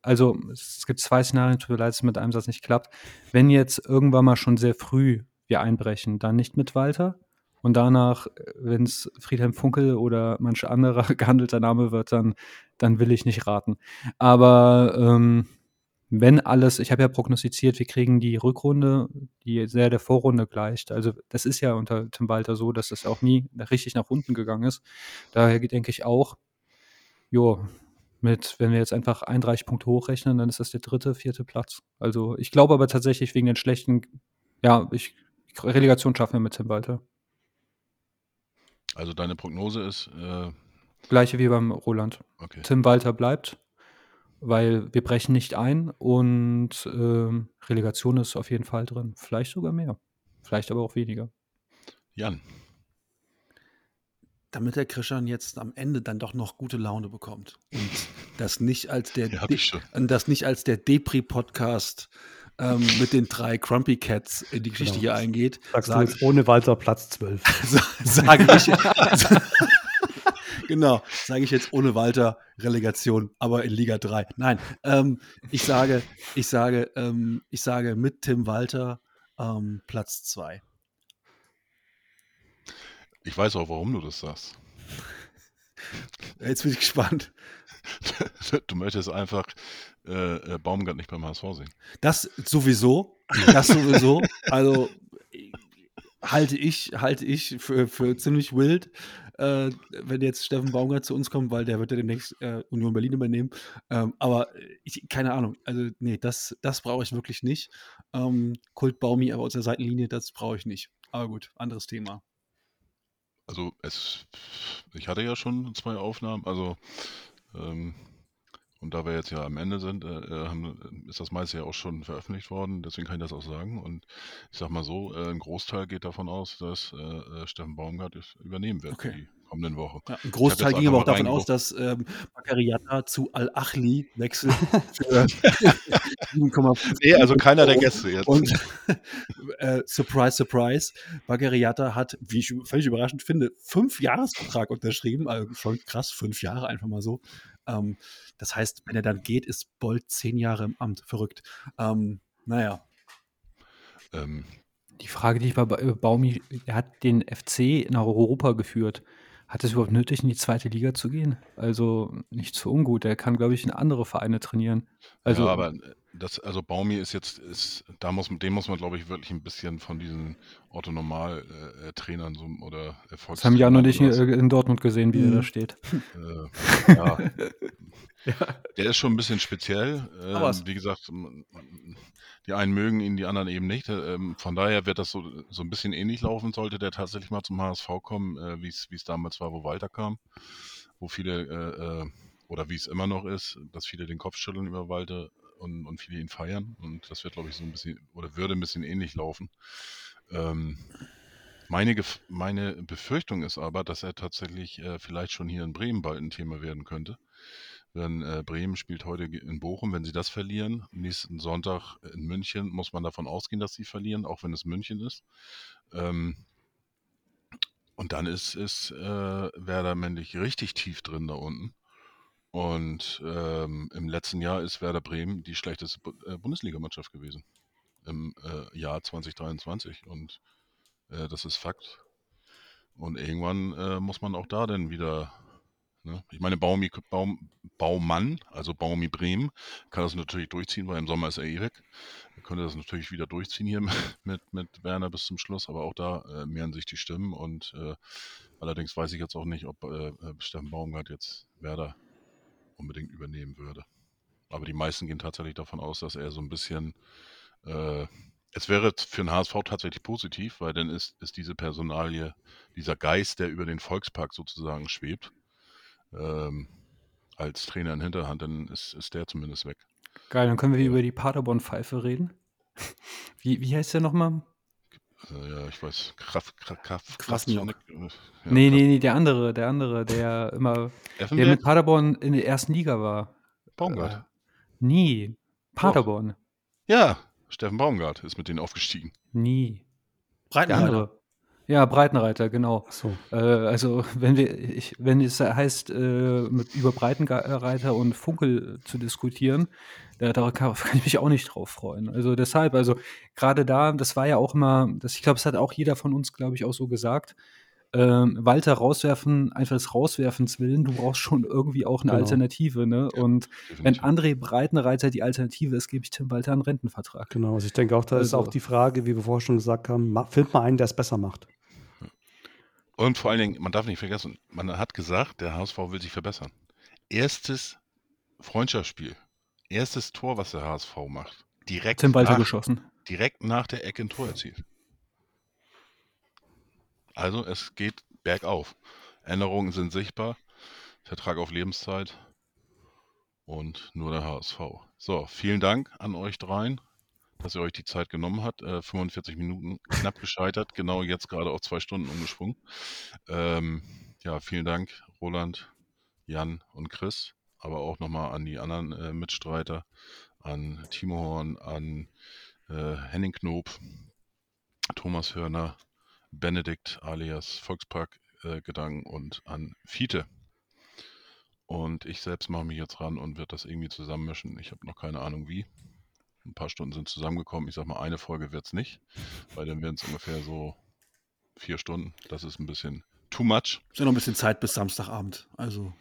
also es gibt zwei Szenarien, tut mir leid, es mit einem Satz nicht klappt. Wenn jetzt irgendwann mal schon sehr früh wir einbrechen, dann nicht mit Walter. Und danach, wenn es Friedhelm Funkel oder manch anderer (laughs) gehandelter Name wird, dann, dann will ich nicht raten. Aber ähm, wenn alles, ich habe ja prognostiziert, wir kriegen die Rückrunde, die sehr der Vorrunde gleicht. Also das ist ja unter Tim Walter so, dass das auch nie richtig nach unten gegangen ist. Daher denke ich auch, jo, mit, wenn wir jetzt einfach 31 Punkte hochrechnen, dann ist das der dritte, vierte Platz. Also ich glaube aber tatsächlich wegen den schlechten, ja, ich, Relegation schaffen wir mit Tim Walter. Also deine Prognose ist. Äh, Gleiche wie beim Roland. Okay. Tim Walter bleibt, weil wir brechen nicht ein und ähm, Relegation ist auf jeden Fall drin. Vielleicht sogar mehr. Vielleicht aber auch weniger. Jan. Damit der Krishan jetzt am Ende dann doch noch gute Laune bekommt und (laughs) das nicht als der, Ja, das nicht als der Depri-Podcast ähm, mit den drei Crumpy Cats in die Geschichte Genau. hier eingeht, Sagst du sage jetzt ohne Walter Platz 12. (laughs) sage ich, (laughs) genau, sage ich jetzt ohne Walter Relegation, aber in Liga 3. Nein, ähm, ich sage, ich sage, ähm, ich sage mit Tim Walter ähm, Platz 2. Ich weiß auch, warum du das sagst. Jetzt bin ich gespannt. (laughs) Du möchtest einfach äh, äh, Baumgart nicht beim HSV sehen. Das sowieso, das sowieso. Also halte ich, halte ich für, für ziemlich wild, äh, wenn jetzt Steffen Baumgart zu uns kommt, weil der wird ja demnächst äh, Union Berlin übernehmen. Ähm, aber ich, keine Ahnung, also nee, das, das brauche ich wirklich nicht. Ähm, Kult Baumi, aber aus der Seitenlinie, das brauche ich nicht. Aber gut, anderes Thema. Also es, ich hatte ja schon zwei Aufnahmen, also ähm, und da wir jetzt ja am Ende sind, äh, äh, haben, ist das meiste ja auch schon veröffentlicht worden, deswegen kann ich das auch sagen. Und ich sag mal so, äh, ein Großteil geht davon aus, dass äh, äh, Steffen Baumgart es übernehmen wird Okay. die kommenden Woche. Ja, ein Großteil ging aber auch davon aus, dass ähm, Bakariata zu Al-Achli wechselt (laughs) für 7,5 Nee, also keiner der. Gäste jetzt. Und (laughs) äh, surprise, surprise, Bagariata hat, wie ich völlig überraschend finde, fünf Jahresvertrag unterschrieben. Also schon krass, fünf Jahre einfach mal so. Ähm, das heißt, wenn er dann geht, ist Bolt zehn Jahre im Amt. Verrückt. Ähm, naja, Ähm, Die Frage, die ich bei äh, Baumi, er hat den FC nach Europa geführt. Hat es überhaupt nötig, in die zweite Liga zu gehen? Also nicht so ungut. Er kann, glaube ich, in andere Vereine trainieren. Also ja, aber das, also Baumi ist jetzt, ist, da muss, dem muss man, glaube ich, wirklich ein bisschen von diesen Orthonormal-Trainern so, oder das haben Jan und ich sowas. äh, in Dortmund gesehen, wie er Mhm. da steht. Äh, (laughs) ja. Der ist schon ein bisschen speziell. Ähm, wie gesagt, die einen mögen ihn, die anderen eben nicht. Ähm, von daher wird das so, so ein bisschen ähnlich laufen, sollte der tatsächlich mal zum HSV kommen, äh, wie es wie es damals war, wo Walter kam. Wo viele, äh, äh, oder wie es immer noch ist, dass viele den Kopf schütteln über Walter und, und viele ihn feiern. Und das wird, glaube ich, so ein bisschen, oder würde ein bisschen ähnlich laufen. Ähm, meine, Gef- meine Befürchtung ist aber, dass er tatsächlich äh, vielleicht schon hier in Bremen bald ein Thema werden könnte. Denn äh, Bremen spielt heute in Bochum, wenn sie das verlieren. Nächsten Sonntag in München muss man davon ausgehen, dass sie verlieren, auch wenn es München ist. Ähm, und dann ist, ist äh, Werder männlich richtig tief drin da unten. Und ähm, im letzten Jahr ist Werder Bremen die schlechteste Bu äh, Bundesligamannschaft gewesen. Im äh, Jahr 2023. Und äh, das ist Fakt. Und irgendwann äh, muss man auch da dann wieder. Ne? Ich meine, Baumi, Baum, Baumann, also Baumi Bremen, kann das natürlich durchziehen, weil im Sommer ist er eh weg. Er könnte das natürlich wieder durchziehen hier (laughs) mit, mit Werner bis zum Schluss, aber auch da äh, mehren sich die Stimmen. Und äh, allerdings weiß ich jetzt auch nicht, ob Steffen Baumgart jetzt Werder unbedingt übernehmen würde. Aber die meisten gehen tatsächlich davon aus, dass er so ein bisschen äh, es wäre für den HSV tatsächlich positiv, weil dann ist, ist diese Personalie, dieser Geist, der über den Volkspark sozusagen schwebt, ähm, als Trainer in Hinterhand, dann ist, ist der zumindest weg. Geil, dann können wir über die Paderborn-Pfeife reden. (laughs) Wie, wie heißt der nochmal? Äh, ja, ich weiß, Kraft, Kraft, Kraft, Krasniok. Ja, nee, nee, nee, der andere, der andere, der immer, der mit Paderborn in der ersten Liga war. Baumgart. Äh, nie. Paderborn. Ja, Steffen Baumgart ist mit denen aufgestiegen. Nie. Der Breitenreiter. andere. Ja, Breitenreiter, genau. So. Äh, also, wenn wir, ich, wenn es heißt, äh, mit, über Breitenreiter und Funkel zu diskutieren, (laughs) da, da kann, kann ich mich auch nicht drauf freuen. Also deshalb, also gerade da, das war ja auch immer, das, ich glaube, es hat auch jeder von uns, glaube ich, auch so gesagt. Ähm, Walter rauswerfen, einfach des Rauswerfens willen, du brauchst schon irgendwie auch eine Genau. Alternative, ne? Ja, und wenn definitiv. André Breitenreiter die Alternative ist, gebe ich Tim Walter einen Rentenvertrag. Genau, also ich denke auch, da ist Also- auch die Frage, wie wir vorher schon gesagt haben, findet mal einen, der es besser macht. Und vor allen Dingen, man darf nicht vergessen, man hat gesagt, der HSV will sich verbessern. Erstes Freundschaftsspiel. Erstes Tor, was der HSV macht. Direkt Tim Walter nach, geschossen. direkt nach der Ecke ein Tor erzielt. Also es geht bergauf. Änderungen sind sichtbar. Vertrag auf Lebenszeit. Und nur der HSV. So, vielen Dank an euch dreien, dass ihr euch die Zeit genommen habt. Äh, 45 Minuten knapp gescheitert. Genau jetzt gerade auf zwei Stunden umgesprungen. Ähm, ja, vielen Dank, Roland, Jan und Chris. Aber auch nochmal an die anderen äh, Mitstreiter, an Timo Horn, an äh, Henning Knob, Thomas Hörner, Benedikt alias Volkspark äh, Gedanken und an Fiete. Und ich selbst mache mich jetzt ran und werde das irgendwie zusammenmischen. Ich habe noch keine Ahnung wie. Ein paar Stunden sind zusammengekommen. Ich sag mal, eine Folge wird es nicht, weil dann werden es ungefähr so vier Stunden. Das ist ein bisschen too much. Ist ja noch ein bisschen Zeit bis Samstagabend. Also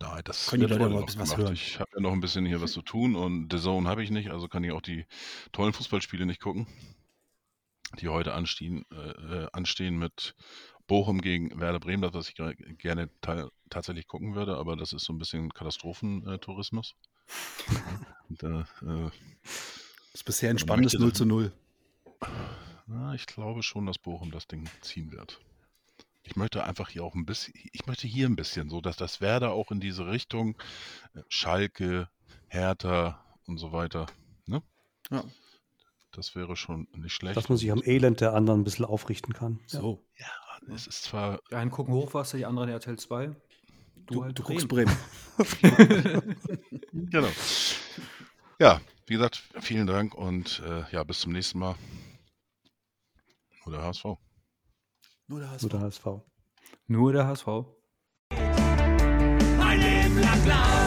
Nein, das Können die Leute ein bisschen was hören? Ich habe ja noch ein bisschen hier was zu tun und The Zone habe ich nicht, also kann ich auch die tollen Fußballspiele nicht gucken, die heute anstehen, äh, äh, anstehen mit Bochum gegen Werder Bremen, das was ich gerne teil, tatsächlich gucken würde, aber das ist so ein bisschen Katastrophentourismus. Und, äh, äh, ist bisher ein spannendes möchte 0 das- zu 0. na, ich glaube schon, dass Bochum das Ding ziehen wird. Ich möchte einfach hier auch ein bisschen, ich möchte hier ein bisschen so, dass das Werder auch in diese Richtung äh, Schalke, Hertha und so weiter, ne? Ja. Das wäre schon nicht schlecht. Dass man sich am Elend der anderen ein bisschen aufrichten kann. Ja. So. es ist zwar, Die einen gucken Hochwasser, die anderen RTL 2. Du, Du, halt du guckst Bremen. Bremen. (laughs) genau. Ja, wie gesagt, vielen Dank und äh, ja, bis zum nächsten Mal. Oder HSV. Nur der HSV. Nur der HSV. Nur der HSV. Ein Leben lang blau.